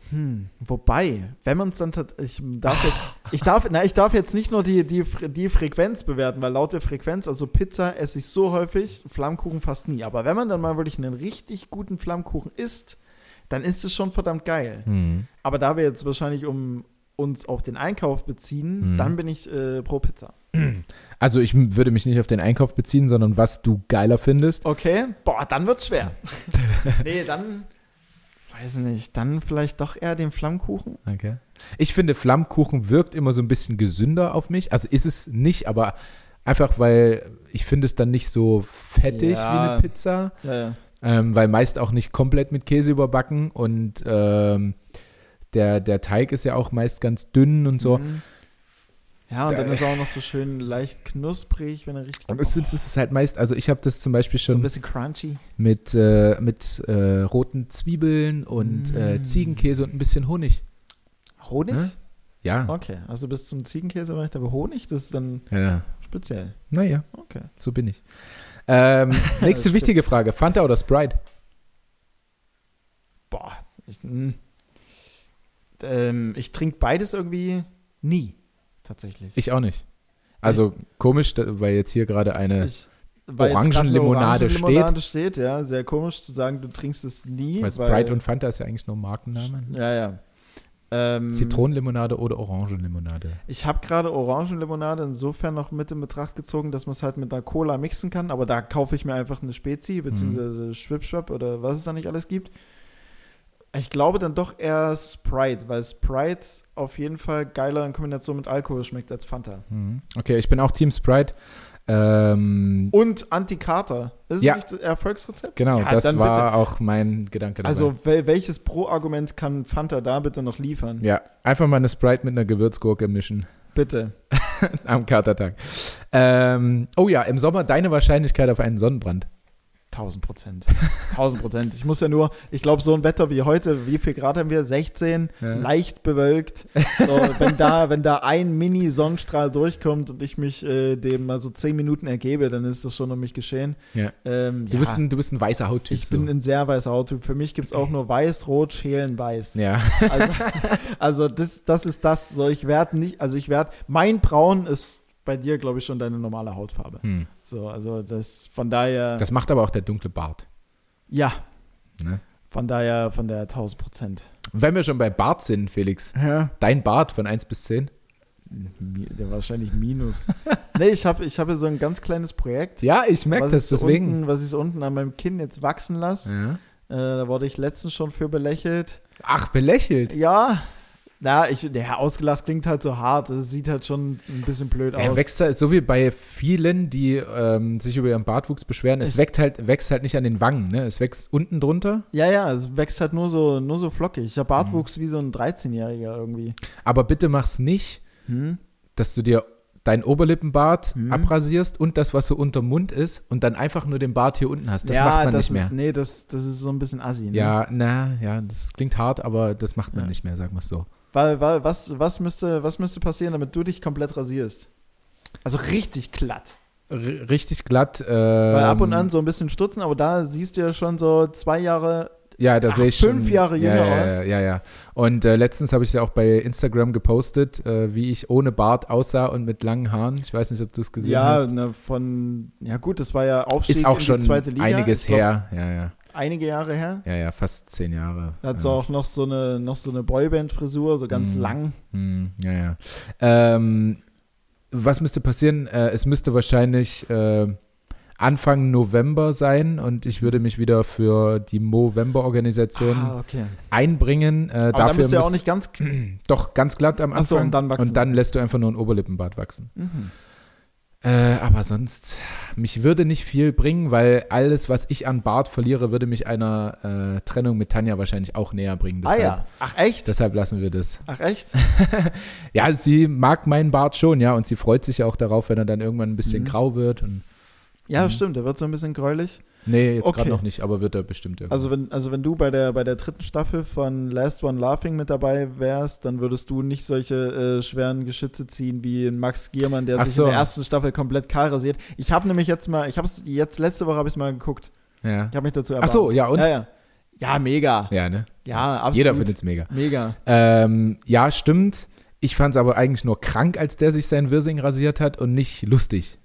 [SPEAKER 1] Hm, wobei, wenn man es dann ich darf jetzt, ich darf, na, ich darf jetzt nicht nur die, die, die Frequenz bewerten, weil laut der Frequenz, also Pizza esse ich so häufig, Flammkuchen fast nie. Aber wenn man dann mal wirklich einen richtig guten Flammkuchen isst, dann ist es schon verdammt geil.
[SPEAKER 2] Hm.
[SPEAKER 1] Aber da wir jetzt wahrscheinlich um uns auf den Einkauf beziehen,
[SPEAKER 2] Hm.
[SPEAKER 1] dann bin ich äh, pro Pizza.
[SPEAKER 2] Also ich würde mich nicht auf den Einkauf beziehen, sondern was du geiler findest.
[SPEAKER 1] Okay, boah, dann wird's schwer. nee, dann, weiß nicht, dann vielleicht doch eher den Flammkuchen.
[SPEAKER 2] Okay. Ich finde, Flammkuchen wirkt immer so ein bisschen gesünder auf mich. Also ist es nicht, aber einfach, weil ich finde es dann nicht so fettig
[SPEAKER 1] Ja.
[SPEAKER 2] wie eine Pizza.
[SPEAKER 1] Ja, ja.
[SPEAKER 2] Ähm, weil meist auch nicht komplett mit Käse überbacken und ähm, der, der Teig ist ja auch meist ganz dünn und so.
[SPEAKER 1] Mhm. Ja, und
[SPEAKER 2] Da-
[SPEAKER 1] dann ist er auch noch so schön leicht knusprig, wenn er richtig.
[SPEAKER 2] Und es, es ist halt meist, also ich habe das zum Beispiel
[SPEAKER 1] so ein
[SPEAKER 2] schon
[SPEAKER 1] bisschen crunchy.
[SPEAKER 2] mit, äh, mit äh, roten Zwiebeln und äh,
[SPEAKER 1] Mm.
[SPEAKER 2] Ziegenkäse und ein bisschen Honig.
[SPEAKER 1] Honig?
[SPEAKER 2] Ne? Ja.
[SPEAKER 1] Okay, also bis zum Ziegenkäse war ich aber Honig, das ist dann
[SPEAKER 2] ja.
[SPEAKER 1] speziell.
[SPEAKER 2] Naja,
[SPEAKER 1] Okay.
[SPEAKER 2] so bin ich. Ähm, nächste wichtige Frage: Fanta oder Sprite?
[SPEAKER 1] Boah, ich, mh. Ähm, ich trinke beides irgendwie nie, tatsächlich.
[SPEAKER 2] Ich auch nicht. Also komisch, da- weil jetzt hier gerade eine.
[SPEAKER 1] Ich-
[SPEAKER 2] Orangenlimonade
[SPEAKER 1] Orangenlimonade steht. Ja, sehr komisch zu sagen, du trinkst es nie.
[SPEAKER 2] Weil Sprite und Fanta ist ja eigentlich nur Markenname.
[SPEAKER 1] Ja, ja. Ähm,
[SPEAKER 2] Zitronenlimonade oder Orangenlimonade?
[SPEAKER 1] Ich habe gerade Orangenlimonade insofern noch mit in Betracht gezogen, dass man es halt mit einer Cola mixen kann, aber da kaufe ich mir einfach eine Spezi, beziehungsweise Schwipschwap oder was es da nicht alles gibt. Ich glaube dann doch eher Sprite, weil Sprite auf jeden Fall geiler in Kombination mit Alkohol schmeckt als Fanta.
[SPEAKER 2] Mhm. Okay, ich bin auch Team Sprite. Ähm,
[SPEAKER 1] Und Antikater. Ist
[SPEAKER 2] Ja.
[SPEAKER 1] es nicht das Erfolgsrezept?
[SPEAKER 2] genau,
[SPEAKER 1] Ja,
[SPEAKER 2] das war auch mein Gedanke dabei.
[SPEAKER 1] Also wel welches Pro-Argument kann Fanta da bitte noch liefern?
[SPEAKER 2] ja, einfach mal eine Sprite mit einer Gewürzgurke mischen
[SPEAKER 1] Bitte.
[SPEAKER 2] am Katertag. Ähm, oh ja, im Sommer deine Wahrscheinlichkeit auf einen Sonnenbrand.
[SPEAKER 1] 1000 Prozent. 1000 Prozent. Ich muss ja nur, ich glaube, so ein Wetter wie heute, wie viel Grad haben wir? 16,
[SPEAKER 2] Ja.
[SPEAKER 1] leicht bewölkt. So, wenn, da, wenn da ein Mini-Sonnenstrahl durchkommt und ich mich äh, dem mal so 10 Minuten ergebe, dann ist das schon um mich geschehen.
[SPEAKER 2] Ja.
[SPEAKER 1] Ähm,
[SPEAKER 2] Du,
[SPEAKER 1] ja,
[SPEAKER 2] bist ein, du bist ein weißer Hauttyp.
[SPEAKER 1] ich bin
[SPEAKER 2] so.
[SPEAKER 1] ein sehr weißer Hauttyp. Für mich gibt es auch nur weiß, rot, schälen, weiß.
[SPEAKER 2] ja.
[SPEAKER 1] Also, also das, das ist das. So, ich werde nicht, also ich werde, mein Braun ist bei dir, glaube ich, schon deine normale Hautfarbe.
[SPEAKER 2] Hm.
[SPEAKER 1] So, also das, von daher,
[SPEAKER 2] Das macht aber auch der dunkle Bart.
[SPEAKER 1] ja,
[SPEAKER 2] Ne?
[SPEAKER 1] von daher, von daher 1000 Prozent.
[SPEAKER 2] Wenn wir schon bei Bart sind, Felix,
[SPEAKER 1] Ja.
[SPEAKER 2] dein Bart von 1 bis 10?
[SPEAKER 1] Mi- Der wahrscheinlich Minus. nee, ich habe ich hab so ein ganz kleines Projekt.
[SPEAKER 2] Ja, ich merke das, deswegen.
[SPEAKER 1] Unten, was ich unten an meinem Kinn jetzt wachsen lasse.
[SPEAKER 2] Ja.
[SPEAKER 1] Äh, da wurde ich letztens schon für belächelt.
[SPEAKER 2] Ach, belächelt.
[SPEAKER 1] Ja, na, ich, der ausgelacht klingt halt so hart. Das sieht halt schon ein bisschen blöd
[SPEAKER 2] Er
[SPEAKER 1] aus.
[SPEAKER 2] wächst halt, so wie bei vielen, die ähm, sich über ihren Bartwuchs beschweren, es
[SPEAKER 1] Ich-
[SPEAKER 2] wächst halt, wächst halt nicht an den Wangen, ne? Es wächst unten drunter.
[SPEAKER 1] Ja, ja, es wächst halt nur so, nur so flockig. Ich habe
[SPEAKER 2] Mhm.
[SPEAKER 1] Bartwuchs wie so ein 13-Jähriger irgendwie.
[SPEAKER 2] Aber bitte mach's nicht,
[SPEAKER 1] Hm?
[SPEAKER 2] dass du dir dein Oberlippenbart
[SPEAKER 1] Mhm.
[SPEAKER 2] abrasierst und das, was so unterm Mund ist und dann einfach nur den Bart hier unten hast. Das
[SPEAKER 1] ja,
[SPEAKER 2] macht man
[SPEAKER 1] das
[SPEAKER 2] nicht mehr.
[SPEAKER 1] Ist, nee, das, das ist so ein bisschen assi. Ne?
[SPEAKER 2] Ja, na, ja, das klingt hart, aber das macht man
[SPEAKER 1] Ja.
[SPEAKER 2] nicht mehr, sagen wir es so.
[SPEAKER 1] Weil, weil was, was, müsste, was müsste passieren, damit du dich komplett rasierst? Also richtig glatt.
[SPEAKER 2] R richtig glatt. Ähm,
[SPEAKER 1] Weil ab und an so ein bisschen stutzen, aber da siehst du ja schon so zwei Jahre.
[SPEAKER 2] Ja, da sehe ich
[SPEAKER 1] fünf
[SPEAKER 2] schon.
[SPEAKER 1] Jahre
[SPEAKER 2] ja,
[SPEAKER 1] jünger
[SPEAKER 2] ja,
[SPEAKER 1] aus.
[SPEAKER 2] Ja, ja, ja. Und äh, letztens habe ich ja auch bei Instagram gepostet, äh, wie ich ohne Bart aussah und mit langen Haaren. Ich weiß nicht, ob du es gesehen
[SPEAKER 1] ja,
[SPEAKER 2] hast.
[SPEAKER 1] ne, von. Ja, gut, das war ja Aufstieg
[SPEAKER 2] Ist auch
[SPEAKER 1] in
[SPEAKER 2] schon
[SPEAKER 1] die zweite Liga.
[SPEAKER 2] einiges
[SPEAKER 1] glaub,
[SPEAKER 2] her. Ja, ja.
[SPEAKER 1] Einige Jahre her.
[SPEAKER 2] Ja, ja, fast zehn Jahre.
[SPEAKER 1] Da hat
[SPEAKER 2] ja.
[SPEAKER 1] sie auch noch so eine, noch so eine Boyband-Frisur, so ganz
[SPEAKER 2] Mhm.
[SPEAKER 1] lang.
[SPEAKER 2] Hm, ja, ja. Ähm, was müsste passieren? Äh, es müsste wahrscheinlich äh, Anfang November sein und ich würde mich wieder für die Movember-Organisation
[SPEAKER 1] Ah, okay.
[SPEAKER 2] einbringen. Äh,
[SPEAKER 1] Aber da
[SPEAKER 2] dafür
[SPEAKER 1] bist du ja auch nicht ganz.
[SPEAKER 2] Doch, ganz glatt am
[SPEAKER 1] Ach so,
[SPEAKER 2] Anfang.
[SPEAKER 1] und dann
[SPEAKER 2] und dann lässt du einfach nur ein Oberlippenbart wachsen.
[SPEAKER 1] Mhm.
[SPEAKER 2] Äh, aber sonst, mich würde nicht viel bringen, weil alles, was ich an Bart verliere, würde mich einer äh, Trennung mit Tanja wahrscheinlich auch näher bringen.
[SPEAKER 1] Ah
[SPEAKER 2] Deshalb,
[SPEAKER 1] ja. Ach echt?
[SPEAKER 2] deshalb lassen wir das.
[SPEAKER 1] Ach echt?
[SPEAKER 2] Ja, sie mag meinen Bart schon, ja, und sie freut sich ja auch darauf, wenn er dann irgendwann ein bisschen
[SPEAKER 1] Mhm.
[SPEAKER 2] grau wird. Und,
[SPEAKER 1] Ja,
[SPEAKER 2] Mhm.
[SPEAKER 1] stimmt. Der wird so ein bisschen gräulich.
[SPEAKER 2] Nee, jetzt
[SPEAKER 1] Okay.
[SPEAKER 2] gerade noch nicht, aber wird er bestimmt irgendwann.
[SPEAKER 1] Also wenn, also wenn du bei der, bei der dritten Staffel von Last One Laughing mit dabei wärst, dann würdest du nicht solche äh, schweren Geschütze ziehen wie Max Giermann, der
[SPEAKER 2] Ach
[SPEAKER 1] sich
[SPEAKER 2] so.
[SPEAKER 1] in der ersten Staffel komplett kahl rasiert. Ich habe nämlich jetzt mal, ich habe es jetzt letzte Woche habe ich es mal geguckt.
[SPEAKER 2] ja.
[SPEAKER 1] Ich habe mich dazu
[SPEAKER 2] Ach so, ja, und?
[SPEAKER 1] Ja, ja. Ja, mega. Ja,
[SPEAKER 2] ja, ne?
[SPEAKER 1] absolut.
[SPEAKER 2] Jeder findet es mega.
[SPEAKER 1] mega.
[SPEAKER 2] Ähm, ja, stimmt. Ich fand es aber eigentlich nur krank, als der sich sein Wirsing rasiert hat und nicht lustig.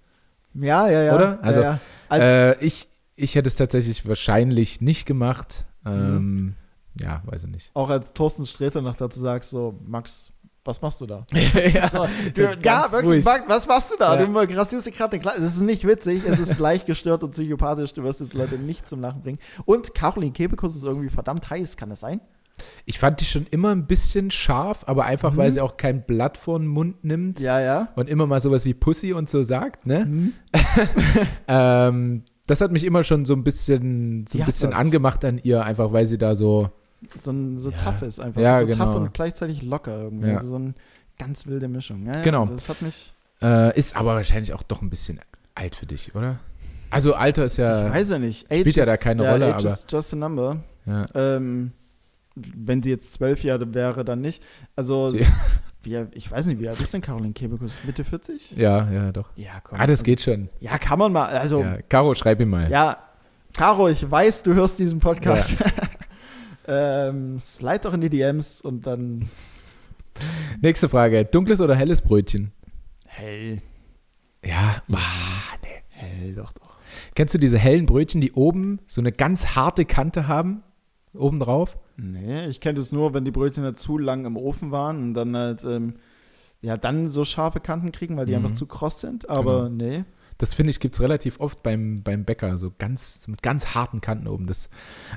[SPEAKER 1] Ja, ja, ja.
[SPEAKER 2] Oder? Also,
[SPEAKER 1] ja, ja. Also,
[SPEAKER 2] Äh, ich, ich hätte es tatsächlich wahrscheinlich nicht gemacht. Ähm,
[SPEAKER 1] Mhm.
[SPEAKER 2] Ja, weiß ich nicht.
[SPEAKER 1] auch als Thorsten Sträter noch dazu sagst, so, Max, was machst du da?
[SPEAKER 2] ja.
[SPEAKER 1] So, du, ja, wirklich,
[SPEAKER 2] ruhig.
[SPEAKER 1] Max, was machst du da?
[SPEAKER 2] Ja.
[SPEAKER 1] Du rasierst dir gerade den Kleid. Es ist nicht witzig, es ist leicht gestört und psychopathisch. Du wirst jetzt Leute nicht zum Lachen bringen. Und Caroline Kebekus ist irgendwie verdammt heiß, kann das sein?
[SPEAKER 2] Ich fand die schon immer ein bisschen scharf, aber einfach,
[SPEAKER 1] Mhm.
[SPEAKER 2] weil sie auch kein Blatt vor den Mund nimmt
[SPEAKER 1] Ja, ja.
[SPEAKER 2] und immer mal sowas wie Pussy und so sagt, ne?
[SPEAKER 1] Mhm.
[SPEAKER 2] Ähm, das hat mich immer schon so ein bisschen, so ein
[SPEAKER 1] hat
[SPEAKER 2] bisschen angemacht an ihr, einfach weil sie da so,
[SPEAKER 1] So, ein, so
[SPEAKER 2] Ja.
[SPEAKER 1] tough ist einfach.
[SPEAKER 2] Ja,
[SPEAKER 1] so
[SPEAKER 2] genau.
[SPEAKER 1] tough und gleichzeitig locker irgendwie.
[SPEAKER 2] Ja.
[SPEAKER 1] Also so ein ganz wilde Mischung. Ja, ja,
[SPEAKER 2] Genau.
[SPEAKER 1] Das hat mich.
[SPEAKER 2] Äh, ist aber wahrscheinlich auch doch ein bisschen alt für dich, oder? Also Alter ist ja.
[SPEAKER 1] ich weiß ja nicht.
[SPEAKER 2] spielt ja da keine
[SPEAKER 1] ja,
[SPEAKER 2] Rolle,
[SPEAKER 1] Age
[SPEAKER 2] aber-
[SPEAKER 1] is just a number.
[SPEAKER 2] ja.
[SPEAKER 1] Ähm, wenn sie jetzt zwölf Jahre wäre, dann nicht. Also,
[SPEAKER 2] Sie-
[SPEAKER 1] wie, ich weiß nicht, wie alt ist denn Caroline Kebekus? Mitte 40?
[SPEAKER 2] ja, ja, doch.
[SPEAKER 1] Ja, komm.
[SPEAKER 2] Ah, das geht schon.
[SPEAKER 1] Ja, kann man mal. Also,
[SPEAKER 2] Ja. Caro, schreib ihm mal.
[SPEAKER 1] Ja, Caro, ich weiß, du hörst diesen Podcast. ähm, slide doch in die DMs und dann.
[SPEAKER 2] Nächste Frage. Dunkles oder helles Brötchen?
[SPEAKER 1] Hell.
[SPEAKER 2] Ja. Ah, nee.
[SPEAKER 1] Hell, doch, doch.
[SPEAKER 2] Kennst du diese hellen Brötchen, die oben so eine ganz harte Kante haben? Oben drauf?
[SPEAKER 1] Nee, ich kenne das nur, wenn die Brötchen halt zu lang im Ofen waren und dann halt, ähm, ja, dann so scharfe Kanten kriegen, weil die
[SPEAKER 2] Mhm.
[SPEAKER 1] einfach zu kross sind. Aber nee.
[SPEAKER 2] Das finde ich, gibt es relativ oft beim, beim Bäcker, so ganz, mit ganz harten Kanten oben. Das,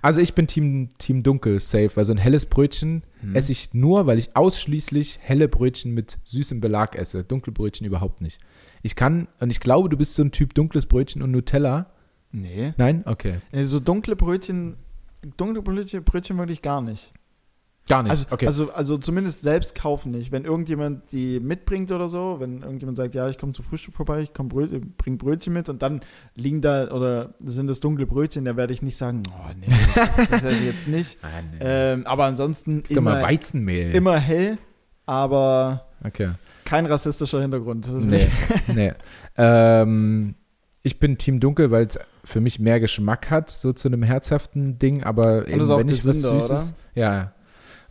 [SPEAKER 2] also ich bin Team, Team Dunkel safe, weil so ein helles Brötchen
[SPEAKER 1] Hm.
[SPEAKER 2] esse ich nur, weil ich ausschließlich helle Brötchen mit süßem Belag esse. Dunkelbrötchen überhaupt nicht. Ich kann, und ich glaube, du bist so ein Typ dunkles Brötchen und Nutella.
[SPEAKER 1] Nee.
[SPEAKER 2] Nein? Okay.
[SPEAKER 1] So dunkle Brötchen, dunkle Brötchen, Brötchen wirklich gar nicht.
[SPEAKER 2] Gar nicht.
[SPEAKER 1] Also,
[SPEAKER 2] okay.
[SPEAKER 1] also, also zumindest selbst kaufen nicht. Wenn irgendjemand die mitbringt oder so, wenn irgendjemand sagt, ja, ich komme zum Frühstück vorbei, ich komm Bröt, bring Brötchen mit und dann liegen da oder sind das dunkle Brötchen, da werde ich nicht sagen, oh nee, das, das, das esse ich jetzt nicht.
[SPEAKER 2] ah, nee.
[SPEAKER 1] Ähm, aber ansonsten
[SPEAKER 2] Guck mal,
[SPEAKER 1] immer,
[SPEAKER 2] Weizenmehl.
[SPEAKER 1] immer hell, aber
[SPEAKER 2] Okay.
[SPEAKER 1] kein rassistischer Hintergrund.
[SPEAKER 2] Nee, nee. Ähm, ich bin Team Dunkel, weil es für mich mehr Geschmack hat, so zu einem herzhaften Ding, aber eben, wenn ich was Süßes, ja.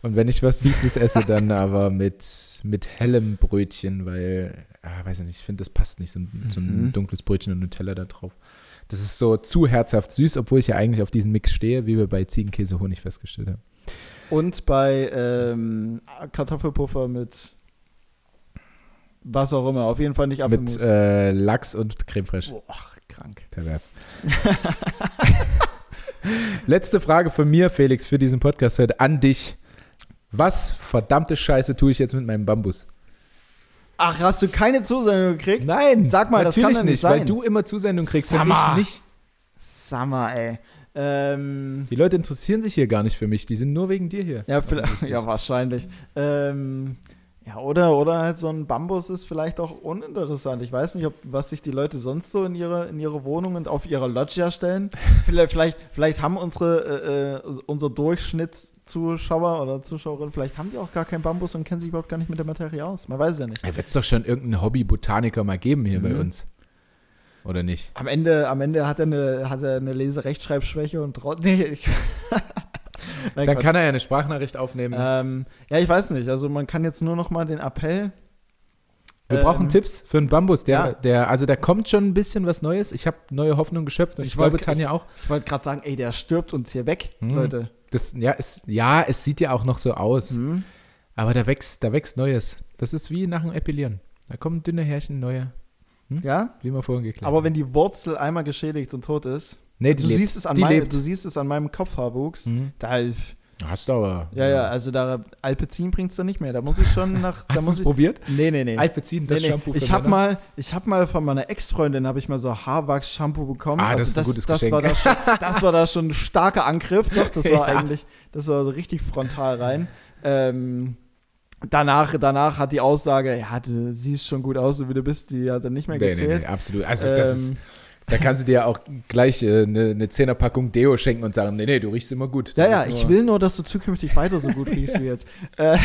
[SPEAKER 2] Und wenn ich was Süßes esse, dann aber mit, mit hellem Brötchen, weil, ah, weiß ich nicht, ich finde, das passt nicht, so ein, so ein
[SPEAKER 1] Mhm.
[SPEAKER 2] dunkles Brötchen und Nutella da drauf. Das ist so zu herzhaft süß, obwohl ich ja eigentlich auf diesen Mix stehe, wie wir bei Ziegenkäse Honig festgestellt haben.
[SPEAKER 1] Und bei ähm, Kartoffelpuffer mit was auch immer, auf jeden Fall nicht Apfelmus.
[SPEAKER 2] Mit äh, Lachs und Creme fraiche.
[SPEAKER 1] Boah, krank.
[SPEAKER 2] Pervers. Letzte Frage von mir, Felix, für diesen Podcast heute an dich. Was verdammte Scheiße tue ich jetzt mit meinem Bambus?
[SPEAKER 1] Ach, hast du keine Zusendung gekriegt?
[SPEAKER 2] Nein,
[SPEAKER 1] Sag mal, das kann nicht
[SPEAKER 2] weil
[SPEAKER 1] sein.
[SPEAKER 2] du immer Zusendung kriegst
[SPEAKER 1] Sag
[SPEAKER 2] und
[SPEAKER 1] mal.
[SPEAKER 2] ich nicht.
[SPEAKER 1] Summer, ey. Ähm,
[SPEAKER 2] Die Leute interessieren sich hier gar nicht für mich, die sind nur wegen dir hier.
[SPEAKER 1] ja, vielleicht, ja, wahrscheinlich. Ähm, ja, oder, oder halt so ein Bambus ist vielleicht auch uninteressant. Ich weiß nicht, ob, was sich die Leute sonst so in ihre, in ihre Wohnung und auf ihrer Loggia stellen. vielleicht, vielleicht, vielleicht haben unsere, äh, äh, unser Durchschnittszuschauer oder Zuschauerin, vielleicht haben die auch gar keinen Bambus und kennen sich überhaupt gar nicht mit der Materie aus. Man weiß es ja nicht.
[SPEAKER 2] Da wird es doch schon irgendeinen Hobby-Botaniker mal geben hier bei
[SPEAKER 1] Mhm.
[SPEAKER 2] uns. Oder nicht?
[SPEAKER 1] Am Ende, am Ende hat er eine, hat er eine Leserechtschreibschwäche und. Nee, ich, Nein,
[SPEAKER 2] Dann kann er ja eine Sprachnachricht aufnehmen.
[SPEAKER 1] Ähm, ja, ich weiß nicht. Also man kann jetzt nur noch mal den Appell.
[SPEAKER 2] Wir
[SPEAKER 1] ähm,
[SPEAKER 2] brauchen Tipps für einen Bambus. Der,
[SPEAKER 1] ja.
[SPEAKER 2] der, also da kommt schon ein bisschen was Neues. Ich habe neue Hoffnung geschöpft und ich,
[SPEAKER 1] Ich
[SPEAKER 2] glaube,
[SPEAKER 1] wollte-
[SPEAKER 2] Tanja auch.
[SPEAKER 1] Ich wollte gerade sagen, ey, der stirbt uns hier weg,
[SPEAKER 2] Hm.
[SPEAKER 1] Leute.
[SPEAKER 2] Das, ja, es, ja, es sieht ja auch noch so aus.
[SPEAKER 1] Hm.
[SPEAKER 2] Aber da wächst, da wächst Neues. Das ist wie nach dem Epilieren. Da kommen dünne Härchen, neue,
[SPEAKER 1] Ja,
[SPEAKER 2] wie wir vorhin geklärt
[SPEAKER 1] aber
[SPEAKER 2] haben.
[SPEAKER 1] wenn die Wurzel einmal geschädigt und tot ist,
[SPEAKER 2] Nee, die
[SPEAKER 1] du,
[SPEAKER 2] lebt.
[SPEAKER 1] siehst es an
[SPEAKER 2] die
[SPEAKER 1] meinem,
[SPEAKER 2] lebt.
[SPEAKER 1] du siehst es an meinem Kopfhaarwuchs.
[SPEAKER 2] Mhm.
[SPEAKER 1] Da ist,
[SPEAKER 2] Hast du aber.
[SPEAKER 1] ja, ja, also da Alpezin bringt's da nicht mehr. Da muss ich schon nach.
[SPEAKER 2] Hast du es probiert?
[SPEAKER 1] Nee, nee, nee.
[SPEAKER 2] Alpezin, das
[SPEAKER 1] Nee, nee.
[SPEAKER 2] Shampoo für
[SPEAKER 1] Ich habe mal, ich habe mal von meiner Ex-Freundin habe ich mal so Haarwachs-Shampoo bekommen.
[SPEAKER 2] Ah, das ist ein gutes
[SPEAKER 1] das
[SPEAKER 2] Geschenk.
[SPEAKER 1] war da schon, das war da schon ein starker Angriff. Doch, das war
[SPEAKER 2] Ja.
[SPEAKER 1] eigentlich, das war so richtig frontal rein. Ähm, danach, danach hat die Aussage, ja, du siehst schon gut aus, so wie du bist, die hat dann nicht mehr
[SPEAKER 2] Nee, nee,
[SPEAKER 1] gezählt.
[SPEAKER 2] nee, absolut. Also das ist,
[SPEAKER 1] Ähm,
[SPEAKER 2] da kannst du dir auch gleich äh, eine, eine Zehnerpackung Deo schenken und sagen, nee, nee, du riechst immer gut.
[SPEAKER 1] ja, ja, ich will nur, dass du zukünftig weiter so gut riechst wie jetzt. Äh,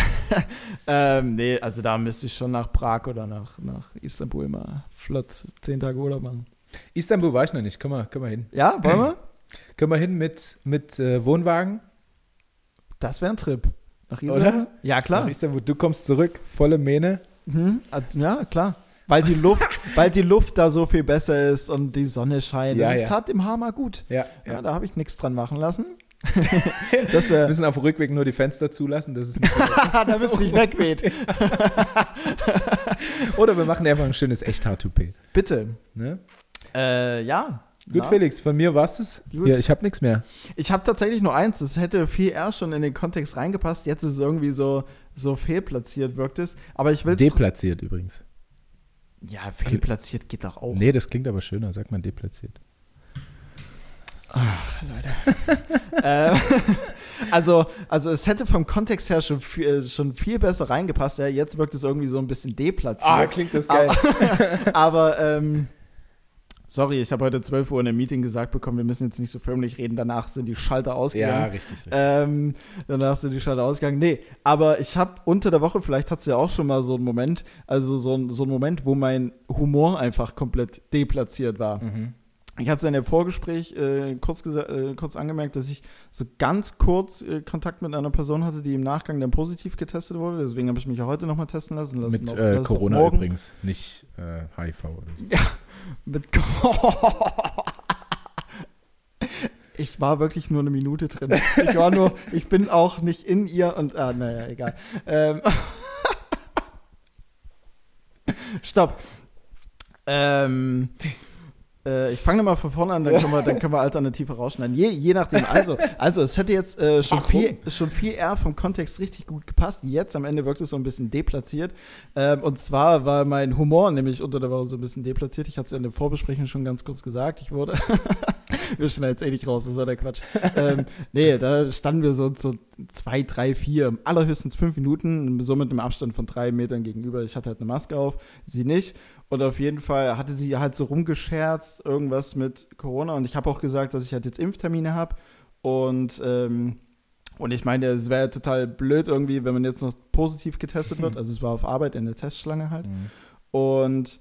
[SPEAKER 1] ähm, nee, also da müsste ich schon nach Prag oder nach, nach Istanbul mal flott zehn Tage Urlaub machen.
[SPEAKER 2] Istanbul war ich noch nicht. Können wir, können wir hin.
[SPEAKER 1] Ja, wollen wir?
[SPEAKER 2] Können wir hin mit, mit äh, Wohnwagen?
[SPEAKER 1] Das wäre ein Trip. Nach
[SPEAKER 2] Oder?
[SPEAKER 1] Istanbul? Ja, klar.
[SPEAKER 2] Nach Istanbul. Du kommst zurück, volle Mähne.
[SPEAKER 1] Mhm. Ja, klar. Weil die Luft, weil die Luft da so viel besser ist und die Sonne scheint.
[SPEAKER 2] Ja,
[SPEAKER 1] das
[SPEAKER 2] ja.
[SPEAKER 1] tat dem mal gut.
[SPEAKER 2] Ja,
[SPEAKER 1] Ja,
[SPEAKER 2] ja.
[SPEAKER 1] da habe ich nichts dran machen lassen. das
[SPEAKER 2] Wir
[SPEAKER 1] wär,
[SPEAKER 2] müssen auf dem Rückweg nur die Fenster zulassen. Das ist nicht
[SPEAKER 1] damit es nicht wegweht.
[SPEAKER 2] Oder wir machen einfach ein schönes Echthaar-Toupet.
[SPEAKER 1] Bitte.
[SPEAKER 2] Ne?
[SPEAKER 1] Äh, ja.
[SPEAKER 2] Gut,
[SPEAKER 1] ja.
[SPEAKER 2] Felix, von mir war's es. Hier, ich habe nichts mehr.
[SPEAKER 1] Ich habe tatsächlich nur eins. Das hätte viel eher schon in den Kontext reingepasst. Jetzt ist es irgendwie so, so fehlplatziert, wirkt es. Aber ich will es.
[SPEAKER 2] Deplatziert übrigens.
[SPEAKER 1] Ja, fehlplatziert geht doch auch.
[SPEAKER 2] Nee, das klingt aber schöner. Sagt man deplatziert.
[SPEAKER 1] äh, Also, also es hätte vom Kontext her schon viel, schon viel besser reingepasst. Ja, jetzt wirkt es irgendwie so ein bisschen deplatziert.
[SPEAKER 2] Ah, klingt das geil.
[SPEAKER 1] Aber, aber ähm, sorry, ich habe heute 12 Uhr in einem Meeting gesagt bekommen, wir müssen jetzt nicht so förmlich reden. Danach sind die Schalter ausgegangen.
[SPEAKER 2] Ja, richtig. richtig.
[SPEAKER 1] Ähm, danach sind die Schalter ausgegangen. Nee, aber ich habe unter der Woche, vielleicht hast du ja auch schon mal so einen Moment, also so, ein- so einen Moment, wo mein Humor einfach komplett deplatziert war.
[SPEAKER 2] Mhm.
[SPEAKER 1] Ich hatte es in dem Vorgespräch äh, kurz, äh, kurz angemerkt, dass ich so ganz kurz äh, Kontakt mit einer Person hatte, die im Nachgang dann positiv getestet wurde. Deswegen habe ich mich ja heute nochmal testen lassen. lassen
[SPEAKER 2] Mit äh, Corona übrigens, nicht äh, HIV oder so.
[SPEAKER 1] Mit Ich war wirklich nur eine Minute drin. Ich war nur, ich bin auch nicht in ihr und, ah, naja, egal. Ähm. Stopp. Ähm. Äh, ich fange nochmal von vorne an, dann können wir, dann können wir Alternative rausschneiden. Je, je nachdem. Also, also es hätte jetzt äh, schon,
[SPEAKER 2] Warum?
[SPEAKER 1] viel, schon viel eher vom Kontext richtig gut gepasst. Jetzt am Ende wirkt es so ein bisschen deplatziert. Ähm, und zwar war mein Humor nämlich unter der Woche so ein bisschen deplatziert. Ich hatte es ja in der Vorbesprechung schon ganz kurz gesagt. Ich wurde. wir schneiden jetzt eh nicht raus, was soll der Quatsch? ähm, nee, da standen wir so, so zwei, drei, vier, allerhöchstens fünf Minuten, so mit einem Abstand von drei Metern gegenüber. Ich hatte halt eine Maske auf, sie nicht. Und auf jeden Fall hatte sie halt so rumgescherzt, irgendwas mit Corona. Und ich habe auch gesagt, dass ich halt jetzt Impftermine habe. Und, ähm, und ich meine, es wäre total blöd irgendwie, wenn man jetzt noch positiv getestet wird. Also es war auf Arbeit in der Testschlange halt.
[SPEAKER 2] Mhm.
[SPEAKER 1] Und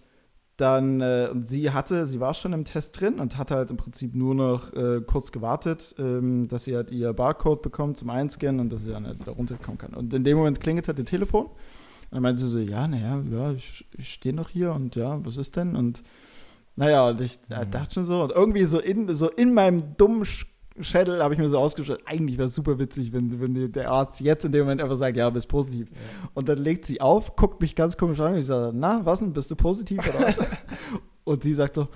[SPEAKER 1] dann, äh, und sie hatte, sie war schon im Test drin und hatte halt im Prinzip nur noch äh, kurz gewartet, ähm, dass sie halt ihr Barcode bekommt zum Einscannen und dass sie dann halt wieder runterkommen kann. Und in dem Moment klingelt halt ihr Telefon. Und dann meinte sie so, ja, naja, ja, ich, ich stehe noch hier und ja, was ist denn? Und naja, und ich äh,
[SPEAKER 2] Mhm.
[SPEAKER 1] dachte schon so, und irgendwie so in, so in meinem dummen Sch Schädel habe ich mir so ausgestellt, eigentlich wäre es super witzig, wenn, wenn der Arzt jetzt in dem Moment einfach sagt, ja, bist positiv. Und dann legt sie auf, guckt mich ganz komisch an und ich sage, na, was denn, bist du positiv oder was? und sie sagt so,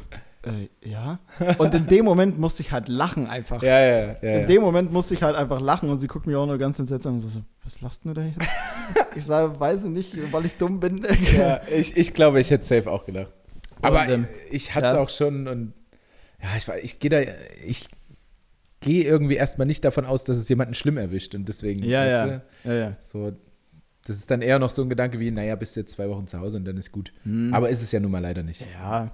[SPEAKER 1] äh, ja. Und in dem Moment musste ich halt lachen einfach.
[SPEAKER 2] Ja, ja, ja. ja.
[SPEAKER 1] In dem Moment musste ich halt einfach lachen und sie guckt mich auch nur ganz entsetzt an und so, so was lachst du da jetzt? ich sage, weiß ich nicht, weil ich dumm bin.
[SPEAKER 2] ja, ich, ich glaube, ich hätte safe auch gedacht. Aber
[SPEAKER 1] Und, ähm,
[SPEAKER 2] ich hatte es
[SPEAKER 1] ja.
[SPEAKER 2] auch schon und ja, ich, ich gehe da, ich gehe irgendwie erstmal nicht davon aus, dass es jemanden schlimm erwischt und deswegen,
[SPEAKER 1] Ja, ja.
[SPEAKER 2] du,
[SPEAKER 1] ja, ja.
[SPEAKER 2] so, das ist dann eher noch so ein Gedanke wie, naja, bist jetzt zwei Wochen zu Hause und dann ist gut.
[SPEAKER 1] Hm.
[SPEAKER 2] Aber ist es ja nun mal leider nicht.
[SPEAKER 1] Ja,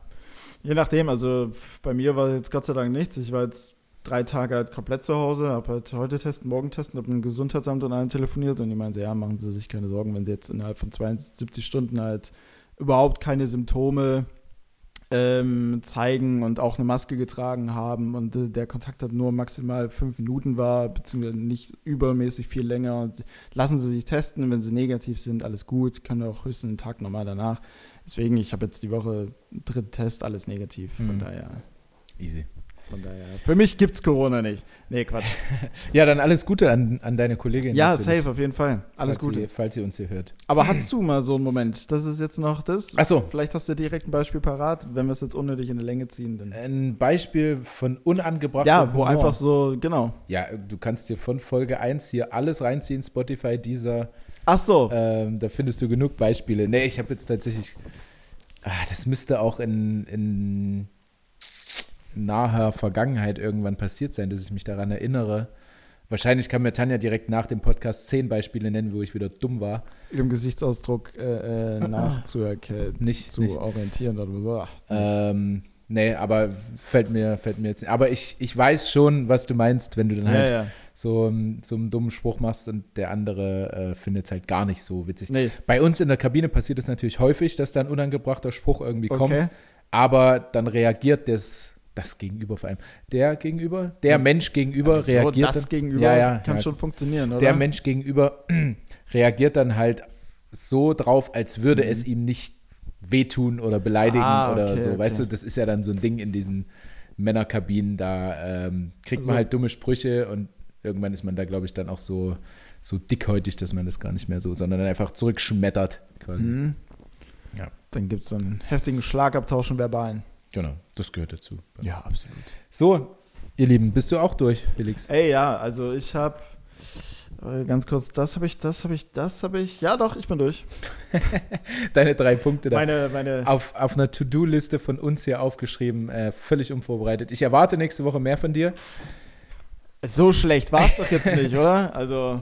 [SPEAKER 1] je nachdem. Also bei mir war jetzt Gott sei Dank nichts. Ich war jetzt drei Tage halt komplett zu Hause, habe halt heute testen, morgen testen, habe mit dem Gesundheitsamt und allen telefoniert und die meinen ja, machen Sie sich keine Sorgen, wenn Sie jetzt innerhalb von 72 Stunden halt überhaupt keine Symptome ähm, zeigen und auch eine Maske getragen haben und äh, der Kontakt hat nur maximal fünf Minuten war, beziehungsweise nicht übermäßig viel länger. Und lassen Sie sich testen, wenn Sie negativ sind, alles gut, können auch höchstens einen Tag normal danach. Deswegen, ich habe jetzt die Woche dritten Test, alles negativ. Von
[SPEAKER 2] Mhm.
[SPEAKER 1] daher,
[SPEAKER 2] Easy.
[SPEAKER 1] von daher. Für mich gibt's Corona nicht. Nee, Quatsch.
[SPEAKER 2] Ja, dann alles Gute an, an deine Kollegin.
[SPEAKER 1] ja,
[SPEAKER 2] natürlich,
[SPEAKER 1] safe, auf jeden Fall. Alles
[SPEAKER 2] falls
[SPEAKER 1] Gute.
[SPEAKER 2] Sie, falls sie uns hier hört.
[SPEAKER 1] Aber hast du mal so einen Moment? Das ist jetzt noch das.
[SPEAKER 2] Ach so.
[SPEAKER 1] Vielleicht hast du direkt ein Beispiel parat, wenn wir es jetzt unnötig in die Länge ziehen. Dann.
[SPEAKER 2] Ein Beispiel von unangebrachtem
[SPEAKER 1] Ja, wo
[SPEAKER 2] Humor.
[SPEAKER 1] einfach so, genau.
[SPEAKER 2] Ja, du kannst dir von Folge 1 hier alles reinziehen, Spotify, dieser,
[SPEAKER 1] Ach so.
[SPEAKER 2] ähm, da findest du genug Beispiele. Nee, ich habe jetzt tatsächlich, ah, das müsste auch in, in naher Vergangenheit irgendwann passiert sein, dass ich mich daran erinnere. Wahrscheinlich kann mir Tanja direkt nach dem Podcast zehn Beispiele nennen, wo ich wieder dumm war.
[SPEAKER 1] Dem Gesichtsausdruck äh, äh, nachzuerkennen,
[SPEAKER 2] Nicht,
[SPEAKER 1] zu
[SPEAKER 2] nicht.
[SPEAKER 1] orientieren oder so. Ach,
[SPEAKER 2] Ähm, nee, aber fällt mir, fällt mir jetzt Aber ich, ich weiß schon, was du meinst, wenn du dann halt
[SPEAKER 1] ja.
[SPEAKER 2] so, einen- so einen dummen Spruch machst und der andere äh, findet es halt gar nicht so witzig.
[SPEAKER 1] Nee,
[SPEAKER 2] Bei uns in der Kabine passiert es natürlich häufig, dass da ein unangebrachter Spruch irgendwie kommt,
[SPEAKER 1] okay.
[SPEAKER 2] aber dann reagiert das, das Gegenüber vor allem, der Gegenüber, der
[SPEAKER 1] Ja.
[SPEAKER 2] Mensch gegenüber
[SPEAKER 1] Aber so,
[SPEAKER 2] reagiert
[SPEAKER 1] das
[SPEAKER 2] dann,
[SPEAKER 1] gegenüber
[SPEAKER 2] Ja, ja,
[SPEAKER 1] kann
[SPEAKER 2] ja.
[SPEAKER 1] schon funktionieren, oder?
[SPEAKER 2] der Mensch gegenüber reagiert dann halt so drauf, als würde
[SPEAKER 1] Mhm.
[SPEAKER 2] es ihm nicht wehtun oder beleidigen
[SPEAKER 1] Ah,
[SPEAKER 2] oder
[SPEAKER 1] okay,
[SPEAKER 2] so. Weißt
[SPEAKER 1] okay.
[SPEAKER 2] du, das ist ja dann so ein Ding in diesen Männerkabinen, da ähm, kriegt
[SPEAKER 1] Also-
[SPEAKER 2] man halt dumme Sprüche und irgendwann ist man da, glaube ich, dann auch so, so dickhäutig, dass man das gar nicht mehr so, sondern dann einfach zurückschmettert quasi.
[SPEAKER 1] Mhm.
[SPEAKER 2] Ja.
[SPEAKER 1] Dann gibt es so einen heftigen Schlagabtausch im Verbalen.
[SPEAKER 2] Genau, das gehört dazu.
[SPEAKER 1] Ja, absolut.
[SPEAKER 2] So, ihr Lieben, bist du auch durch, Felix?
[SPEAKER 1] Ey, ja, also ich habe ganz kurz, das habe ich, das habe ich, das habe ich. Ja, doch, ich bin durch.
[SPEAKER 2] Deine drei Punkte da.
[SPEAKER 1] Meine, meine.
[SPEAKER 2] auf, auf einer To-Do-Liste von uns hier aufgeschrieben, äh, völlig unvorbereitet. Ich erwarte nächste Woche mehr von dir.
[SPEAKER 1] So schlecht war es doch jetzt nicht, oder? Also.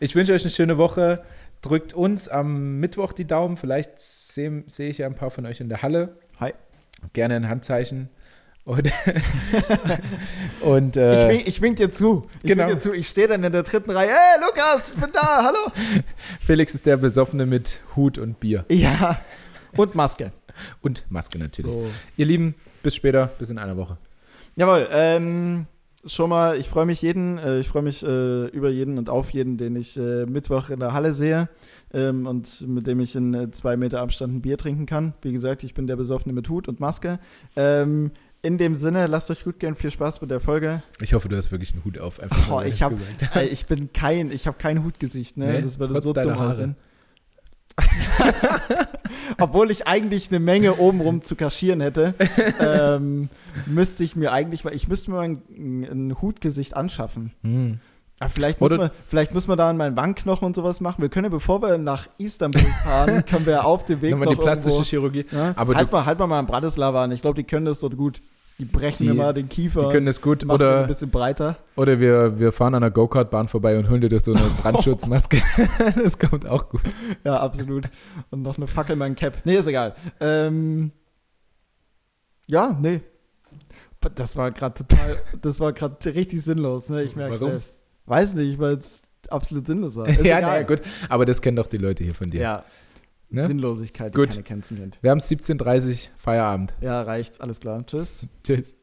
[SPEAKER 2] Ich wünsche euch eine schöne Woche. Drückt uns am Mittwoch die Daumen. Vielleicht sehe seh ich ja ein paar von euch in der Halle.
[SPEAKER 1] Hi.
[SPEAKER 2] Gerne ein Handzeichen. Und, und
[SPEAKER 1] äh, ich, wink, ich wink dir zu. Ich
[SPEAKER 2] genau.
[SPEAKER 1] wink dir zu. Ich stehe dann in der dritten Reihe. Hey, Lukas, ich bin da. Hallo.
[SPEAKER 2] Felix ist der Besoffene mit Hut und Bier.
[SPEAKER 1] Ja. Und Maske.
[SPEAKER 2] Und Maske natürlich. So. Ihr Lieben, bis später, bis in einer Woche.
[SPEAKER 1] Jawohl. Ähm, schon mal, ich freue mich jeden, äh, ich freue mich äh, über jeden und auf jeden, den ich äh, Mittwoch in der Halle sehe ähm, und mit dem ich in äh, zwei Meter Abstand ein Bier trinken kann. Wie gesagt, ich bin der Besoffene mit Hut und Maske. Ähm, in dem Sinne, lasst euch gut gehen, viel Spaß mit der Folge.
[SPEAKER 2] Ich hoffe, du hast wirklich einen Hut auf. Einfach
[SPEAKER 1] oh, ich, hab, ich bin kein, ich habe kein Hutgesicht, ne?
[SPEAKER 2] Nee, das würde so dumm aussehen.
[SPEAKER 1] Obwohl ich eigentlich eine Menge obenrum zu kaschieren hätte, ähm, müsste ich mir eigentlich, weil ich müsste mir ein, ein Hutgesicht anschaffen. Hm. Aber vielleicht muss, man, vielleicht muss man da an meinen Wangenknochen und sowas machen. Wir können ja, bevor wir nach Istanbul fahren, können wir auf dem Weg
[SPEAKER 2] Nochmal noch die plastische irgendwo, Chirurgie.
[SPEAKER 1] Ja? Aber halt, mal, halt mal mal an Bratislava an. Ich glaube, die können das dort gut. Die brechen die, mir mal den Kiefer.
[SPEAKER 2] Die können das gut.
[SPEAKER 1] Oder ein bisschen breiter.
[SPEAKER 2] Oder wir, wir fahren an einer Go-Kart-Bahn vorbei und holen dir so eine Brandschutzmaske. das kommt auch gut.
[SPEAKER 1] Ja, absolut. Und noch eine Fackel in meinem Cap. Nee, ist egal. Ähm, ja, nee. Das war gerade total, das war gerade richtig sinnlos. Ne? Ich merke es selbst. Weiß nicht, weil es absolut sinnlos war.
[SPEAKER 2] Ist ja, naja, gut. Aber das kennen doch die Leute hier von dir.
[SPEAKER 1] Ja. Ne? Sinnlosigkeit,
[SPEAKER 2] die Gut. keine kennt. Wir haben 17.30 Uhr Feierabend.
[SPEAKER 1] Ja, reicht. Alles klar. Tschüss.
[SPEAKER 2] Tschüss.